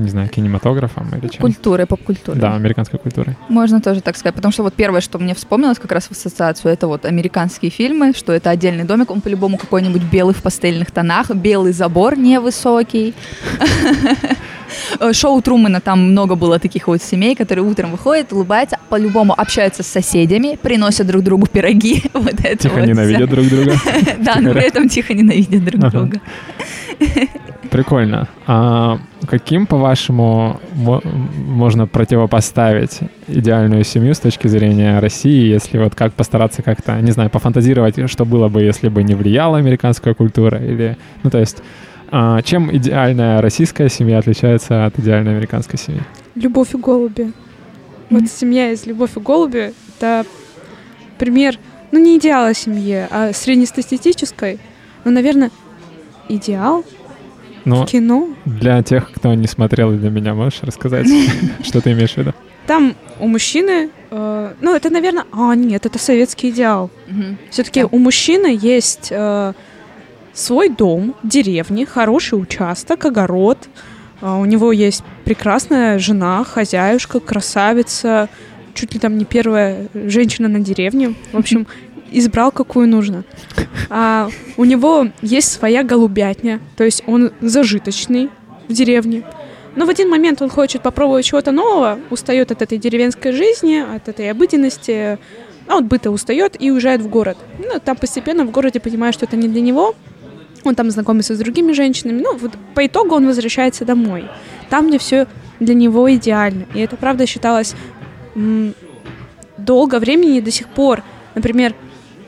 не знаю, кинематографом или чем?
Культурой, поп-культурой.
Да, американской культурой.
Можно тоже так сказать, потому что вот первое, что мне вспомнилось как раз в ассоциацию, это вот американские фильмы, что это отдельный домик, он по-любому какой-нибудь белый в пастельных тонах, белый забор невысокий. <laughs> Э, Шоу Трумана, там много было таких вот семей, которые утром выходят, улыбаются, по-любому общаются с соседями, приносят друг другу пироги. <laughs> Вот это
Тихо
вот
ненавидят
всё.
друг друга. <laughs>
Да, но при этом тихо ненавидят друг друга.
Прикольно. А каким, по-вашему, мо- можно противопоставить идеальную семью с точки зрения России, если вот как постараться как-то, не знаю, пофантазировать, что было бы, если бы не влияла американская культура, или, ну, то есть, а, чем идеальная российская семья отличается от идеальной американской семьи?
Любовь и голуби. Вот семья из «Любовь и голуби» — это пример, ну, не идеала семьи, а среднестатистической. Ну, наверное, идеал
Ну,
в кино.
для тех, кто не смотрел, и для меня можешь рассказать, <laughs> что ты имеешь в виду?
Там у мужчины, э, ну, это, наверное, а, нет, это советский идеал.
Мгм.
Все-таки
Да.
у мужчины есть э, свой дом, деревни, хороший участок, огород. А у него есть прекрасная жена, хозяюшка, красавица, чуть ли там не первая женщина на деревне. В общем, избрал какую нужно. А у него есть своя голубятня, то есть он зажиточный в деревне. Но в один момент он хочет попробовать чего-то нового, устает от этой деревенской жизни, от этой обыденности, а от быта устает и уезжает в город. Ну, там постепенно в городе понимает, что это не для него. Он там знакомится с другими женщинами. Ну, вот по итогу он возвращается домой. Там, где все для него идеально. И это, правда, считалось долго времени и до сих пор. Например,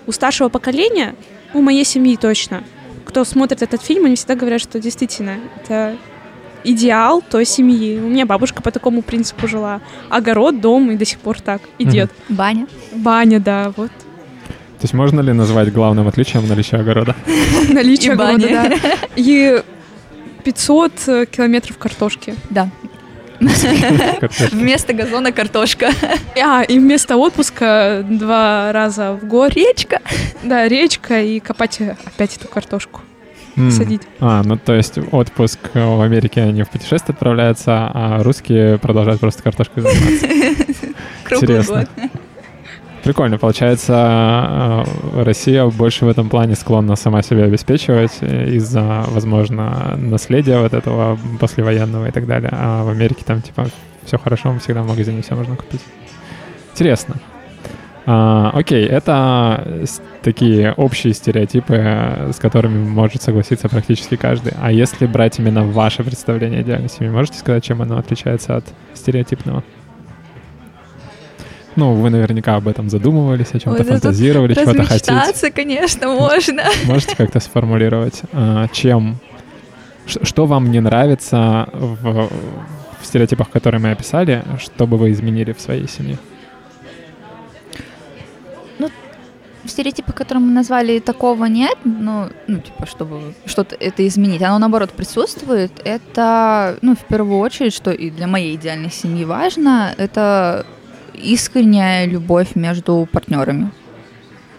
у старшего поколения, у моей семьи точно, кто смотрит этот фильм, они всегда говорят, что действительно это идеал той семьи. У меня бабушка по такому принципу жила. Огород, дом, и до сих пор так. И дед.
Баня.
Баня, да, вот.
То есть можно ли назвать главным отличием наличие огорода? <laughs>
Наличие огорода, да. <laughs> И 500 э, километров картошки.
Да. <laughs> Вместо газона картошка.
А, и вместо отпуска два раза в год.
Речка.
Да, речка и копать э, опять эту картошку. Садить.
А, ну то есть отпуск в Америке они в путешествие отправляются, а русские продолжают просто картошкой заниматься.
Круглый
Интересно.
год.
Прикольно. Получается, э, Россия больше в этом плане склонна сама себя обеспечивать из-за, возможно, наследия вот этого послевоенного и так далее. А в Америке там, типа, все хорошо, всегда в магазине все можно купить. Интересно. А, окей, это такие общие стереотипы, с которыми может согласиться практически каждый. А если брать именно ваше представление идеальной семьи, можете сказать, чем оно отличается от стереотипного? Ну, вы наверняка об этом задумывались, о чем-то фантазировали, чего-то хотите.
конечно, можно. <laughs>
Можете как-то сформулировать, а, чем, что вам не нравится в, в стереотипах, которые мы описали, что бы вы изменили в своей семье?
в стереотипах, которые мы назвали, такого нет, но, ну, типа, чтобы что-то это изменить. Оно, наоборот, присутствует. Это, ну, в первую очередь, что и для моей идеальной семьи важно, это искренняя любовь между партнерами.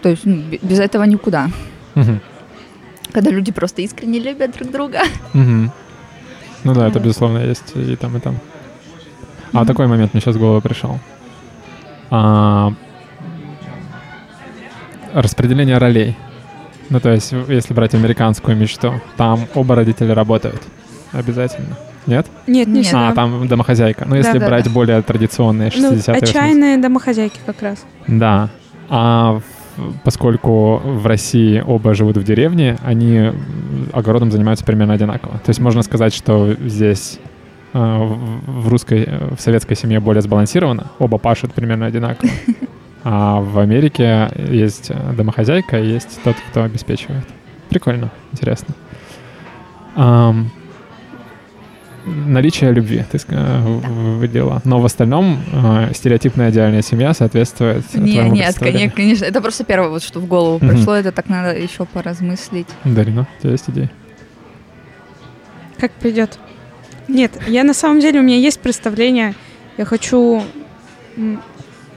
То есть ну, без этого никуда.
Угу.
Когда люди просто искренне любят друг друга.
Угу. Ну да, это, безусловно, есть и там, и там. А mm такой момент мне сейчас в голову пришел. А, распределение ролей. Ну, то есть, если брать американскую мечту, там оба родителя работают. Обязательно. Нет?
Нет, не
Нет. А, там домохозяйка. Ну, если да, брать да. более традиционные 60-е.
Ну, отчаянные домохозяйки как раз.
Да. А поскольку в России оба живут в деревне, они огородом занимаются примерно одинаково. То есть можно сказать, что здесь э, в русской, в советской семье более сбалансировано. Оба пашут примерно одинаково. <laughs> А в Америке есть домохозяйка, есть тот, кто обеспечивает. Прикольно, интересно. Наличие любви, ты да. выделила. Но в остальном э, стереотипная идеальная семья соответствует
не, твоему Нет, конечно, конечно. Это просто первое, вот, что в голову mm-hmm. пришло. Это так надо еще поразмыслить.
Дарина, у тебя есть идеи?
Как придет? Нет, я на самом деле, у меня есть представление. Я хочу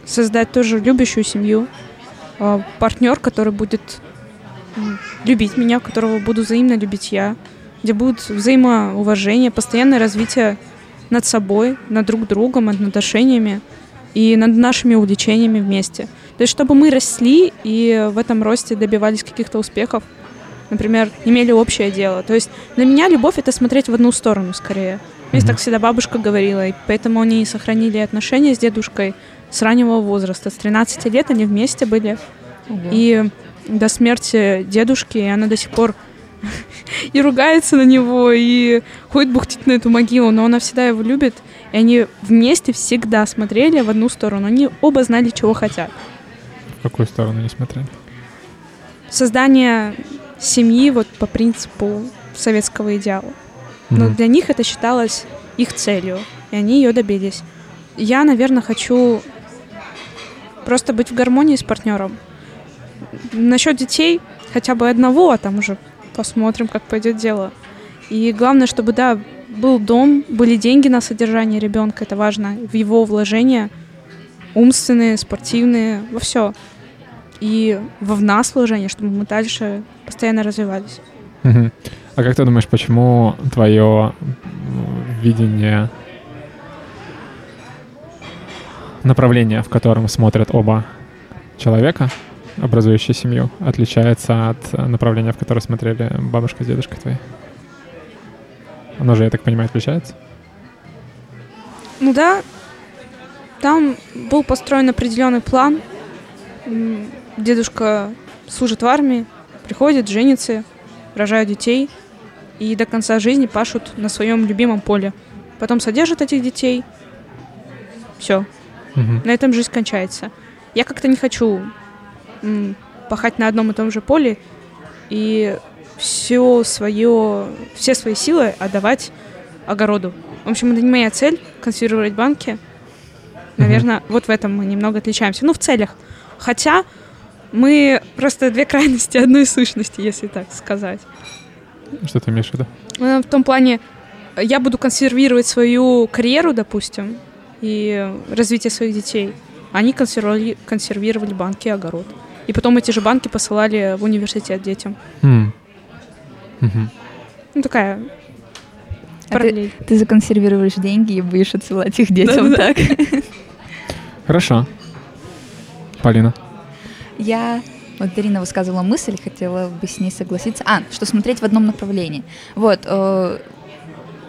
создать тоже любящую семью, а, партнер, который будет любить меня, которого буду взаимно любить я, где будет взаимоуважение, постоянное развитие над собой, над друг другом, над отношениями и над нашими увлечениями вместе. То есть, чтобы мы росли и в этом росте добивались каких-то успехов, например, имели общее дело. То есть для меня любовь — это смотреть в одну сторону скорее. Мне mm-hmm. так всегда бабушка говорила, и поэтому они сохранили отношения с дедушкой с раннего возраста. С 13 лет они вместе были. Угу. И до смерти дедушки, и она до сих пор и ругается на него, и ходит бухтить на эту могилу, но она всегда его любит. И они вместе всегда смотрели в одну сторону. Они оба знали, чего хотят.
В какую сторону они смотрели?
Создание семьи вот по принципу советского идеала. Но mm для них это считалось их целью, и они ее добились. Я, наверное, хочу Просто быть в гармонии с партнером. Насчет детей хотя бы одного, а там уже посмотрим, как пойдет дело. И главное, чтобы, да, был дом, были деньги на содержание ребенка, это важно, в его вложения, умственные, спортивные, во все. И в нас вложения, чтобы мы дальше постоянно развивались.
А как ты думаешь, почему твое видение направление, в котором смотрят оба человека, образующие семью, отличается от направления, в котором смотрели бабушка с дедушкой твои? Оно же, я так понимаю, отличается?
Ну да, там был построен определенный план. Дедушка служит в армии, приходит, женится, рожают детей и до конца жизни пашут на своем любимом поле. Потом содержат этих детей. Все,
Угу.
На этом жизнь кончается. Я как-то не хочу пахать на одном и том же поле и все свое, все свои силы отдавать огороду. В общем, это не моя цель консервировать банки. Наверное, угу. вот в этом мы немного отличаемся. Ну, в целях. Хотя мы просто две крайности одной сущности, если так сказать.
Что ты имеешь в виду?
Ну, в том плане, я буду консервировать свою карьеру, допустим, и развитие своих детей. Они консервировали, консервировали банки и огород. И потом эти же банки посылали в университет детям.
Mm. Mm-hmm.
Ну, такая
а Ты, ты законсервируешь деньги и будешь отсылать их детям, так?
Хорошо. Полина?
Я вот Дарина высказывала мысль, хотела бы с ней согласиться. А, что смотреть в одном направлении. Вот, э,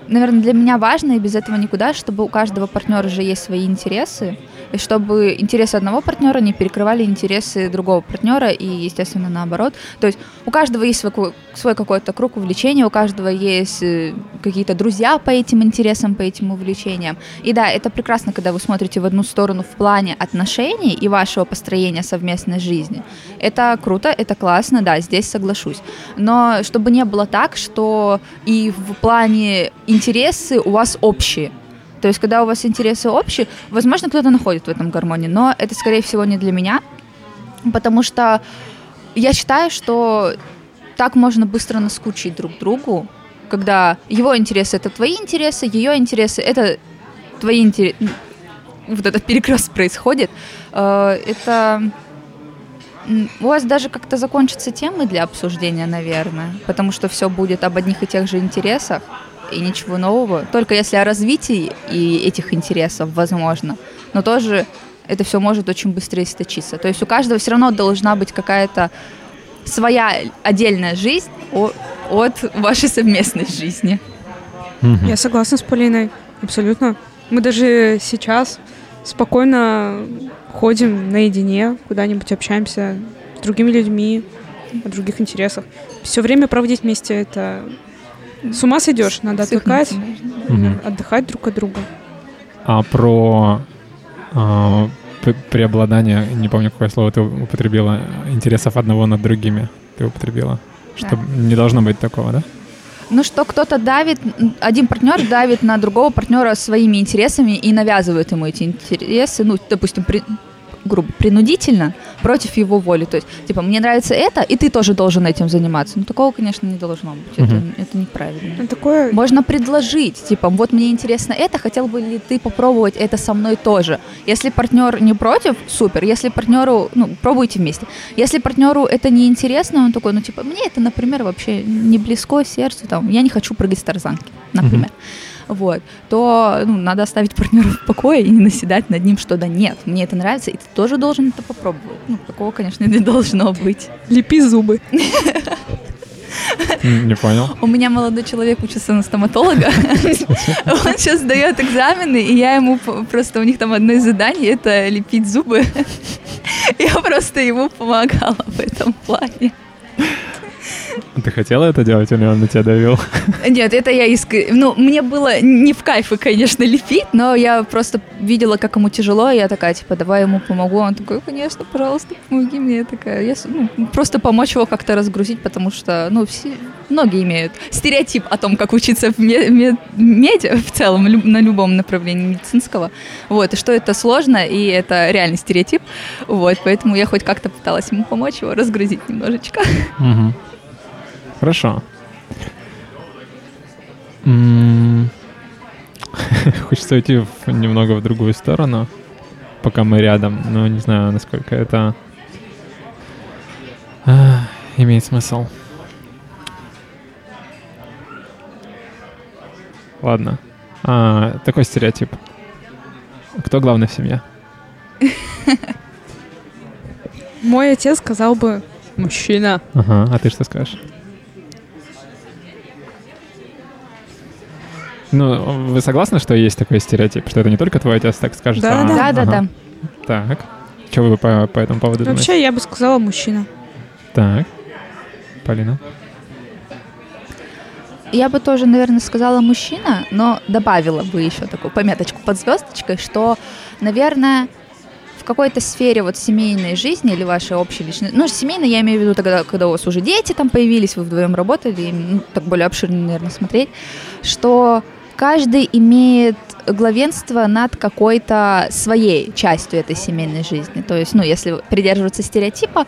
наверное, для меня важно, и без этого никуда, чтобы у каждого партнера же есть свои интересы, чтобы интересы одного партнера не перекрывали интересы другого партнера, и, естественно, наоборот. То есть у каждого есть свой, свой какой-то круг увлечений, у каждого есть э, какие-то друзья по этим интересам, по этим увлечениям. И да, это прекрасно, когда вы смотрите в одну сторону в плане отношений и вашего построения совместной жизни. Это круто, это классно, да, здесь соглашусь. Но чтобы не было так, что и в плане интересы у вас общие. То есть, когда у вас интересы общие, возможно, кто-то находит в этом гармонии, но это, скорее всего, не для меня, потому что я считаю, что так можно быстро наскучить друг другу, когда его интересы это твои интересы, ее интересы это твои интересы. Вот этот перекрест происходит. Э, это у вас даже как-то закончатся темы для обсуждения, наверное, потому что все будет об одних и тех же интересах и ничего нового. Только если о развитии и этих интересов, возможно. Но тоже это все может очень быстро источиться. То есть у каждого все равно должна быть какая-то своя отдельная жизнь от вашей совместной жизни.
Я согласна с Полиной, абсолютно. Мы даже сейчас спокойно ходим наедине, куда-нибудь общаемся с другими людьми о других интересах. Все время проводить вместе это с ума сойдешь, надо отдыхать, угу. отдыхать друг от друга.
А про а, преобладание, не помню, какое слово ты употребила, интересов одного над другими ты употребила. Что да. не должно быть такого, да?
Ну что кто-то давит, один партнер давит на другого партнера своими интересами и навязывает ему эти интересы, ну, допустим, при, грубо, принудительно против его воли. То есть, типа, мне нравится это, и ты тоже должен этим заниматься. Ну, такого, конечно, не должно быть. Это, это неправильно. Ну,
такое...
Можно предложить, типа, вот мне интересно это, хотел бы ли ты попробовать это со мной тоже. Если партнер не против, супер. Если партнеру, ну, пробуйте вместе. Если партнеру это не интересно, он такой, ну, типа, мне это, например, вообще не близко сердцу, там, я не хочу прыгать с тарзанки, например. Mm-hmm вот, то ну, надо оставить партнера в покое и не наседать над ним, что да нет, мне это нравится, и ты тоже должен это попробовать. Ну, такого, конечно, не <laughs> должно быть.
Лепи зубы. <laughs>
Не понял.
У меня молодой человек учится на стоматолога. <laughs> Он сейчас сдает экзамены, и я ему просто у них там одно из заданий это лепить зубы. Я просто ему помогала в этом плане. <laughs>
Ты хотела это делать, или он на тебя давил? <laughs>
Нет, это я иск... Ну, мне было не в кайфе, конечно, <laughs> лепить, но я просто видела, как ему тяжело, и я такая, типа, давай ему помогу. Он такой, конечно, пожалуйста, помоги мне. Я такая, я, ну, просто помочь его как-то разгрузить, потому что, ну, все, многие имеют стереотип о том, как учиться в меди в целом, на любом направлении медицинского. Вот, и что это сложно, и это реальный стереотип. Вот, поэтому я хоть как-то пыталась ему помочь его разгрузить немножечко.
Угу. Хорошо. <laughs> Хочется уйти в, немного в другую сторону, пока мы рядом, но не знаю, насколько это а, имеет смысл. Ладно. А, такой стереотип. Кто главный в семье? <laughs>
Мой отец сказал бы мужчина.
Ага, а ты что скажешь? Ну, вы согласны, что есть такой стереотип, что это не только твой отец так скажет?
Да, а, да, да, ага. да.
Так. Что вы по, по этому поводу думаете?
Вообще, я бы сказала мужчина.
Так. Полина?
Я бы тоже, наверное, сказала мужчина, но добавила бы еще такую пометочку под звездочкой, что, наверное, в какой-то сфере вот семейной жизни или вашей общей личной, ну, семейной я имею в виду тогда, когда у вас уже дети там появились, вы вдвоем работали, ну, так более обширно, наверное, смотреть, что каждый имеет главенство над какой-то своей частью этой семейной жизни. То есть, ну, если придерживаться стереотипа,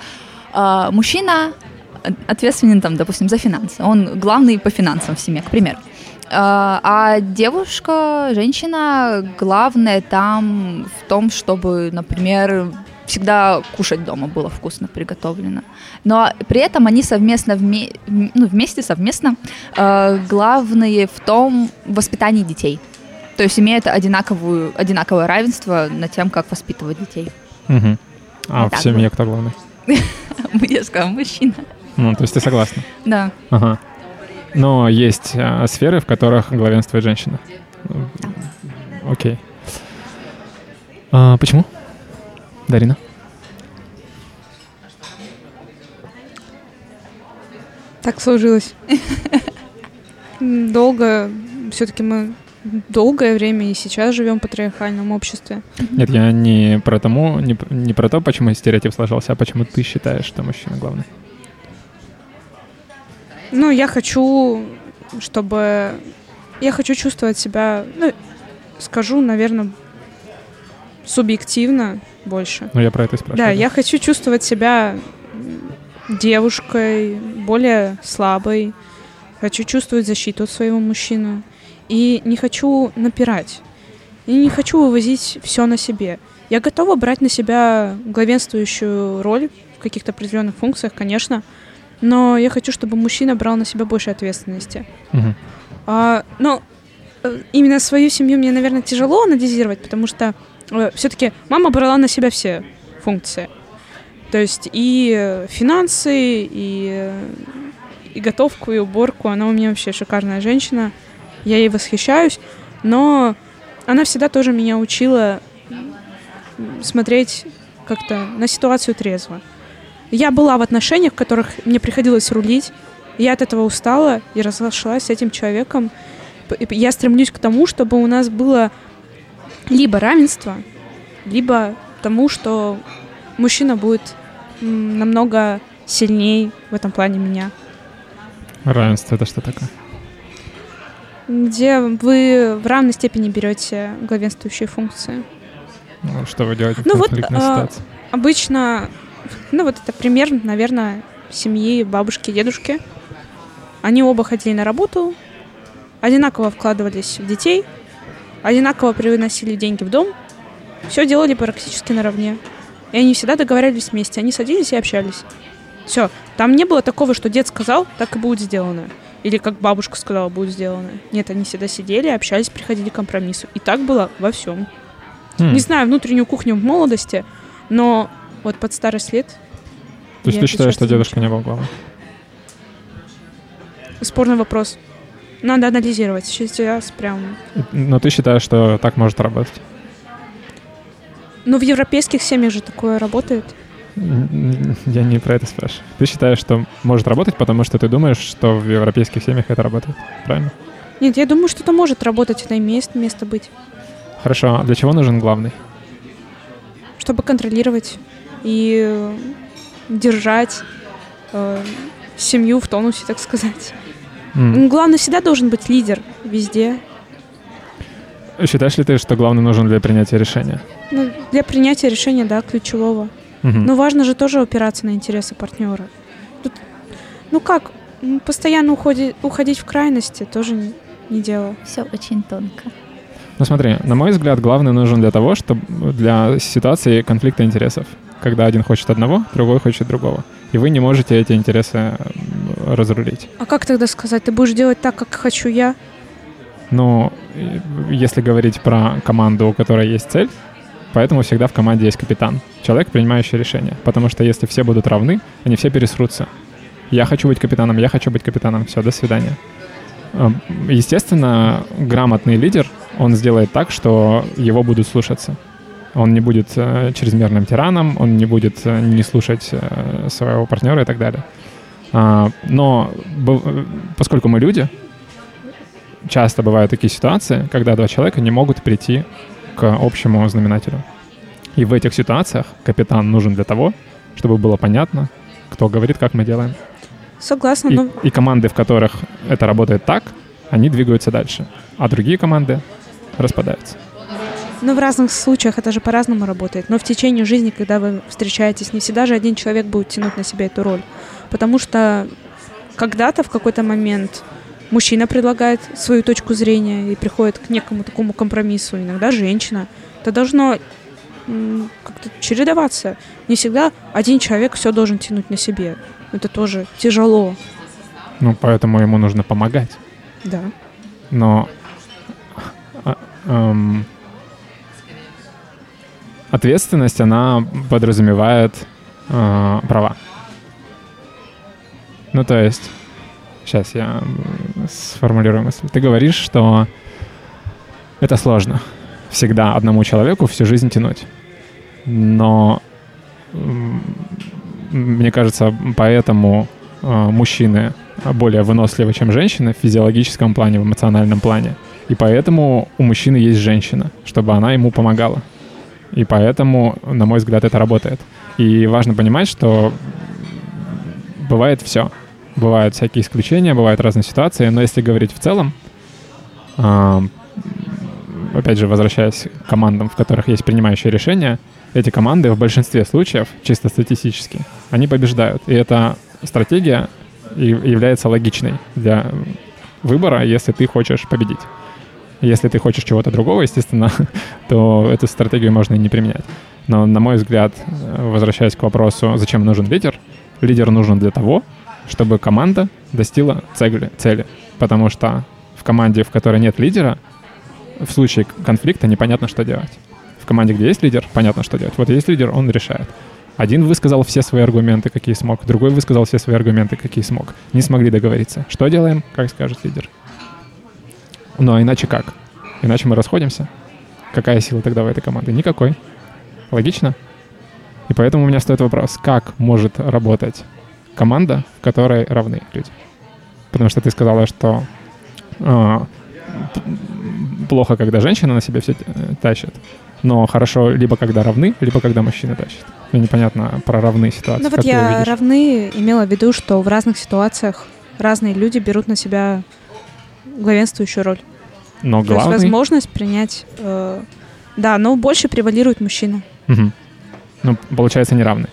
э, мужчина ответственен, там, допустим, за финансы. Он главный по финансам в семье, к примеру. Э, а девушка, женщина, главное там в том, чтобы, например, всегда кушать дома было вкусно приготовлено. Но при этом они совместно, вме, ну, вместе, совместно, э, главные в том воспитании детей. То есть имеют одинаковую, одинаковое равенство над тем, как воспитывать детей.
Угу. А
Вот
в семье кто главный? <laughs>
Я сказала, мужчина.
Ну, то есть ты согласна?
Да.
Ага. Но есть а, сферы, в которых главенствует женщина. Окей. А, почему? Дарина?
Так сложилось. Долго, все-таки мы долгое время и сейчас живем в патриархальном обществе.
Нет, я не про тому, не, не про то, почему стереотип сложился, а почему ты считаешь, что мужчина главный.
Ну, я хочу, чтобы... Я хочу чувствовать себя, ну, скажу, наверное, субъективно больше.
Ну, я про это и спрашиваю.
Да, я хочу чувствовать себя девушкой, более слабой. Хочу чувствовать защиту от своего мужчины. И не хочу напирать. И не хочу вывозить все на себе. Я готова брать на себя главенствующую роль в каких-то определенных функциях, конечно. Но я хочу, чтобы мужчина брал на себя больше ответственности.
Мгм.
А, но э, именно свою семью мне, наверное, тяжело анализировать, потому что все-таки мама брала на себя все функции. То есть и э, финансы, и, э, и готовку, и уборку. Она у меня вообще шикарная женщина. Я ей восхищаюсь. Но она всегда тоже меня учила смотреть как-то на ситуацию трезво. Я была в отношениях, в которых мне приходилось рулить. Я от этого устала и разошлась с этим человеком. Я стремлюсь к тому, чтобы у нас было либо равенство, либо тому, что мужчина будет намного сильнее в этом плане меня.
Равенство это что такое?
Где вы в равной степени берете главенствующие функции.
Ну, что вы делаете в
Ну вот, а? Обычно, ну вот это пример, наверное, семьи бабушки дедушки. Они оба ходили на работу, одинаково вкладывались в детей, одинаково приносили деньги в дом, все делали практически наравне. И они всегда договаривались вместе, они садились и общались. Все, там не было такого, что дед сказал, так и будет сделано. Или как бабушка сказала, будет сделано. Нет, они всегда сидели, общались, приходили к компромиссу. И так было во всем.
М,
Не знаю внутреннюю кухню в молодости, но вот под старость лет
То есть ты считаешь, что дедушка не был главным?
спорный вопрос. Надо анализировать. Сейчас прям...
Но ты считаешь, что так может работать?
Ну, в европейских семьях же такое работает.
Я не про это спрашиваю. Ты считаешь, что может работать, потому что ты думаешь, что в европейских семьях это работает, правильно?
Нет, я думаю, что это может работать, это имеет место быть.
Хорошо, а для чего нужен главный?
Чтобы контролировать и э, держать э, семью в тонусе, так сказать. Ну, Главное, всегда должен быть лидер везде.
Считаешь ли ты, что главный нужен для принятия решения?
Ну, для принятия решения, да, ключевого.
Мгм.
Но важно же тоже опираться на интересы партнера. Тут, ну как, постоянно уходи- уходить в крайности тоже не, не дело.
Все очень тонко.
Ну смотри, на мой взгляд, главный нужен для того, чтобы для ситуации конфликта интересов. Когда один хочет одного, другой хочет другого. И вы не можете эти интересы м, разрулить.
А как тогда сказать, ты будешь делать так, как хочу я?
Э, если говорить про команду, у которой есть цель, поэтому всегда в команде есть капитан. Человек, принимающий решение. Потому что если все будут равны, они все пересрутся. Я хочу быть капитаном, я хочу быть капитаном. Все, до свидания. Эм, Естественно, грамотный лидер, он сделает так, что его будут слушаться. Он не будет э, чрезмерным тираном, он не будет э, не слушать э, своего партнера и так далее. А, но поскольку мы люди, часто бывают такие ситуации, когда два человека не могут прийти к общему знаменателю. И в этих ситуациях капитан нужен для того, чтобы было понятно, кто говорит, как мы делаем.
Согласна,
И,
но
и команды, в которых это работает так, они двигаются дальше. А другие команды распадаются.
Но в разных случаях это же по-разному работает. Но в течение жизни, когда вы встречаетесь, не всегда же один человек будет тянуть на себя эту роль. Потому что когда-то, в какой-то момент, мужчина предлагает свою точку зрения и приходит к некому такому компромиссу. Иногда женщина. Это должно как-то чередоваться. Не всегда один человек все должен тянуть на себе. Это тоже тяжело.
Ну, поэтому ему нужно помогать.
Да.
Но а, эм, ответственность, она подразумевает э, права. Ну, то есть, сейчас я сформулирую мысль. Ты говоришь, что это сложно. Всегда одному человеку всю жизнь тянуть. Но мне кажется, поэтому э, мужчины более выносливы, чем женщины в физиологическом плане, в эмоциональном плане. И поэтому у мужчины есть женщина, чтобы она ему помогала. И поэтому, на мой взгляд, это работает. И важно понимать, что бывает все. Бывают всякие исключения, бывают разные ситуации, но если говорить в целом, э, опять же, возвращаясь к командам, в которых есть принимающие решения, эти команды в большинстве случаев, чисто статистически, они побеждают. И эта стратегия является логичной для выбора, если ты хочешь победить. Если ты хочешь чего-то другого, естественно, <laughs> то эту стратегию можно и не применять. Но, на мой взгляд, возвращаясь к вопросу, зачем нужен лидер, лидер нужен для того, чтобы команда достигла цели, цели. Потому что в команде, в которой нет лидера, в случае конфликта непонятно, что делать. В команде, где есть лидер, понятно, что делать. Вот есть лидер, он решает. Один высказал все свои аргументы, какие смог, другой высказал все свои аргументы, какие смог. Не смогли договориться. Что делаем, как скажет лидер. Ну а иначе как? Иначе мы расходимся. Какая сила тогда в этой команде? Никакой. Логично? И поэтому у меня стоит вопрос, как может работать команда, в которой равны люди? Потому что ты сказала, что э, плохо, когда женщина на себе все э, тащит, но хорошо либо когда равны, либо когда мужчина тащит. Ну, непонятно про равные ситуации.
Ну вот я равны имела в виду, что в разных ситуациях разные люди берут на себя главенствующую роль.
Но
То
главный...
есть возможность принять... Э, да, но больше превалирует мужчина.
Угу. Ну, получается, не равны.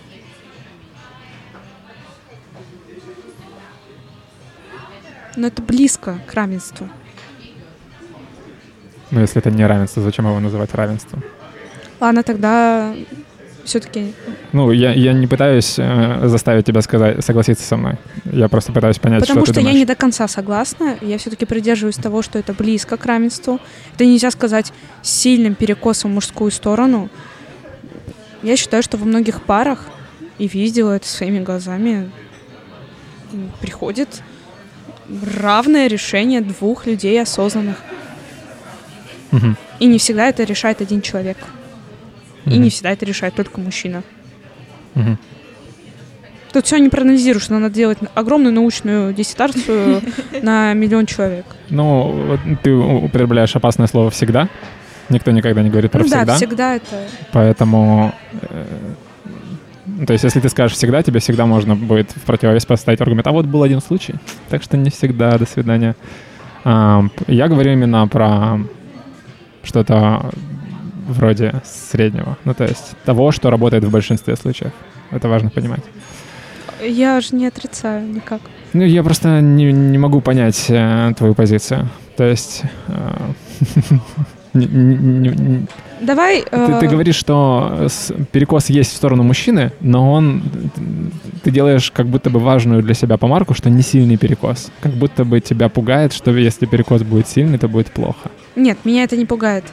Но это близко к равенству.
Ну, если это не равенство, зачем его называть равенством?
Ладно, тогда все-таки...
Ну, я, я не пытаюсь э, заставить тебя сказать, согласиться со мной. Я просто пытаюсь понять,
Потому
что,
что,
ты
я не до конца согласна. Я все-таки придерживаюсь того, что это близко к равенству. Это нельзя сказать сильным перекосом в мужскую сторону. Я считаю, что во многих парах, и видела это своими глазами, приходит равное решение двух людей осознанных.
Угу.
И не всегда это решает один человек.
Угу.
И не всегда это решает только мужчина.
Угу.
Тут все не проанализируешь, что надо делать огромную научную диссертацию <laughs> на миллион человек.
Ну, ты употребляешь опасное слово всегда. Никто никогда не говорит про
ну,
всегда.
Да, всегда это.
Поэтому, э, то есть, если ты скажешь всегда, тебе всегда можно будет в противовес поставить аргумент. А вот был один случай, так что не всегда. До свидания. А, я говорю именно про что-то вроде среднего. Ну, то есть того, что работает в большинстве случаев. Это важно понимать.
Я же не отрицаю никак.
Ну, я просто не, не могу понять э, твою позицию. То есть... Э, <laughs>
Давай...
Ты, ты
э,
говоришь, что перекос есть в сторону мужчины, но он... Ты делаешь как будто бы важную для себя помарку, что не сильный перекос. Как будто бы тебя пугает, что если перекос будет сильный, то будет плохо.
Нет, меня это не пугает.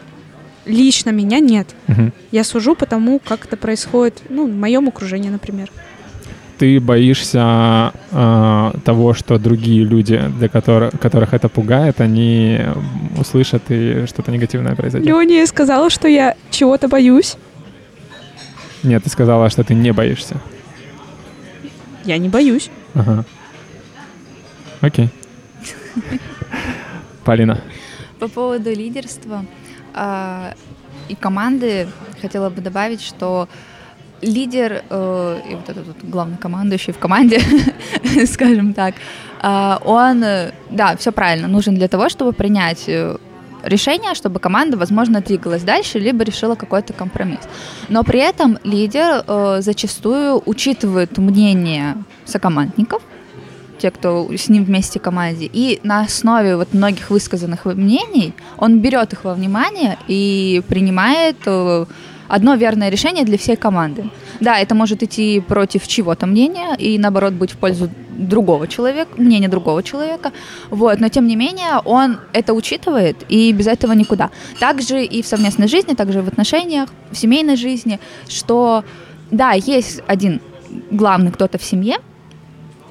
Лично меня нет.
Угу.
Я сужу по тому, как это происходит, ну, в моем окружении, например.
Ты боишься э, того, что другие люди, для которых, которых это пугает, они услышат и что-то негативное произойдет?
Леня, я сказала, что я чего-то боюсь.
Нет, ты сказала, что ты не боишься.
Я не боюсь.
Ага. Окей. <laughs> Полина.
По поводу лидерства и команды хотела бы добавить, что лидер э, и вот этот вот главнокомандующий в команде, <laughs> скажем так, э, он, да, все правильно, нужен для того, чтобы принять э, решение, чтобы команда, возможно, двигалась дальше, либо решила какой-то компромисс. Но при этом лидер э, зачастую учитывает мнение сокомандников, те, кто с ним вместе в команде, и на основе вот многих высказанных мнений он берет их во внимание и принимает э, одно верное решение для всей команды. Да, это может идти против чего-то мнения и, наоборот, быть в пользу другого человека, мнение другого человека, вот, но тем не менее он это учитывает, и без этого никуда. Также и в совместной жизни, также в отношениях, в семейной жизни, что, да, есть один главный кто-то в семье,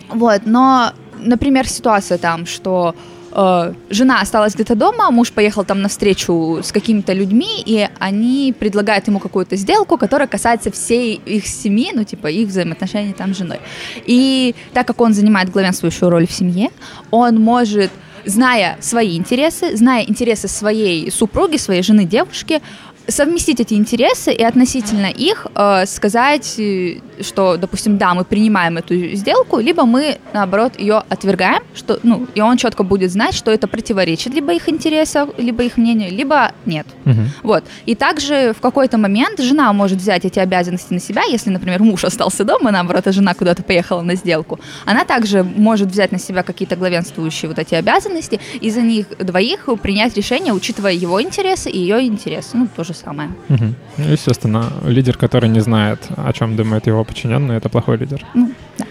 вот, но, например, ситуация там, что э, жена осталась где-то дома, муж поехал там навстречу с какими-то людьми, и они предлагают ему какую-то сделку, которая касается всей их семьи, ну, типа, их взаимоотношений там с женой. И так как он занимает главенствующую роль в семье, он может зная свои интересы, зная интересы своей супруги, своей жены, девушки, совместить эти интересы и относительно их э, сказать, э, что, допустим, да, мы принимаем эту сделку, либо мы, наоборот, ее отвергаем, что, ну, и он четко будет знать, что это противоречит либо их интересам, либо их мнению, либо нет.
Угу.
Вот. И также в какой-то момент жена может взять эти обязанности на себя, если, например, муж остался дома, наоборот, а жена куда-то поехала на сделку. Она также может взять на себя какие-то главенствующие вот эти обязанности и за них двоих принять решение, учитывая его интересы и ее интересы. Ну, тоже самое.
Угу. Естественно, лидер, который не знает, о чем думает его подчиненный, это плохой лидер.
Ну, да.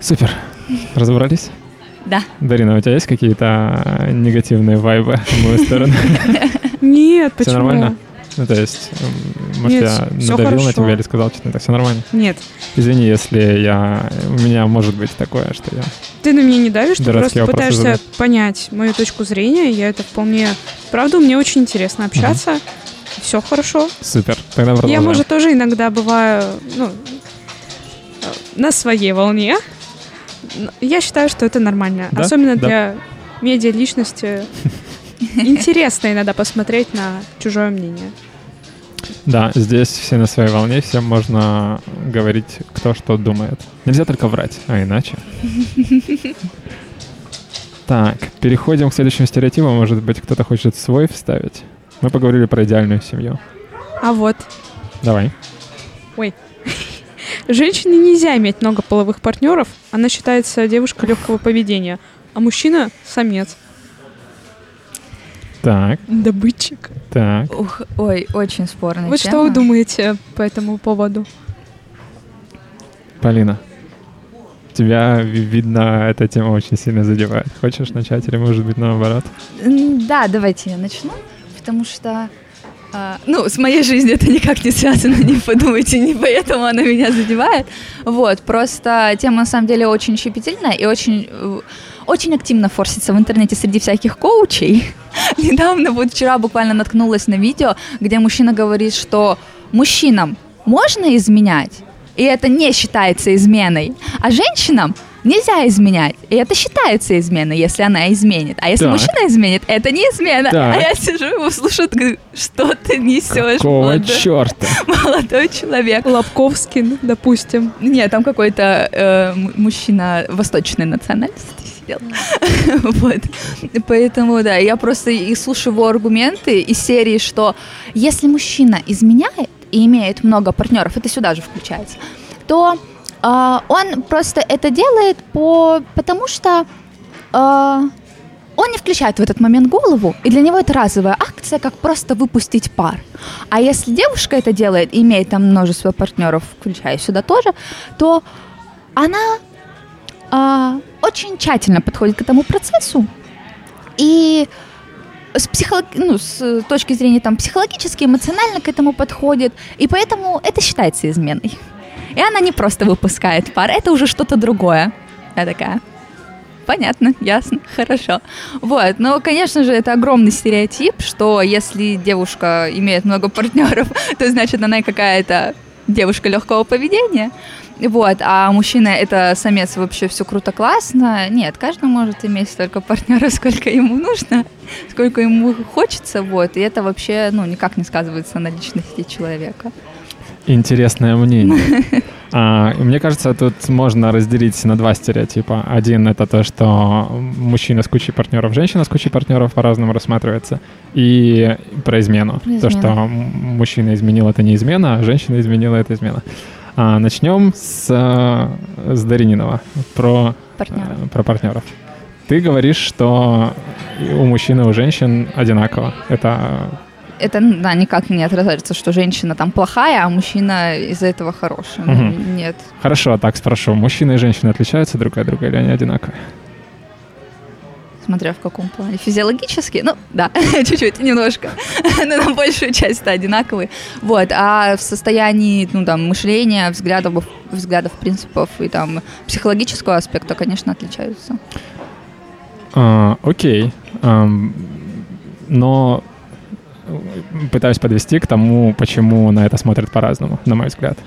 Супер. Разобрались?
Да.
Дарина, у тебя есть какие-то негативные вайбы в мою сторону? <laughs>
Нет,
Все
почему?
нормально? Ну, то есть, может,
Нет,
я надавил на
хорошо.
тебя или сказал что-то не так? Все нормально?
Нет.
Извини, если я... У меня может быть такое, что я...
Ты на меня не давишь, ты просто пытаешься
задаю.
понять мою точку зрения. Я это вполне... Правда, мне очень интересно общаться. Все хорошо.
Супер. Тогда
Я,
продолжаем.
может, тоже иногда бываю, ну, на своей волне. Я считаю, что это нормально.
Да?
Особенно
Да.
для медиа-личности. <laughs> <laughs> Интересно иногда посмотреть на чужое мнение.
Да, здесь все на своей волне, всем можно говорить, кто что думает. Нельзя только врать, а иначе. <laughs> Так, переходим к следующему стереотипу. Может быть, кто-то хочет свой вставить? Мы поговорили про идеальную семью.
А вот,
Давай. <laughs>
женщине нельзя иметь много половых партнеров. Она считается девушкой легкого поведения. А мужчина — самец.
Так,
Добытчик.
так.
Ух, ой, очень спорная
Вот
тема.
что вы думаете по этому поводу?
Полина, тебя, ви- видно, эта тема очень сильно задевает. Хочешь начать или, может быть, наоборот?
Да, давайте я начну, потому что а, ну, с моей жизнью это никак не связано, не подумайте, не поэтому она меня задевает. Вот, просто тема на самом деле очень щепетильная и очень, э, очень активно форсится в интернете среди всяких коучей. <laughs> Недавно, вот вчера буквально наткнулась на видео, где мужчина говорит, что мужчинам можно изменять, и это не считается изменой, а женщинам нельзя изменять, и это считается изменой, если она изменит. А если
Так.
мужчина изменит, это не измена.
Так.
А я сижу его слушаю, говорю, что ты несешь,
Какого
молодой,
черта? <laughs>
молодой человек.
Лобковский, допустим.
Нет, там какой-то э, мужчина восточной национальности сидел. <laughs> Вот. Поэтому, да, я просто и слушаю его аргументы из серии, что если мужчина изменяет и имеет много партнеров, это сюда же включается, то а, он просто это делает по, потому что а, он не включает в этот момент голову, и для него это разовая акция, как просто выпустить пар. А если девушка это делает, имеет там множество партнеров, включая сюда тоже, то она а, очень тщательно подходит к этому процессу и с, психолог... ну, с точки зрения там, психологически, эмоционально к этому подходит, и поэтому это считается изменой. И она не просто выпускает пар, это уже что-то другое. Я такая, понятно, ясно, хорошо. Вот, но, конечно же, это огромный стереотип, что если девушка имеет много партнеров, <laughs> то значит она какая-то девушка легкого поведения. Вот, а мужчина это самец вообще все круто классно. Нет, каждый может иметь столько партнеров, сколько ему нужно, сколько ему хочется, вот. И это вообще, ну, никак не сказывается на личности человека.
Интересное мнение. <laughs> А, мне кажется, тут можно разделить на два стереотипа. Один это то, что мужчина с кучей партнеров, женщина с кучей партнеров по-разному рассматривается. И про измену.
Про
То,
измену.
что мужчина изменил, это не измена, а женщина изменила, это измена. А, начнем с, э, с Дарининова про,
Партнеров.
э, про партнеров. Ты говоришь, что у мужчин и у женщин одинаково. Это
это, да, никак не отражается, что женщина там плохая, а мужчина из-за этого хороший.
Мгм.
Нет.
Хорошо, так спрошу. Мужчины и женщины отличаются друг от друга или они одинаковые?
Смотря в каком плане. Физиологически, ну, да, <laughs> чуть-чуть, немножко. <laughs> Но на большую часть это одинаковые. Вот, а в состоянии, ну, там, мышления, взглядов, взглядов, принципов и там психологического аспекта, конечно, отличаются.
А, окей. Но пытаюсь подвести к тому, почему на это смотрят по-разному, на мой взгляд.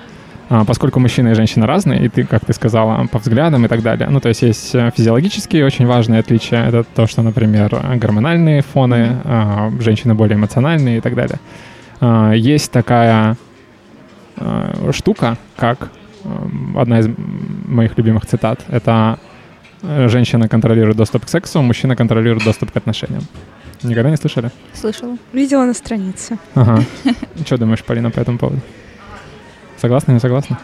А, поскольку мужчина и женщина разные, и ты, как ты сказала, по взглядам и так далее. Ну, то есть есть э, физиологические очень важные отличия. Это то, что, например, гормональные фоны, а, женщины более эмоциональные и так далее. А, есть такая штука, как м, одна из моих любимых цитат. Это э, женщина контролирует доступ к сексу, мужчина контролирует доступ к отношениям. Никогда не слышали?
Слышала.
Видела на странице.
Ага. <laughs> Что думаешь, Полина, по этому поводу? Согласна, не согласна?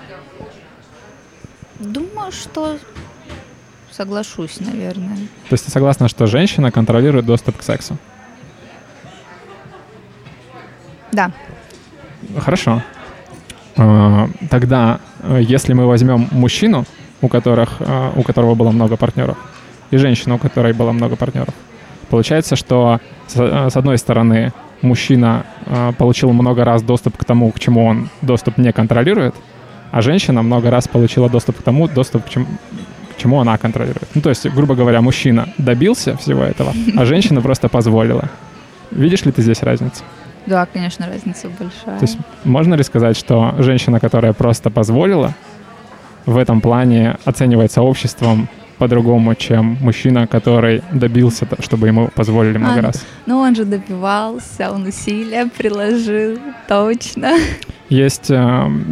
Думаю, что соглашусь, наверное.
То есть ты согласна, что женщина контролирует доступ к сексу?
Да.
Хорошо. А, Тогда, э, если мы возьмем мужчину, у, которых, э, у которого было много партнеров, и женщину, у которой было много партнеров, получается, что с э, с одной стороны мужчина э, получил много раз доступ к тому, к чему он доступ не контролирует, а женщина много раз получила доступ к тому, доступ к чему, к чему она контролирует. Ну, то есть, грубо говоря, мужчина добился всего этого, а <laughs> женщина просто позволила. Видишь ли ты здесь разницу?
Да, конечно, разница большая.
То есть можно ли сказать, что женщина, которая просто позволила, в этом плане оценивается обществом по-другому, чем мужчина, который добился, чтобы ему позволили много
А,
раз?
Ну, он же добивался, он усилия приложил, точно.
Есть э,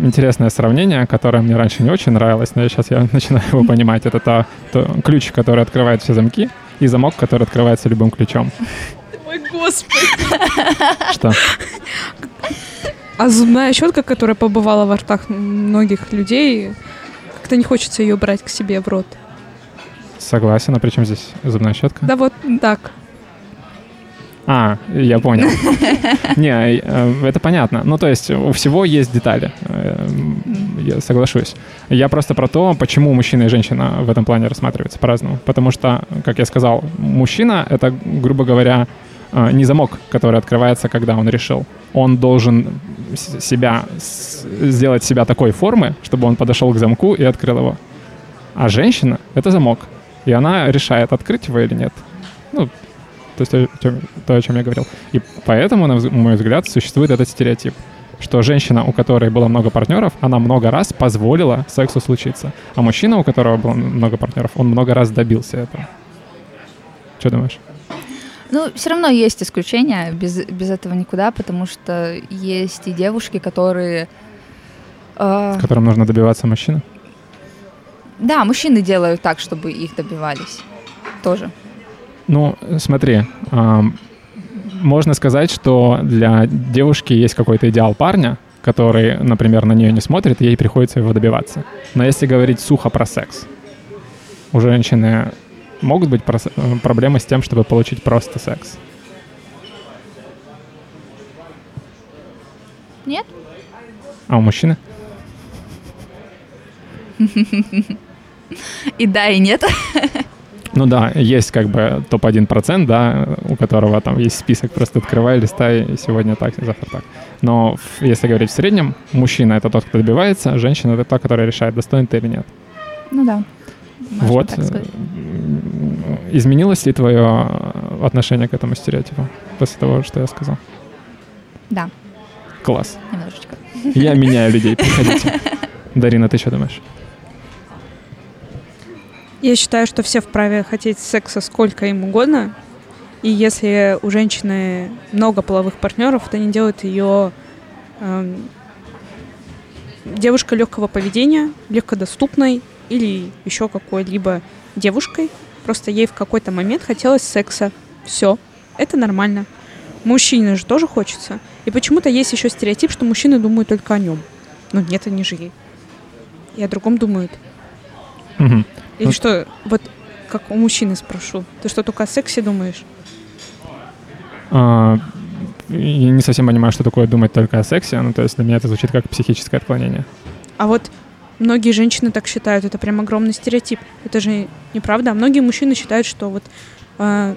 интересное сравнение, которое мне раньше не очень нравилось, но сейчас я <laughs> начинаю его понимать. Это то, то ключ, который открывает все замки, и замок, который открывается любым ключом.
Ой, господи.
Что?
А зубная щетка, которая побывала во ртах многих людей, как-то не хочется ее брать к себе в рот.
Согласен, а при чем здесь зубная щетка?
Да вот так.
А, я понял. Не, э, это понятно. Ну, то есть у всего есть детали. Э, Я соглашусь. Я просто про то, почему мужчина и женщина в этом плане рассматриваются по-разному. Потому что, как я сказал, мужчина — это, грубо говоря, э, не замок, который открывается, когда он решил. Он должен себя, сделать себя такой формы, чтобы он подошел к замку и открыл его. А женщина — это замок. И она решает, открыть его или нет. Ну, то есть то, о чем я говорил. И поэтому, на мой взгляд, существует этот стереотип, что женщина, у которой было много партнеров, она много раз позволила сексу случиться. А мужчина, у которого было много партнеров, он много раз добился этого. Что думаешь?
Ну, все равно есть исключения, без, без этого никуда, потому что есть и девушки, которые... э,
Которым нужно добиваться мужчина?
Да, мужчины делают так, чтобы их добивались. Тоже.
Ну, смотри, можно сказать, что для девушки есть какой-то идеал парня, который, например, на нее не смотрит, и ей приходится его добиваться. Но если говорить сухо про секс, у женщины могут быть э, проблемы с тем, чтобы получить просто секс.
Нет?
А у мужчины? <laughs>
И да, и нет.
Ну да, есть как бы топ-1%, да, у которого там есть список, просто открывай, листай, и сегодня так, и завтра так. Но если говорить в среднем, мужчина — это тот, кто добивается, женщина — это та, которая решает, достоин ты или нет.
Ну да.
Вот. М, Изменилось ли твое отношение к этому стереотипу после того, что я сказал?
Да,
Класс.
немножечко.
Я меняю людей, приходите. <laughs> Дарина, ты что думаешь?
Я считаю, что все вправе хотеть секса сколько им угодно. И если у женщины много половых партнеров, это не делает ее эм, девушкой легкого поведения, легкодоступной или еще какой-либо девушкой. Просто ей в какой-то момент хотелось секса. Все. Это нормально. Мужчине же тоже хочется. И почему-то есть еще стереотип, что мужчины думают только о нем. Ну нет, они же ей. И о другом думают.
Мгм.
Или
Ну-
что, вот как у мужчины спрошу, ты что, только о сексе думаешь?
А, я не совсем понимаю, что такое думать только о сексе. Ну, то есть для меня это звучит как психическое отклонение.
А вот многие женщины так считают, это прям огромный стереотип. Это же неправда. А многие мужчины считают, что вот, э,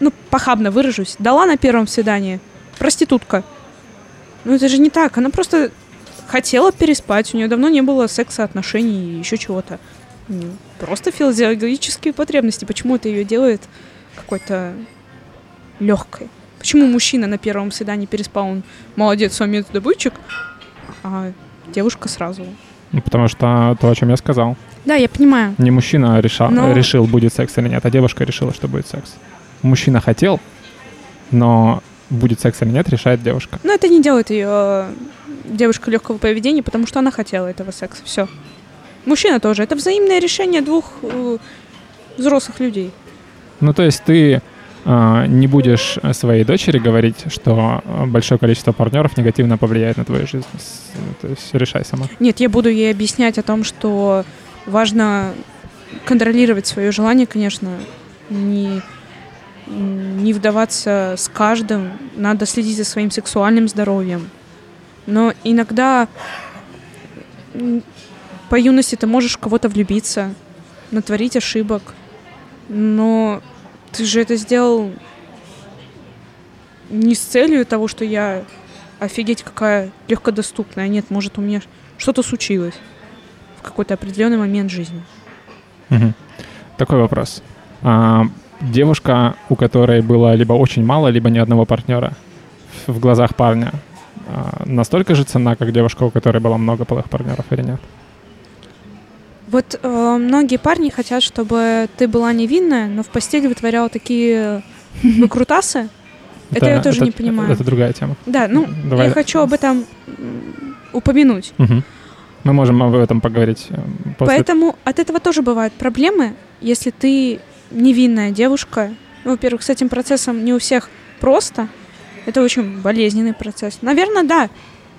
ну, похабно выражусь, дала на первом свидании проститутка. Ну, это же не так. Она просто хотела переспать, у нее давно не было секса, отношений и еще чего-то. Просто физиологические потребности. Почему это ее делает какой-то легкой? Почему мужчина на первом свидании переспал, он молодец, он добытчик, а девушка сразу?
Ну, потому что то, о чем я сказал.
Да, я понимаю.
Не мужчина решал,
Но-
решил, будет секс или нет, а девушка решила, что будет секс. Мужчина хотел, но будет секс или нет, решает девушка.
Но это не делает ее девушка легкого поведения, потому что она хотела этого секса. Все. Мужчина тоже. Это взаимное решение двух э, взрослых людей.
Ну, то есть ты а, не будешь своей дочери говорить, что а, большое количество партнеров негативно повлияет на твою жизнь. То есть решай сама.
Нет, я буду ей объяснять о том, что важно контролировать свое желание, конечно, не, не вдаваться с каждым, надо следить за своим сексуальным здоровьем. Но иногда по юности ты можешь кого-то влюбиться, натворить ошибок, но ты же это сделал не с целью того, что я офигеть какая легкодоступная. Нет, может у меня что-то случилось в какой-то определенный момент жизни.
Такой вопрос. А, девушка, у которой было либо очень мало, либо ни одного партнера в глазах парня, а, настолько же цена, как девушка, у которой было много полых партнеров или нет?
Вот э, многие парни хотят, чтобы ты была невинная, но в постели вытворяла такие выкрутасы. <laughs> Это я тоже не понимаю.
Это другая тема.
Да, ну,
Давай.
я хочу об этом упомянуть.
Мы можем об этом поговорить э, после.
Поэтому от этого тоже бывают проблемы, если ты невинная девушка. Ну, во-первых, с этим процессом не у всех просто. Это очень болезненный процесс. Наверное, да,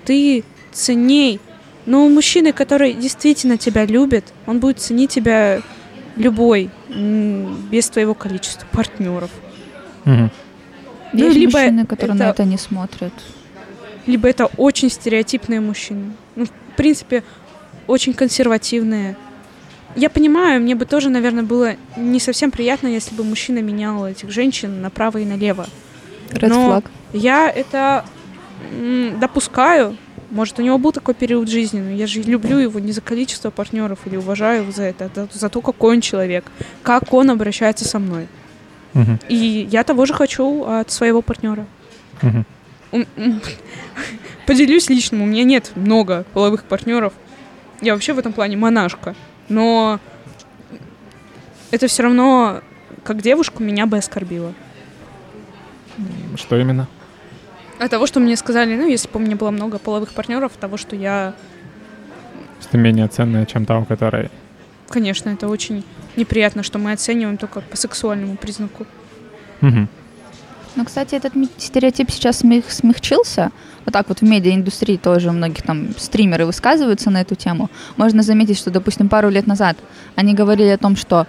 ты ценней. Но у мужчины, который действительно тебя любит, он будет ценить тебя любой, без твоего количества партнеров.
Мгм.
Ну,
Есть
либо
мужчины, которые на
это-
это не смотрят.
Либо это очень стереотипные мужчины. Ну, в принципе, очень консервативные. Я понимаю, мне бы тоже, наверное, было не совсем приятно, если бы мужчина менял этих женщин направо и налево.
Red
Но
flag.
Я это допускаю. Может, у него был такой период жизни, но я же люблю его не за количество партнеров или уважаю его за это, а за, то, какой он человек, как он обращается со мной.
Мгм.
И я того же хочу от своего партнера. М. Поделюсь личным, у меня нет много половых партнеров. Я вообще в этом плане монашка. Но это все равно, как девушку, меня бы оскорбило.
Что именно?
От того, что мне сказали, ну, если бы у меня было много половых партнеров, того, что я,
Что менее ценное, чем та, у которой...
конечно, это очень неприятно, что мы оцениваем только по сексуальному признаку.
Мгм.
Ну, кстати, этот стереотип сейчас смех- смягчился. Вот так вот в медиаиндустрии тоже многих там стримеры высказываются на эту тему. Можно заметить, что, допустим, пару лет назад они говорили о том, что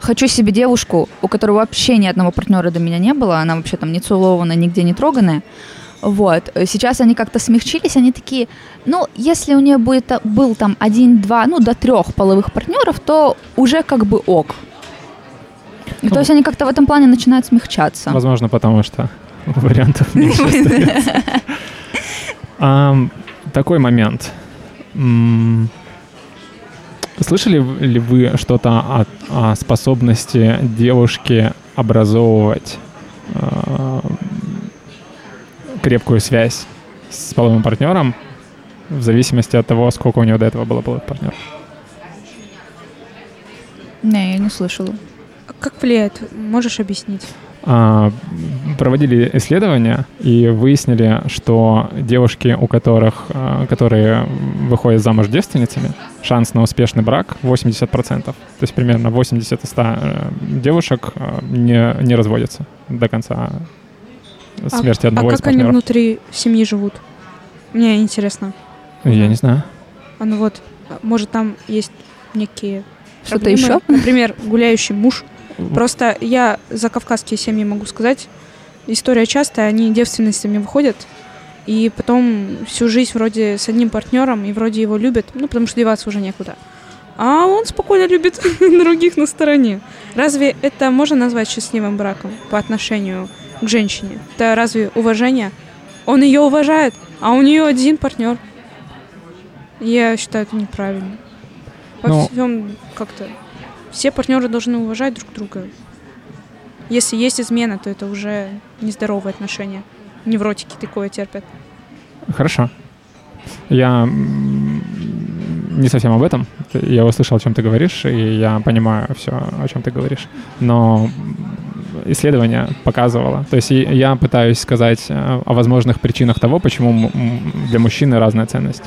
хочу себе девушку, у которой вообще ни одного партнера до меня не было, она вообще там не целованная, нигде не троганная. Вот. Сейчас они как-то смягчились, они такие, ну, если у нее будет, а, был там один-два, ну, до трех половых партнеров, то уже как бы ок. И То
Ну,
есть они как-то в этом плане начинают смягчаться.
Возможно, потому что <laughs> вариантов меньше <laughs> Такой момент. Слышали ли вы что-то о, о способности девушки образовывать ам, крепкую связь с половым партнером в зависимости от того, сколько у него до этого было половых партнеров?
Не, я не слышала.
А Как влияет? Можешь объяснить?
А, проводили исследования и выяснили, что девушки, у которых, а, которые выходят замуж девственницами, шанс на успешный брак 80%. То есть примерно 80 из 100 э, девушек э, не, не разводятся до конца смерти
а,
одного
а
из
как они
партнеров.
внутри семьи живут? Мне интересно.
Я не знаю.
А ну вот, а, может, там есть некие
Что-то
проблемы?
еще? <laughs>
Например, гуляющий муж. Просто я за кавказские семьи могу сказать, история частая, они девственностями выходят, и потом всю жизнь вроде с одним партнером, и вроде его любят, ну, потому что деваться уже некуда. А он спокойно любит <laughs> других на стороне. Разве это можно назвать счастливым браком по отношению к женщине? Это разве уважение? Он ее уважает, а у нее один партнер. Я считаю это неправильно. Во
Ну-
всем как-то все партнеры должны уважать друг друга. Если есть измена, то это уже нездоровые отношения. Невротики такое терпят.
Хорошо. Я не совсем об этом. Я услышал, о чем ты говоришь, и я понимаю все, о чем ты говоришь. Но исследование показывало. То есть я пытаюсь сказать э, о возможных причинах того, почему для мужчины разная ценность.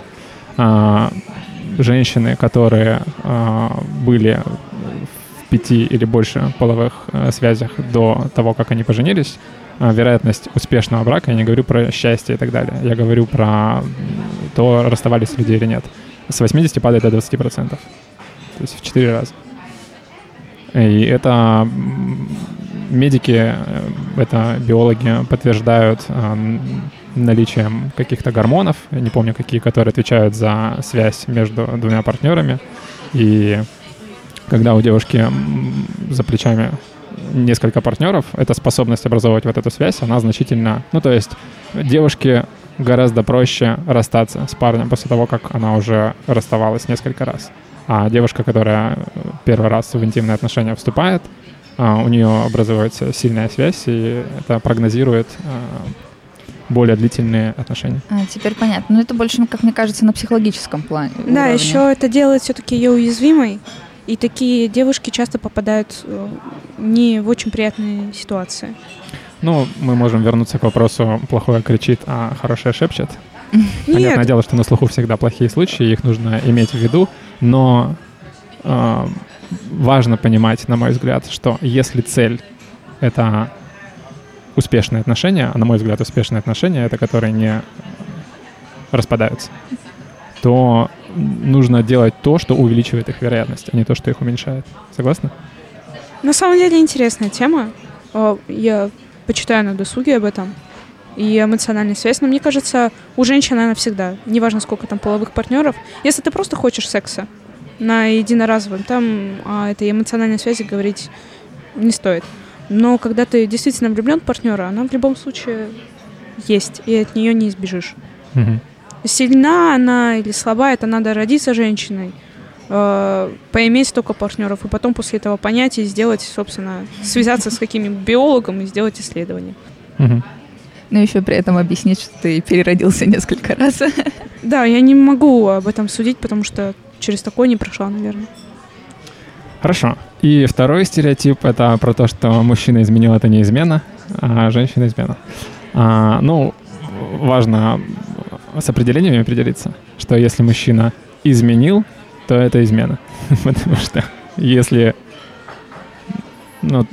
А, Женщины, которые а, были в пяти или больше половых э, связях до того, как они поженились, а, вероятность успешного брака, я не говорю про счастье и так далее, я говорю про то, расставались люди или нет, с 80 падает до 20%. То есть в 4 раза. И это медики, э, это биологи подтверждают э, наличием каких-то гормонов, не помню какие, которые отвечают за связь между двумя партнерами. И когда у девушки за плечами несколько партнеров, эта способность образовывать вот эту связь, она значительно... Ну, то есть девушке гораздо проще расстаться с парнем после того, как она уже расставалась несколько раз. А девушка, которая первый раз в интимные отношения вступает, а, у нее образуется сильная связь, и это прогнозирует а, более длительные отношения.
А, теперь понятно. Но это больше, ну, как мне кажется, на психологическом плане.
Да,
уровне.
еще это делает все-таки ее уязвимой. И такие девушки часто попадают э, не в очень приятные ситуации.
Ну, мы можем вернуться к вопросу «плохое кричит, а хорошее шепчет». <laughs> Понятное
Нет,
дело, что на слуху всегда плохие случаи, их нужно иметь в виду, но э, важно понимать, на мой взгляд, что если цель — это успешные отношения, а на мой взгляд успешные отношения — это которые не распадаются, то нужно делать то, что увеличивает их вероятность, а не то, что их уменьшает. Согласна?
на самом деле интересная тема. Я почитаю на досуге об этом. И эмоциональная связь. Но мне кажется, у женщин она всегда. Неважно, сколько там половых партнеров. Если ты просто хочешь секса на единоразовом, там о этой эмоциональной связи говорить не стоит. Но когда ты действительно влюблен в партнера, она в любом случае есть, и от нее не избежишь.
Мгм.
Сильна она или слаба, это надо родиться женщиной, э, поиметь столько партнеров, и потом после этого понять и сделать, собственно, связаться с каким-нибудь биологом и сделать исследование.
Мгм.
Но еще при этом объяснить, что ты переродился несколько раз.
Да, я не могу об этом судить, потому что через такое не прошла, наверное.
Хорошо. И второй стереотип — это про то, что мужчина изменил — это не измена, а женщина — измена. А, ну, важно с определениями определиться, что если мужчина изменил, то это измена. <laughs> Потому что если... Ну,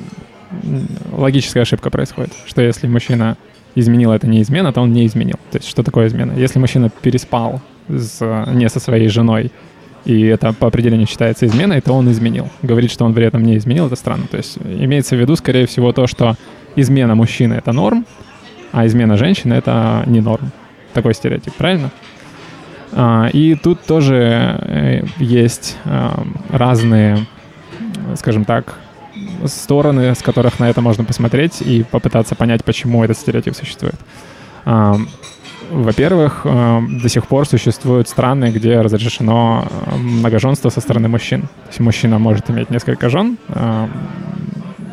логическая ошибка происходит, что если мужчина изменил, это не измена, то он не изменил. То есть что такое измена? Если мужчина переспал с, не со своей женой, и это по определению считается изменой, то он изменил. Говорит, что он при этом не изменил, это странно. То есть имеется в виду, скорее всего, то, что измена мужчины — это норм, а измена женщины — это не норм. Такой стереотип, правильно? А, и тут тоже э, есть а, разные, скажем так, стороны, с которых на это можно посмотреть и попытаться понять, почему этот стереотип существует. Во-первых, э, до сих пор существуют страны, где разрешено э, многоженство со стороны мужчин. То есть мужчина может иметь несколько жен, а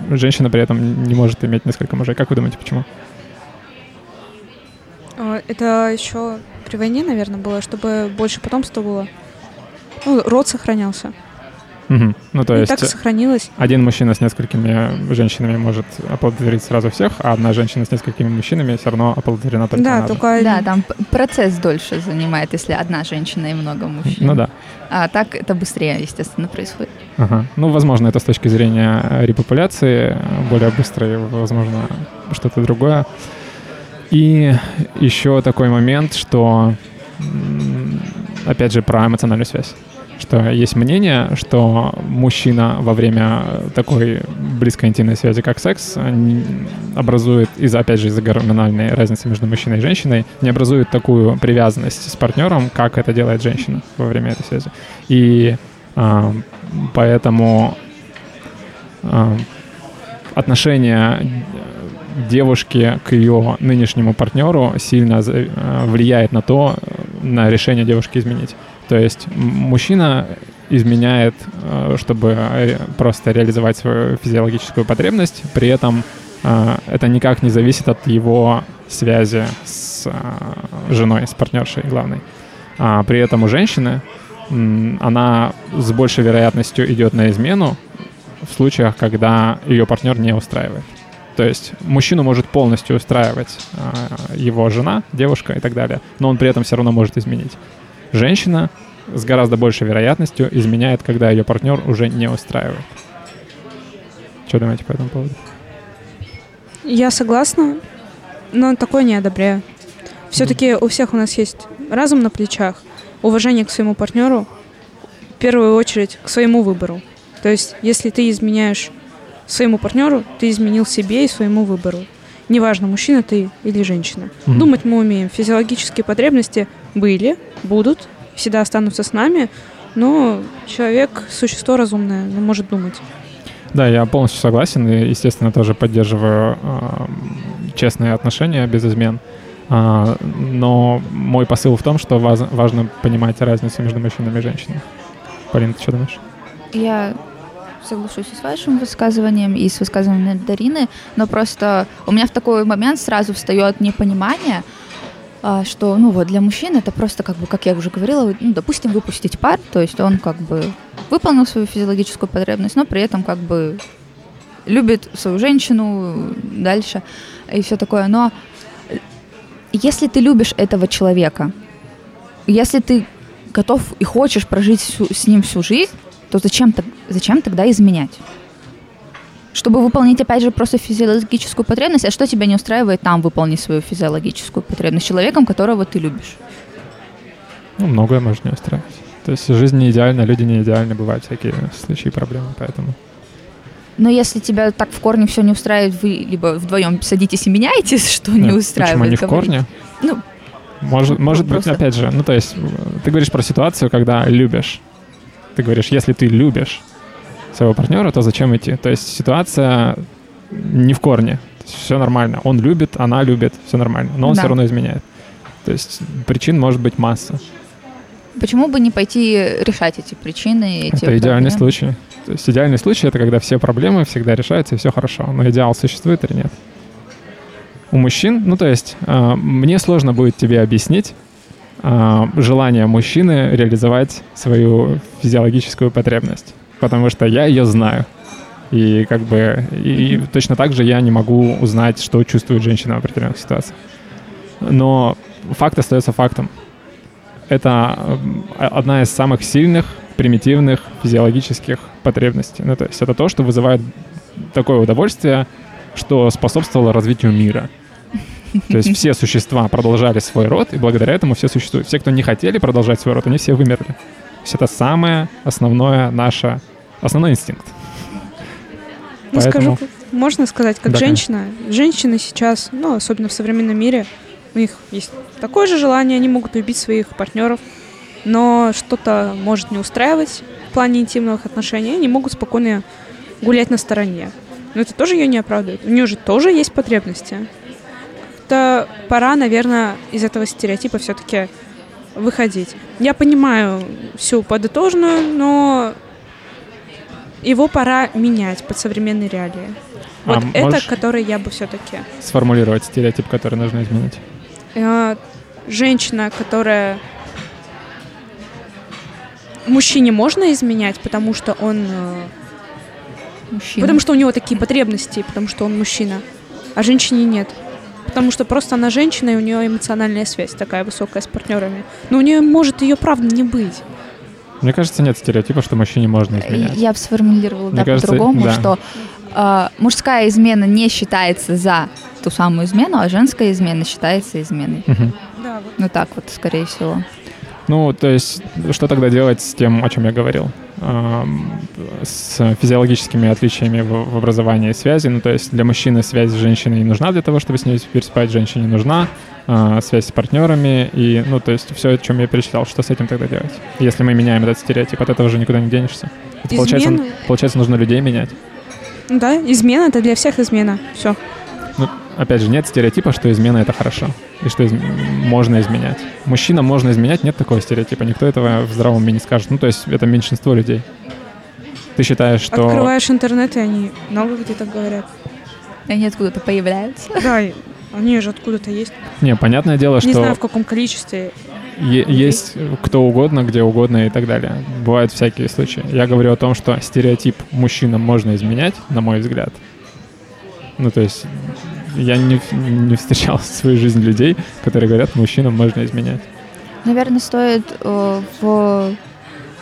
женщина при этом не может иметь несколько мужей. Как вы думаете, почему?
А, Это еще при войне, наверное, было, чтобы больше потомства было. Ну, род сохранялся.
Мгм. Ну, то
и
есть
так сохранилось.
один мужчина с несколькими женщинами может оплодотворить сразу всех, а одна женщина с несколькими мужчинами все равно оплодотворена только
Да,
она.
только
Да, там процесс дольше занимает, если одна женщина и много мужчин.
Ну да.
А так это быстрее, естественно, происходит.
Ага. Ну, возможно, это с точки зрения э, репопуляции э, более быстрое, возможно, что-то другое. И еще такой момент, что, опять же, про эмоциональную связь. Что есть мнение, что мужчина во время такой близкой интимной связи, как секс, образует, из-за, опять же, из-за гормональной разницы между мужчиной и женщиной, не образует такую привязанность с партнером, как это делает женщина во время этой связи. И э, поэтому э, отношение девушки к ее нынешнему партнеру сильно э, влияет на то, на решение девушки изменить. То есть мужчина изменяет, э, чтобы просто реализовать свою физиологическую потребность, при этом э, это никак не зависит от его связи с женой, с партнершей главной. А при этом у женщины она с большей вероятностью идет на измену в случаях, когда ее партнер не устраивает. То есть мужчину может полностью устраивать э, его жена, девушка и так далее, но он при этом все равно может изменить. Женщина с гораздо большей вероятностью изменяет, когда ее партнер уже не устраивает. Что думаете по этому поводу?
Я согласна, но такое не одобряю. Все-таки у всех у нас есть разум на плечах, уважение к своему партнеру, в первую очередь к своему выбору. То есть, если ты изменяешь своему партнеру, ты изменил себе и своему выбору. Неважно, мужчина ты или женщина. Mm-hmm. Думать мы умеем. Физиологические потребности были, будут, всегда останутся с нами, но человек — существо разумное, он может думать.
Да, я полностью согласен и, естественно, тоже поддерживаю э, честные отношения без измен. А, но мой посыл в том, что ваз, важно понимать разницу между мужчинами и женщинами. Полина, ты что думаешь?
Я соглашусь и с вашим высказыванием, и с высказыванием Дарины, но просто у меня в такой момент сразу встает непонимание, что, ну вот, для мужчин это просто, как бы, как я уже говорила, ну, допустим, выпустить пар, то есть он, как бы, выполнил свою физиологическую потребность, но при этом, как бы, любит свою женщину дальше и все такое. Но если ты любишь этого человека, если ты готов и хочешь прожить всю, с ним всю жизнь, то зачем, зачем тогда изменять? Чтобы выполнить, опять же, просто физиологическую потребность, а что тебя не устраивает там выполнить свою физиологическую потребность человеком, которого ты любишь?
Ну, многое может не устраивать. То есть жизнь не идеальна, люди не идеальны, бывают всякие случаи, проблемы, поэтому...
Но если тебя так в корне все не устраивает, вы либо вдвоем садитесь и меняетесь, <laughs> что не устраивает.
Почему не в корне? Ну, может, может быть, опять же, ну то есть ты говоришь про ситуацию, когда любишь, ты говоришь, если ты любишь своего партнера, то зачем идти? То есть ситуация не в корне. Все нормально. Он любит, она любит, все нормально. Но он да. все равно изменяет. То есть причин может быть масса.
Почему бы не пойти решать эти причины? Эти
это идеальный случай. То есть идеальный случай это когда все проблемы всегда решаются и все хорошо. Но идеал существует или нет? У мужчин, ну то есть э, мне сложно будет тебе объяснить, э, желание мужчины реализовать свою физиологическую потребность, потому что я ее знаю. И как бы и, точно так же я не могу узнать, что чувствует женщина в определенных ситуациях. Но факт остается фактом. Это одна из самых сильных, примитивных физиологических потребностей. Ну, то есть это то, что вызывает такое удовольствие, что способствовало развитию мира. То есть все существа продолжали свой род, и благодаря этому все существуют. Все, кто не хотели продолжать свой род, они все вымерли. То есть это самое основное наше, основной инстинкт.
Ну, Поэтому... скажу, можно сказать, как да, женщина, конечно. женщины сейчас, ну, особенно в современном мире, у них есть такое же желание, они могут любить своих партнеров, но что-то может не устраивать в плане интимных отношений, они могут спокойно гулять на стороне. Но это тоже ее не оправдывает. У нее же тоже есть потребности как-то пора, наверное, из этого стереотипа все-таки выходить. Я понимаю всю подытожную, но его пора менять под современные реалии. А вот это, который я бы все-таки...
Сформулировать стереотип, который нужно изменить.
Э, женщина, которая... Мужчине можно изменять, потому что он... Э, мужчина. Потому что у него такие потребности, потому что он мужчина. А женщине нет потому что просто она женщина, и у нее эмоциональная связь такая высокая с партнерами. Но у нее может ее правда не быть.
Мне кажется, нет стереотипа, что мужчине можно изменять.
Я бы сформулировала да, по-другому, да. что э, мужская измена не считается за ту самую измену, а женская измена считается изменой. Угу. Да, вот. Ну так вот, скорее всего.
Ну, то есть, что тогда делать с тем, о чем я говорил? Эм, с физиологическими отличиями в, в образовании связи. Ну, то есть для мужчины связь с женщиной не нужна для того, чтобы с ней переспать, женщине нужна э, связь с партнерами. И, ну, то есть все, о чем я перечислял, что с этим тогда делать? Если мы меняем этот стереотип, от этого уже никуда не денешься. Это, получается, получается, нужно людей менять.
Да, измена — это для всех измена. Все.
Ну, опять же, нет стереотипа, что измена — это хорошо, и что из... можно изменять. Мужчинам можно изменять, нет такого стереотипа, никто этого в здравом уме не скажет. Ну, то есть это меньшинство людей. Ты считаешь, что...
Открываешь интернет, и они много где так говорят.
Они откуда-то появляются.
Да, они же откуда-то есть.
Не, понятное дело, что...
Не знаю, в каком количестве.
Е- есть кто угодно, где угодно и так далее. Бывают всякие случаи. Я говорю о том, что стереотип мужчинам можно изменять, на мой взгляд. Ну, то есть я не, не встречал в своей жизни людей, которые говорят, мужчинам можно изменять.
Наверное, стоит э, в...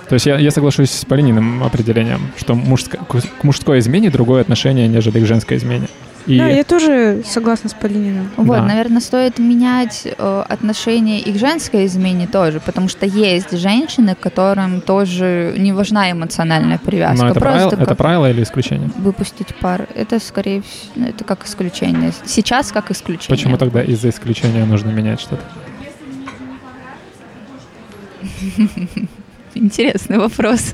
То есть я, я соглашусь с Полининым определением, что мужско, к мужской измене другое отношение, нежели к женской измене.
И... Да, я тоже согласна с Полининым.
Вот, да. наверное, стоит менять э, отношение и к женской измене тоже, потому что есть женщины, которым тоже не важна эмоциональная привязка.
Но это, правило, это правило или исключение?
Выпустить пар. Это скорее всего, ну, это как исключение. Сейчас как исключение.
Почему тогда из-за исключения нужно менять что-то? <laughs>
Интересный вопрос.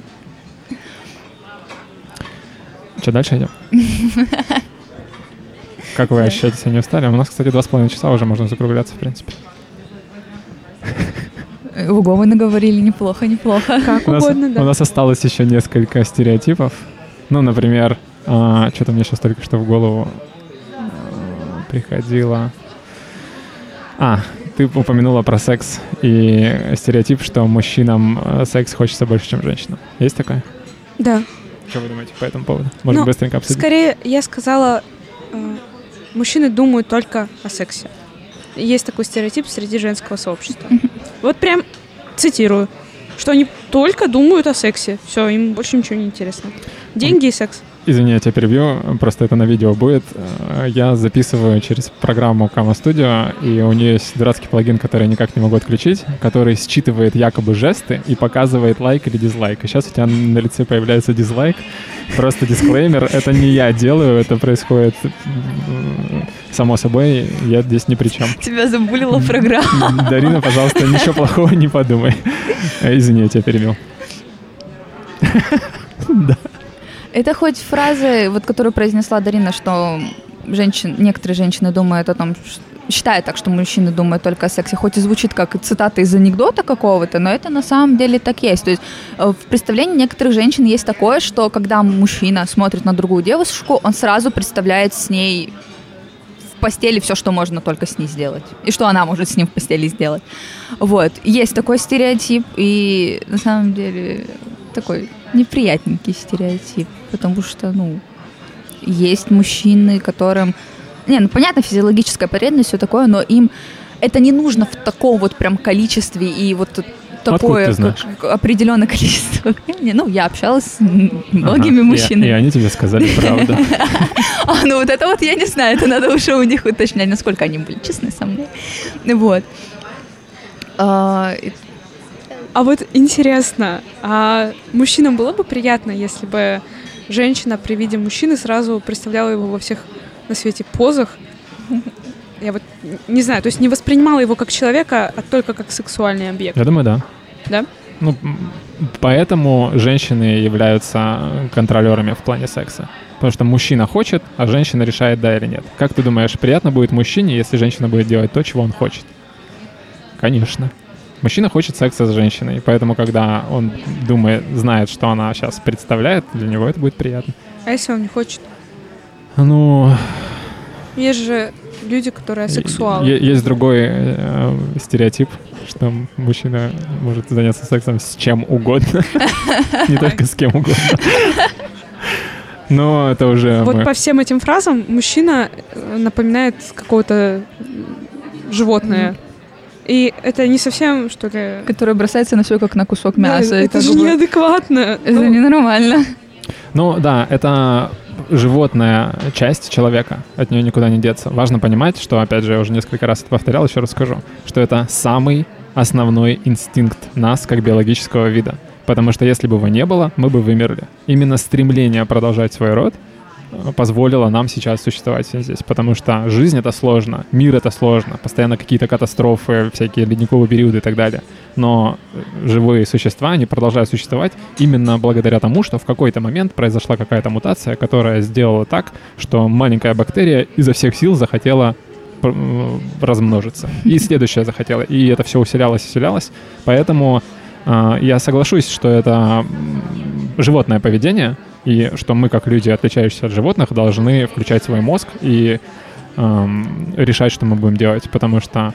Что, дальше идем? <laughs> Как вы ощущаете себя не устали? У нас, кстати, два с половиной часа уже можно закругляться, в принципе.
Ого, мы наговорили неплохо, неплохо.
Как угодно, да.
У нас осталось еще несколько стереотипов. Ну, например, а, что-то мне сейчас только что в голову а, приходило. А, ты упомянула про секс и стереотип, что мужчинам а, секс хочется больше, чем женщинам. Есть такое?
Да.
Что вы думаете по этому поводу? Можно ну, быстренько обсудить?
Скорее, я сказала, э, мужчины думают только о сексе. Есть такой стереотип среди женского сообщества. Вот прям цитирую, что они только думают о сексе. Все, им больше ничего не интересно. Деньги и секс.
Извини, я тебя перебью, просто это на видео будет. Я записываю через программу Kama Studio, и у нее есть дурацкий плагин, который я никак не могу отключить, который считывает якобы жесты и показывает лайк или дизлайк. И сейчас у тебя на лице появляется дизлайк. Просто дисклеймер, это не я делаю, это происходит само собой, я здесь ни при чем.
Тебя забулила программа.
Дарина, пожалуйста, ничего плохого не подумай. Извини, я тебя перебил. <laughs>
Да. Это хоть фразы, вот которую произнесла Дарина, что женщин, некоторые женщины думают о том, что считают так, что мужчины думают только о сексе, хоть и звучит как цитата из анекдота какого-то, но это на самом деле так есть. То есть э, в представлении некоторых женщин есть такое, что когда мужчина смотрит на другую девушку, он сразу представляет с ней в постели все, что можно только с ней сделать. И что она может с ним в постели сделать. Вот. Есть такой стереотип, и на самом деле такой неприятненький стереотип, потому что, ну, есть мужчины, которым... Не, ну, понятно, физиологическая потребность, все такое, но им это не нужно в таком вот прям количестве и вот такое как, определенное количество времени. Ну, я общалась с многими ага, мужчинами.
И, и они тебе сказали правду. <laughs>
А, ну вот это вот я не знаю, это надо уже у них уточнять, насколько они были честны со мной. Вот.
А, вот интересно, а мужчинам было бы приятно, если бы женщина при виде мужчины сразу представляла его во всех на свете позах? Я вот не знаю, то есть не воспринимала его как человека, а только как сексуальный объект.
Я думаю, да.
Да?
Ну, поэтому женщины являются контролерами в плане секса. Потому что мужчина хочет, а женщина решает, да или нет. Как ты думаешь, приятно будет мужчине, если женщина будет делать то, чего он хочет? Конечно. Мужчина хочет секса с женщиной, поэтому, когда он думает, знает, что она сейчас представляет, для него это будет приятно.
А если он не хочет?
Ну...
Есть же люди, которые сексуалы.
Есть другой э, стереотип, что мужчина может заняться сексом с чем угодно, <laughs> не только с кем угодно. Но это уже...
Вот по всем этим фразам мужчина э, напоминает какого-то животное. И это не совсем, что ли...
Которое бросается на все как на кусок мяса. Да,
это же бы... неадекватно.
Это ну... ненормально.
Ну да, это животная часть человека, от нее никуда не деться. Важно понимать, что, опять же, я уже несколько раз это повторял, еще раз скажу, что это самый основной инстинкт нас как биологического вида. Потому что если бы его не было, мы бы вымерли. Именно стремление продолжать свой род позволило нам сейчас существовать здесь. Потому что жизнь — это сложно, мир — это сложно, постоянно какие-то катастрофы, всякие ледниковые периоды и так далее. Но э, живые существа, они продолжают существовать именно благодаря тому, что в какой-то момент произошла какая-то мутация, которая сделала так, что маленькая бактерия изо всех сил захотела э, размножиться. И следующая захотела. И это все усилялось, усилялось. Поэтому а, я соглашусь, что это животное поведение, и что мы, как люди, отличающиеся от животных, должны включать свой мозг и эм, решать, что мы будем делать. Потому что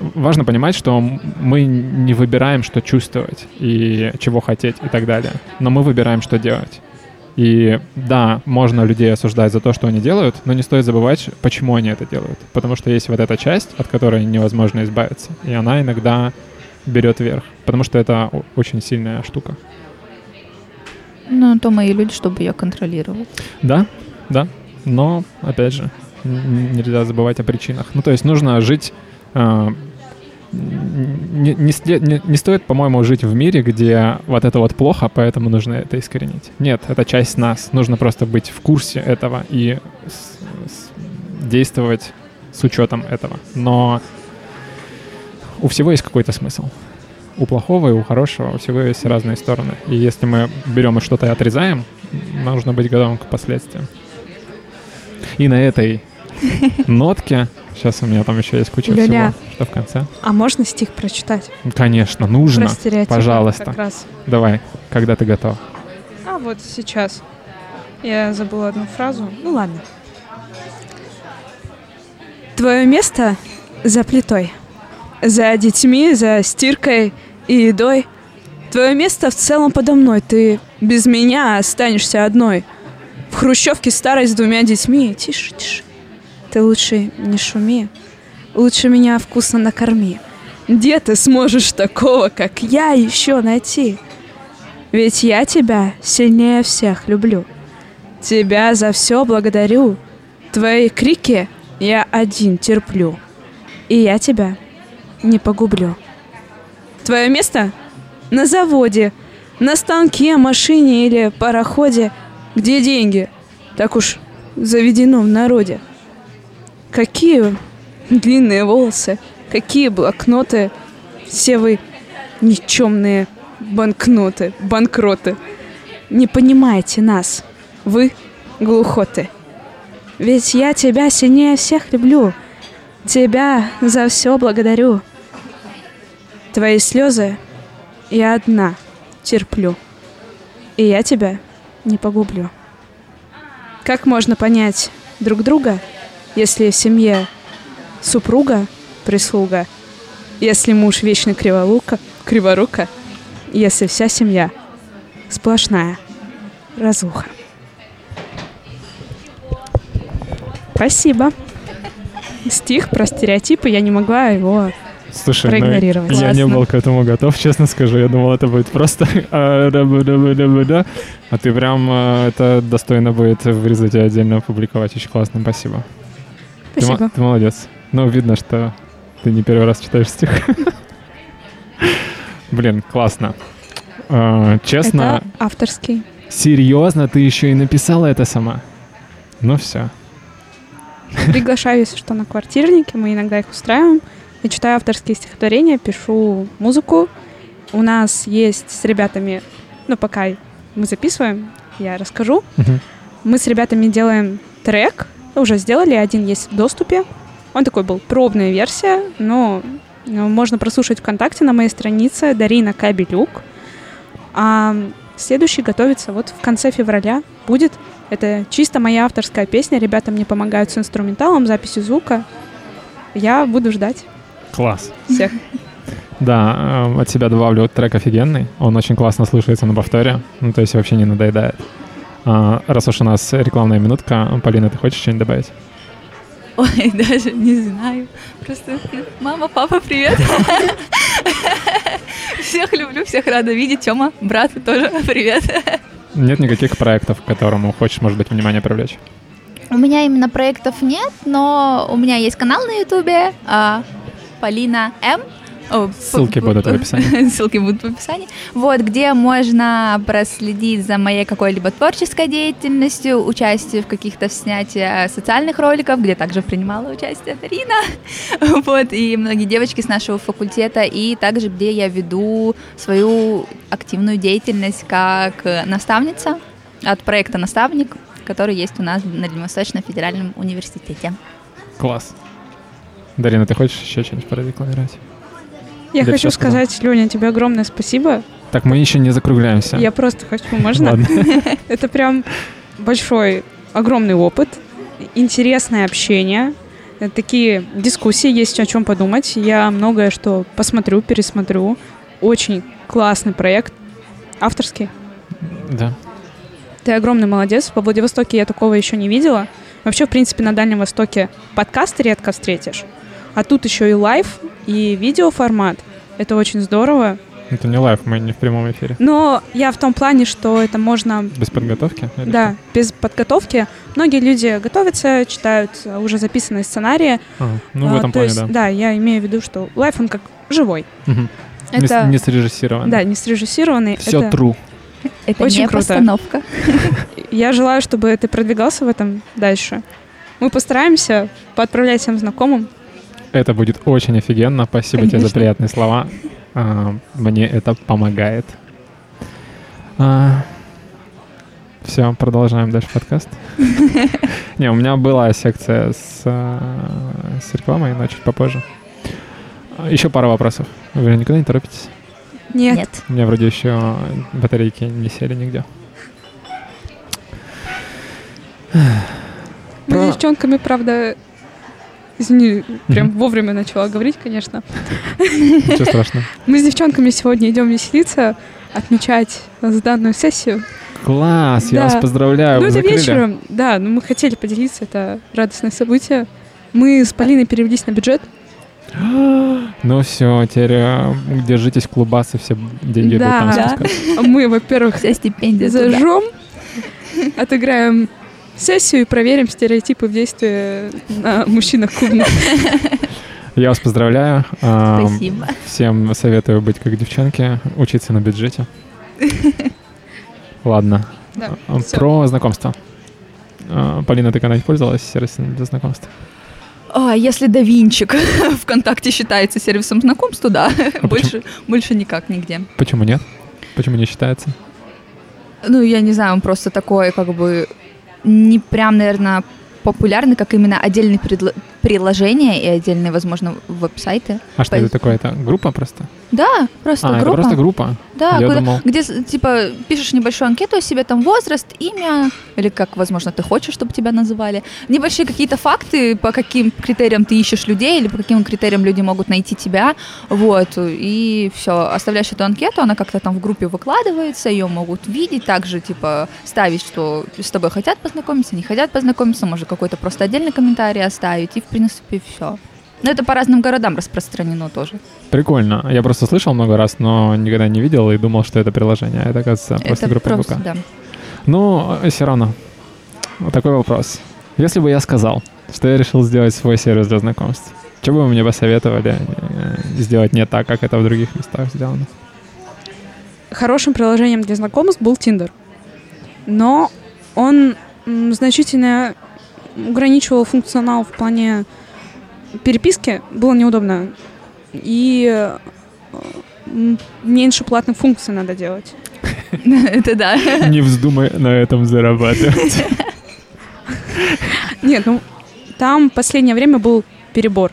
важно понимать, что мы не выбираем, что чувствовать и чего хотеть и так далее. Но мы выбираем, что делать. И да, можно людей осуждать за то, что они делают, но не стоит забывать, почему они это делают. Потому что есть вот эта часть, от которой невозможно избавиться. И она иногда берет верх, потому что это очень сильная штука.
Ну, то мои люди, чтобы ее контролировать.
Да, да, но, опять же, нельзя забывать о причинах. Ну, то есть нужно жить... Э, не, не, не, не стоит, по-моему, жить в мире, где вот это вот плохо, поэтому нужно это искоренить. Нет, это часть нас. Нужно просто быть в курсе этого и с, с, действовать с учетом этого. Но у всего есть какой-то смысл. У плохого и у хорошего у всего есть разные стороны. И если мы берем и что-то отрезаем, нужно быть готовым к последствиям. И на этой <laughs> нотке Сейчас у меня там еще есть куча Люля, всего, что в конце.
А можно стих прочитать?
Конечно, нужно. Пожалуйста.
Как раз.
Давай, когда ты готов.
А вот сейчас. Я забыла одну фразу. Ну ладно. Твое место за плитой за детьми, за стиркой и едой. Твое место в целом подо мной. Ты без меня останешься одной. В хрущевке старой с двумя детьми. Тише, тише. Ты лучше не шуми. Лучше меня вкусно накорми. Где ты сможешь такого, как я, еще найти? Ведь я тебя сильнее всех люблю. Тебя за все благодарю. Твои крики я один терплю. И я тебя не погублю. Твое место на заводе, на станке, машине или пароходе, где деньги. Так уж заведено в народе. Какие длинные волосы, какие блокноты. Все вы никчемные банкноты, банкроты. Не понимаете нас. Вы глухоты. Ведь я тебя сильнее всех люблю. Тебя за все благодарю. Твои слезы я одна терплю, и я тебя не погублю. Как можно понять друг друга, если в семье супруга прислуга, если муж вечно криворука, криворука, если вся семья сплошная разуха. Спасибо. Стих про стереотипы, я не могла его Слушай, ну, проигнорировать.
Ну, я не был к этому готов, честно скажу. Я думал, это будет просто... <laughs> А ты прям а, это достойно будет вырезать и отдельно опубликовать. Очень классно, спасибо.
Спасибо.
Ты, ты молодец. Ну, видно, что ты не первый раз читаешь стих. <laughs> Блин, классно. А, честно...
Это авторский.
Серьезно, ты еще и написала это сама? Ну все.
Приглашаю, если что, на квартирнике. Мы иногда их устраиваем. Я читаю авторские стихотворения, пишу музыку. У нас есть с ребятами, ну, пока мы записываем, я расскажу. Uh-huh. Мы с ребятами делаем трек, уже сделали, один есть в доступе. Он такой был пробная версия, но можно прослушать ВКонтакте на моей странице Дарина Кабелюк. А следующий готовится вот в конце февраля. Будет. Это чисто моя авторская песня. Ребята мне помогают с инструменталом, записью звука. Я буду ждать.
Класс.
Всех.
Да, э, от себя добавлю трек офигенный. Он очень классно слушается на повторе. Ну, то есть вообще не надоедает. А, раз уж у нас рекламная минутка, Полина, ты хочешь что-нибудь добавить?
Ой, <laughs> даже не знаю. Просто мама, папа, привет. <laughs> Всех люблю, всех рада видеть. Тёма, брат, тоже привет.
Нет никаких проектов, к которому хочешь, может быть, внимание привлечь?
У меня именно проектов нет, но у меня есть канал на Ютубе, а, Полина М.
Ссылки будут в описании. <laughs>
Ссылки будут в описании. Вот, где можно проследить за моей какой-либо творческой деятельностью, участие в каких-то снятиях социальных роликов, где также принимала участие Дарина. <laughs> Вот, и многие девочки с нашего факультета, и также, где я веду свою активную деятельность как наставница от проекта «Наставник», который есть у нас на Дальневосточном федеральном университете.
Класс. Дарина, ты хочешь еще что-нибудь прорекламировать?
Я
Или
хочу
всё сказал?
сказать, Леня, тебе огромное спасибо.
Так, мы еще не закругляемся.
Я просто хочу, можно? <laughs> Это прям большой, огромный опыт, интересное общение, такие дискуссии, есть о чем подумать. Я многое что посмотрю, пересмотрю. Очень классный проект, авторский.
Да.
Ты огромный молодец. Во Владивостоке я такого еще не видела. Вообще, в принципе, на Дальнем Востоке подкасты редко встретишь. А тут еще и live, и видеоформат. Это очень здорово.
Это не live, мы не в прямом эфире.
Но я в том плане, что это можно
Без подготовки?
Да, без подготовки. Многие люди готовятся, читают уже записанные сценарии.
что? А, ну, в
А,
этом
то
плане,
есть,
да.
Да, я имею в виду, что лайф, он как живой.
Не с-
Это,
Не срежиссировано.
да, не срежиссированный.
Все
это-
true.
Это
Очень
не
круто.
постановка. <laughs>
Я желаю, чтобы ты продвигался в этом дальше. Мы постараемся поотправлять всем знакомым.
Это будет очень офигенно. Спасибо тебе за
Конечно.
приятные слова. А, Мне это помогает. Все, продолжаем дальше подкаст. <laughs> Не, у меня была секция с, а, с рекламой, но чуть попозже. Еще пара вопросов. Вы никуда не торопитесь?
Нет.
Нет.
У меня вроде еще батарейки не сели нигде.
Мы
Про-
с девчонками, правда, извини, прям вовремя начала говорить, конечно.
Ничего страшного. <laughs>
Мы с девчонками сегодня идем веселиться, отмечать данную сессию.
Класс, я
Да.
вас поздравляю,
ну, это
закрыли.
вечером, да, но мы хотели поделиться, это радостное событие. Мы с Полиной перевелись на бюджет. <gasps>
Ну все, теперь э, держитесь клубасы, все деньги будут там
Да. Мы, во-первых,
Вся стипендия туда.
зажжем, отыграем сессию и проверим стереотипы в действии на мужчинах клубных.
Я вас поздравляю.
Спасибо.
Всем советую быть как девчонки, учиться на бюджете. Ладно.
Да,
А. Про знакомство. А, Полина, ты когда-нибудь пользовалась сервисом для знакомств?
А, если Давинчик <laughs> ВКонтакте считается сервисом знакомств, то да.
А
больше, больше никак нигде.
Почему нет? Почему не считается?
Ну, я не знаю, он просто такой, как бы, не прям, наверное, популярный, как именно отдельные предло- приложения и отдельные, возможно, веб-сайты.
А что
Пой-
это такое? Это группа просто?
Да, просто
а, это
группа.
просто группа?
Да,
Я
куда-
думал-
где, типа, пишешь небольшую анкету о себе, там, возраст, имя, или как, возможно, ты хочешь, чтобы тебя называли. Небольшие какие-то факты, по каким критериям ты ищешь людей, или по каким критериям люди могут найти тебя, вот, и все. Оставляешь эту анкету, она как-то там в группе выкладывается, ее могут видеть, также, типа, ставить, что с тобой хотят познакомиться, не хотят познакомиться, может, какой-то просто отдельный комментарий оставить, и, принципе, все. Но это по разным городам распространено тоже.
Прикольно. Я просто слышал много раз, но никогда не видел и думал, что это приложение. Это, оказывается, просто
это
группа
просто,
ВК.
да.
Ну, все равно. Вот такой вопрос. Если бы я сказал, что я решил сделать свой сервис для знакомств, что бы вы мне посоветовали э, сделать не так, как это в других местах сделано?
Хорошим приложением для знакомств был Tinder. Но он значительно ограничивал функционал в плане переписки. Было неудобно. И э, меньше платных функций надо делать. <laughs>
Это да.
Не вздумай на этом зарабатывать. <laughs>
Нет, ну там в последнее время был перебор.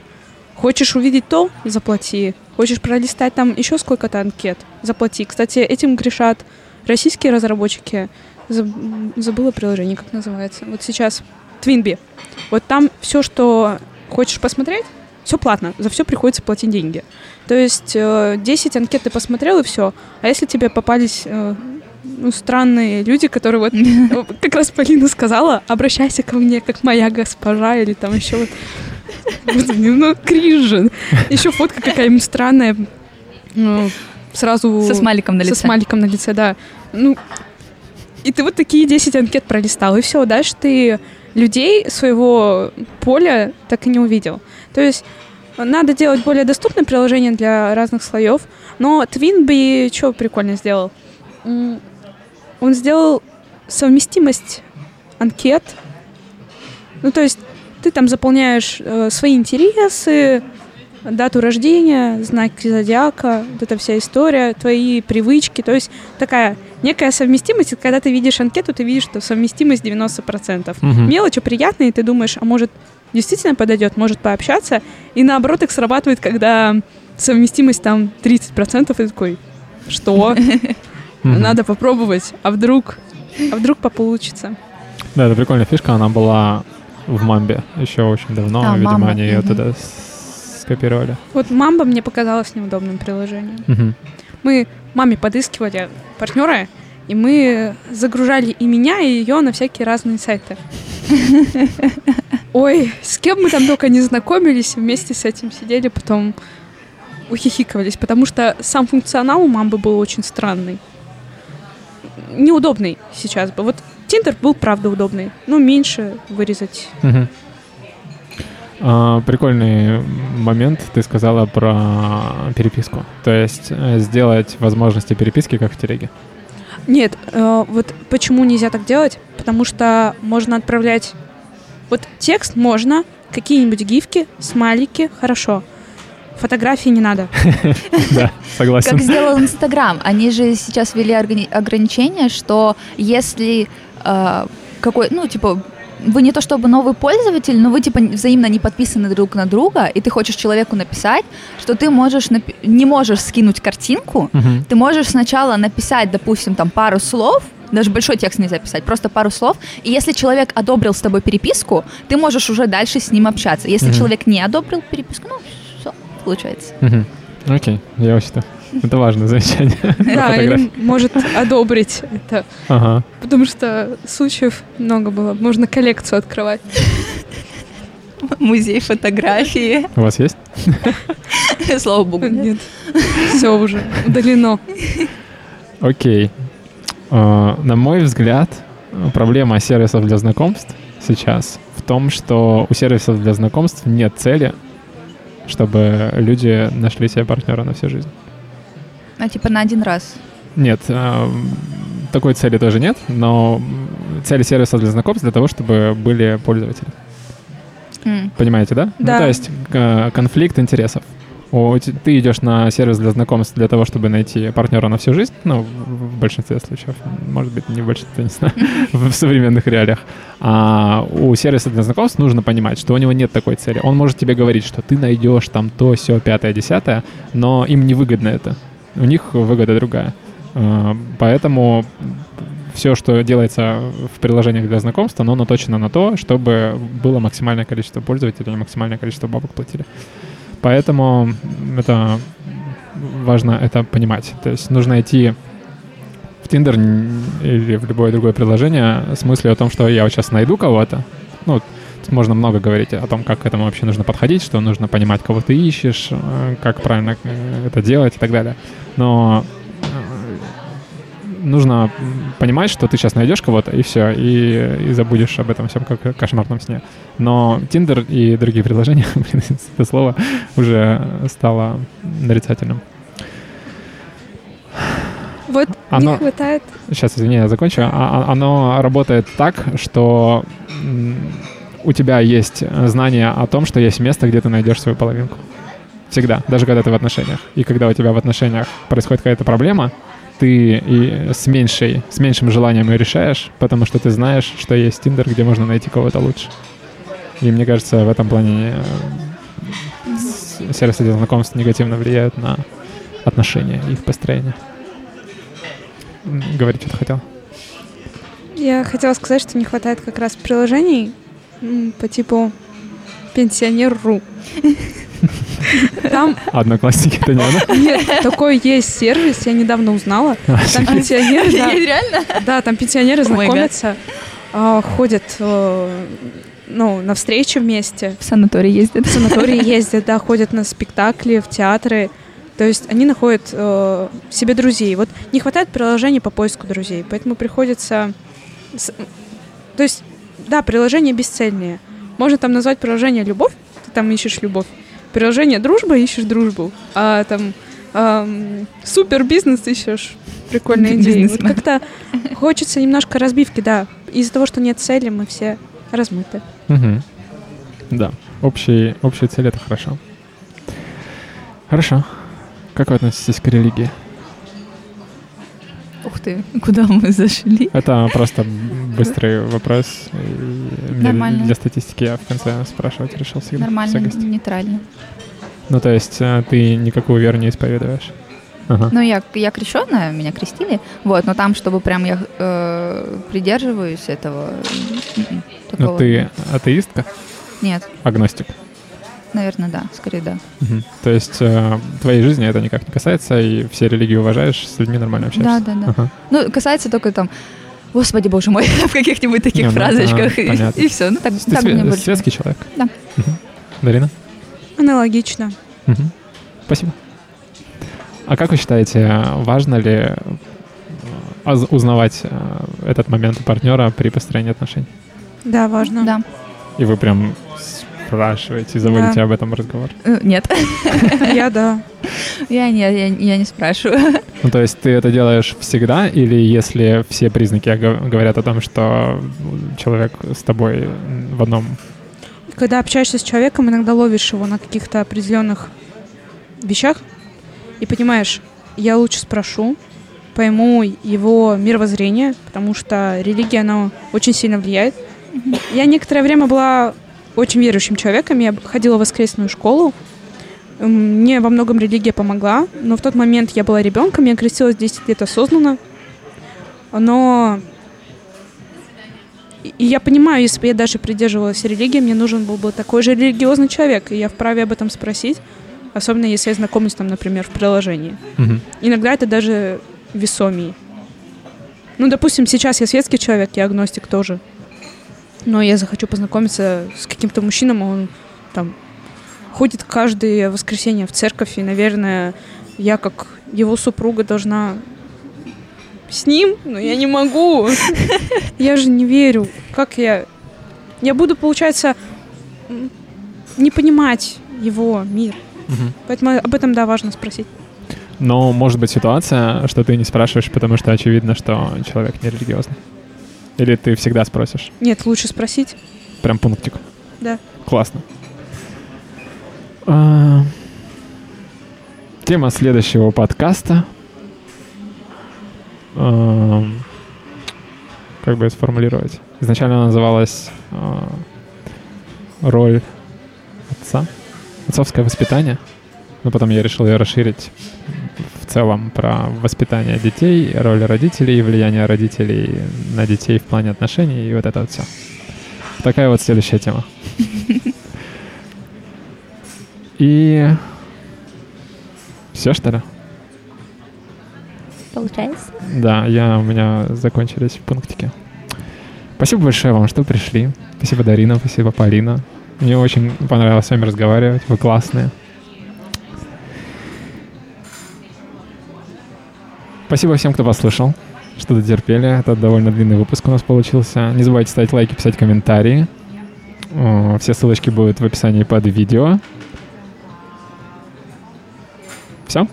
Хочешь увидеть то, заплати. Хочешь пролистать там еще сколько-то анкет, заплати. Кстати, этим грешат российские разработчики. Заб- Забыла приложение, как называется. Вот сейчас Twinbee. Вот там все, что хочешь посмотреть, все платно. За все приходится платить деньги. То есть э, 10 анкет ты посмотрел и все. А если тебе попались э, ну, странные люди, которые вот ну, <laughs> как раз Полина сказала, обращайся ко мне, как моя госпожа, или там еще вот... Господи, ну, кринж. Еще фотка какая-нибудь странная. ну, Сразу...
Со смайликом на лице.
Со смайликом на лице, да. Ну, и ты вот такие 10 анкет пролистал, и все, дальше ты людей своего поля так и не увидел. То есть надо делать более доступное приложение для разных слоев. Но Twinbee что прикольно сделал? Он сделал совместимость анкет. Ну, то есть ты там заполняешь э, свои интересы, дату рождения, знаки зодиака, вот эта вся история, твои привычки. То есть такая некая совместимость. Когда ты видишь анкету, ты видишь, что совместимость 90%.
Мгм.
Мелочи приятные, ты думаешь, а может действительно подойдет, может пообщаться. И наоборот, их срабатывает, когда совместимость там 30%, и такой, что? <laughs> Надо попробовать, а вдруг, а вдруг получится.
Да, это прикольная фишка, она была в Мамбе еще очень давно,
А,
видимо,
Мамба,
они ее туда с- скопировали.
Вот Мамба мне показалась неудобным приложением.
Мгм.
Мы маме подыскивали партнера, и мы загружали и меня, и ее на всякие разные сайты. <laughs> Ой, с кем мы там только не знакомились, вместе с этим сидели, потом ухихикывались, потому что сам функционал у мамбы был очень странный. Неудобный сейчас бы. Вот Тиндер был, правда, удобный. Ну, меньше вырезать.
Мгм. А, Прикольный момент ты сказала про переписку. То есть э, сделать возможности переписки, как в телеге.
Нет, э, вот почему нельзя так делать? Потому что можно отправлять... Вот текст можно, какие-нибудь гифки, смайлики, хорошо. Фотографии не надо. <laughs>
Да, согласен.
Как сделал Инстаграм. Они же сейчас ввели ограничение, что если э, какой, ну, типа, вы не то чтобы новый пользователь, но вы типа взаимно не подписаны друг на друга, и ты хочешь человеку написать, что ты можешь напи- не можешь скинуть картинку,
Мгм.
ты можешь сначала написать, допустим, там пару слов, даже большой текст нельзя писать, просто пару слов. И если человек одобрил с тобой переписку, ты можешь уже дальше с ним общаться. Если
Мгм.
человек не одобрил переписку, ну, все, получается.
Окей, я учту. Это важное замечание. <laughs>
Да, или может одобрить это.
Ага.
Потому что случаев много было. Можно коллекцию открывать.
Музей фотографии.
У вас есть? <laughs>
Слава богу.
Нет. Все уже удалено.
Окей. А, На мой взгляд, проблема сервисов для знакомств сейчас в том, что у сервисов для знакомств нет цели, чтобы люди нашли себе партнера на всю жизнь.
А типа на один раз.
Нет, эм, такой цели тоже нет, но цель сервиса для знакомств для того, чтобы были пользователи.
М.
Понимаете, да? Ну,
Да.
то есть к- конфликт интересов. О, ты идешь на сервис для знакомств для того, чтобы найти партнера на всю жизнь, ну, в большинстве случаев, может быть, не в большинстве, не знаю, <laughs> в современных реалиях. А у сервиса для знакомств нужно понимать, что у него нет такой цели. Он может тебе говорить, что ты найдешь там то, все, пятое, десятое, но им не выгодно это. У них выгода другая. А, Поэтому все, что делается в приложениях для знакомств, оно наточено на то, чтобы было максимальное количество пользователей, максимальное количество бабок платили. Поэтому это важно это понимать. То есть нужно идти в Tinder или в любое другое приложение с мыслью о том, что я вот сейчас найду кого-то. Ну, тут можно много говорить о том, как к этому вообще нужно подходить, что нужно понимать, кого ты ищешь, э, как правильно э, это делать и так далее. Но э, нужно понимать, что ты сейчас найдешь кого-то, и все, и, и забудешь об этом всем как о кошмарном сне. Но Tinder и другие приложения, <laughs> блин, это слово уже стало нарицательным.
Вот
Оно-
не хватает.
Сейчас, извини, я закончу. А- а- Оно работает так, что у тебя есть э, знание о том, что есть место, где ты найдешь свою половинку. Всегда, даже когда ты в отношениях. И когда у тебя в отношениях происходит какая-то проблема, ты и с, меньшей, с меньшим желанием ее решаешь, потому что ты знаешь, что есть Тиндер, где можно найти кого-то лучше. И мне кажется, в этом плане э, сервисы для знакомств негативно влияют на отношения и их построение. Говорить что-то хотел.
Я хотела сказать, что не хватает как раз приложений по типу пенсионер.ру. Там
Одноклассники это не оно? <laughs>
нет, такой есть сервис, я недавно узнала. Там пенсионеры, да, <laughs>
Реально?
да, там пенсионеры знакомятся, а, ходят э, ну, на встречи вместе,
В санаторий ездят.
в санатории ездят, да, ходят на спектакли, в театры. То есть они находят э, себе друзей. Вот не хватает приложений по поиску друзей, поэтому приходится... с- То есть, да, приложения бесцельные. Можно там назвать приложение «Любовь», ты там ищешь любовь, приложение дружба ищешь дружбу, а там эм, супер бизнес ищешь прикольные идеи. Вот как-то хочется немножко разбивки, да. Из-за того, что нет цели, мы все размыты.
Мгм. Да, общий, общая цель — это хорошо. Хорошо. Как вы относитесь к религии?
Ух ты, куда мы зашли?
Это просто быстрый вопрос. мне
Нормально.
Для статистики я в конце спрашивать решил всегда.
Нормально, нейтрально.
Ну, то есть э, ты никакую веру не исповедуешь? Ага.
Ну, я, я крещенная, меня крестили, вот, но там, чтобы прям я э, придерживаюсь этого, м-м,
Ну,
такого
ты атеистка?
нет,
Агностик?
Наверное, да, скорее да.
Мгм. То есть э, твоей жизни это никак не касается, и все религии уважаешь, с людьми нормально общаешься?
Да, да, да.
Ага.
Ну, касается только там, Господи, боже мой, <laughs> в каких-нибудь таких
Не, ну,
фразочках,
а,
и,
понятно.
все. Ну, так,
Ты
так
све-
мне больше.
светский человек?
Да.
Мгм. Дарина?
Аналогично.
Мгм. Спасибо. А как вы считаете, важно ли э, узнавать э, этот момент у партнера при построении отношений?
Да, важно.
Да.
И вы прям спрашиваете, заводите
Да.
об этом разговор.
Э, Нет, <laughs>
Я да.
я не, я, я не спрашиваю.
Ну, то есть ты это делаешь всегда, или если все признаки го- говорят о том, что человек с тобой в одном...
Когда общаешься с человеком, иногда ловишь его на каких-то определенных вещах и понимаешь, я лучше спрошу, пойму его мировоззрение, потому что религия, она очень сильно влияет. Я некоторое время была очень верующим человеком, я ходила в воскресную школу, мне во многом религия помогла, но в тот момент я была ребенком, я крестилась 10 лет осознанно, но и- я понимаю, если бы я даже придерживалась религии, мне нужен был бы такой же религиозный человек, и я вправе об этом спросить, особенно если я знакомлюсь там, например, в приложении.
Мгм.
Иногда это даже весомее. Ну, допустим, сейчас я светский человек, я агностик тоже. Но я захочу познакомиться с каким-то мужчином, он там ходит каждое воскресенье в церковь, и, наверное, я как его супруга должна с ним, но я не могу. <laughs> Я же не верю. Как я... Я буду, получается, не понимать его мир.
Мгм.
Поэтому об этом, да, важно спросить.
Но может быть ситуация, что ты не спрашиваешь, потому что очевидно, что человек не религиозный. Или ты всегда спросишь?
Нет, лучше спросить.
Прям пунктик.
Да.
Классно. А, Тема следующего подкаста. Ам, Как бы это сформулировать? Изначально она называлась а, роль отца, отцовское воспитание. Но потом я решил ее расширить в целом про воспитание детей, роль родителей, влияние родителей на детей в плане отношений и вот это вот все. Такая вот следующая тема. <laughs> И все, что ли?
Получается?
Да, я, у меня закончились пунктики. Спасибо большое вам, что пришли. Спасибо, Дарина, спасибо, Полина. Мне очень понравилось с вами разговаривать. Вы классные. Спасибо всем, кто послушал, что дотерпели. Это довольно длинный выпуск у нас получился. Не забывайте ставить лайки, писать комментарии. Все ссылочки будут в описании под видео. Все?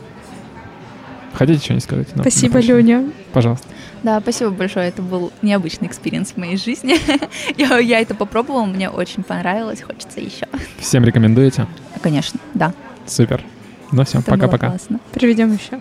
Хотите что-нибудь сказать? на-
Спасибо,
на прощание?
Леня.
Пожалуйста.
Да, спасибо большое. Это был необычный experience в моей жизни. <laughs> я, я это попробовала, мне очень понравилось, хочется еще.
Всем рекомендуете?
Конечно, да.
Супер. Ну все, пока-пока.
Приведем еще.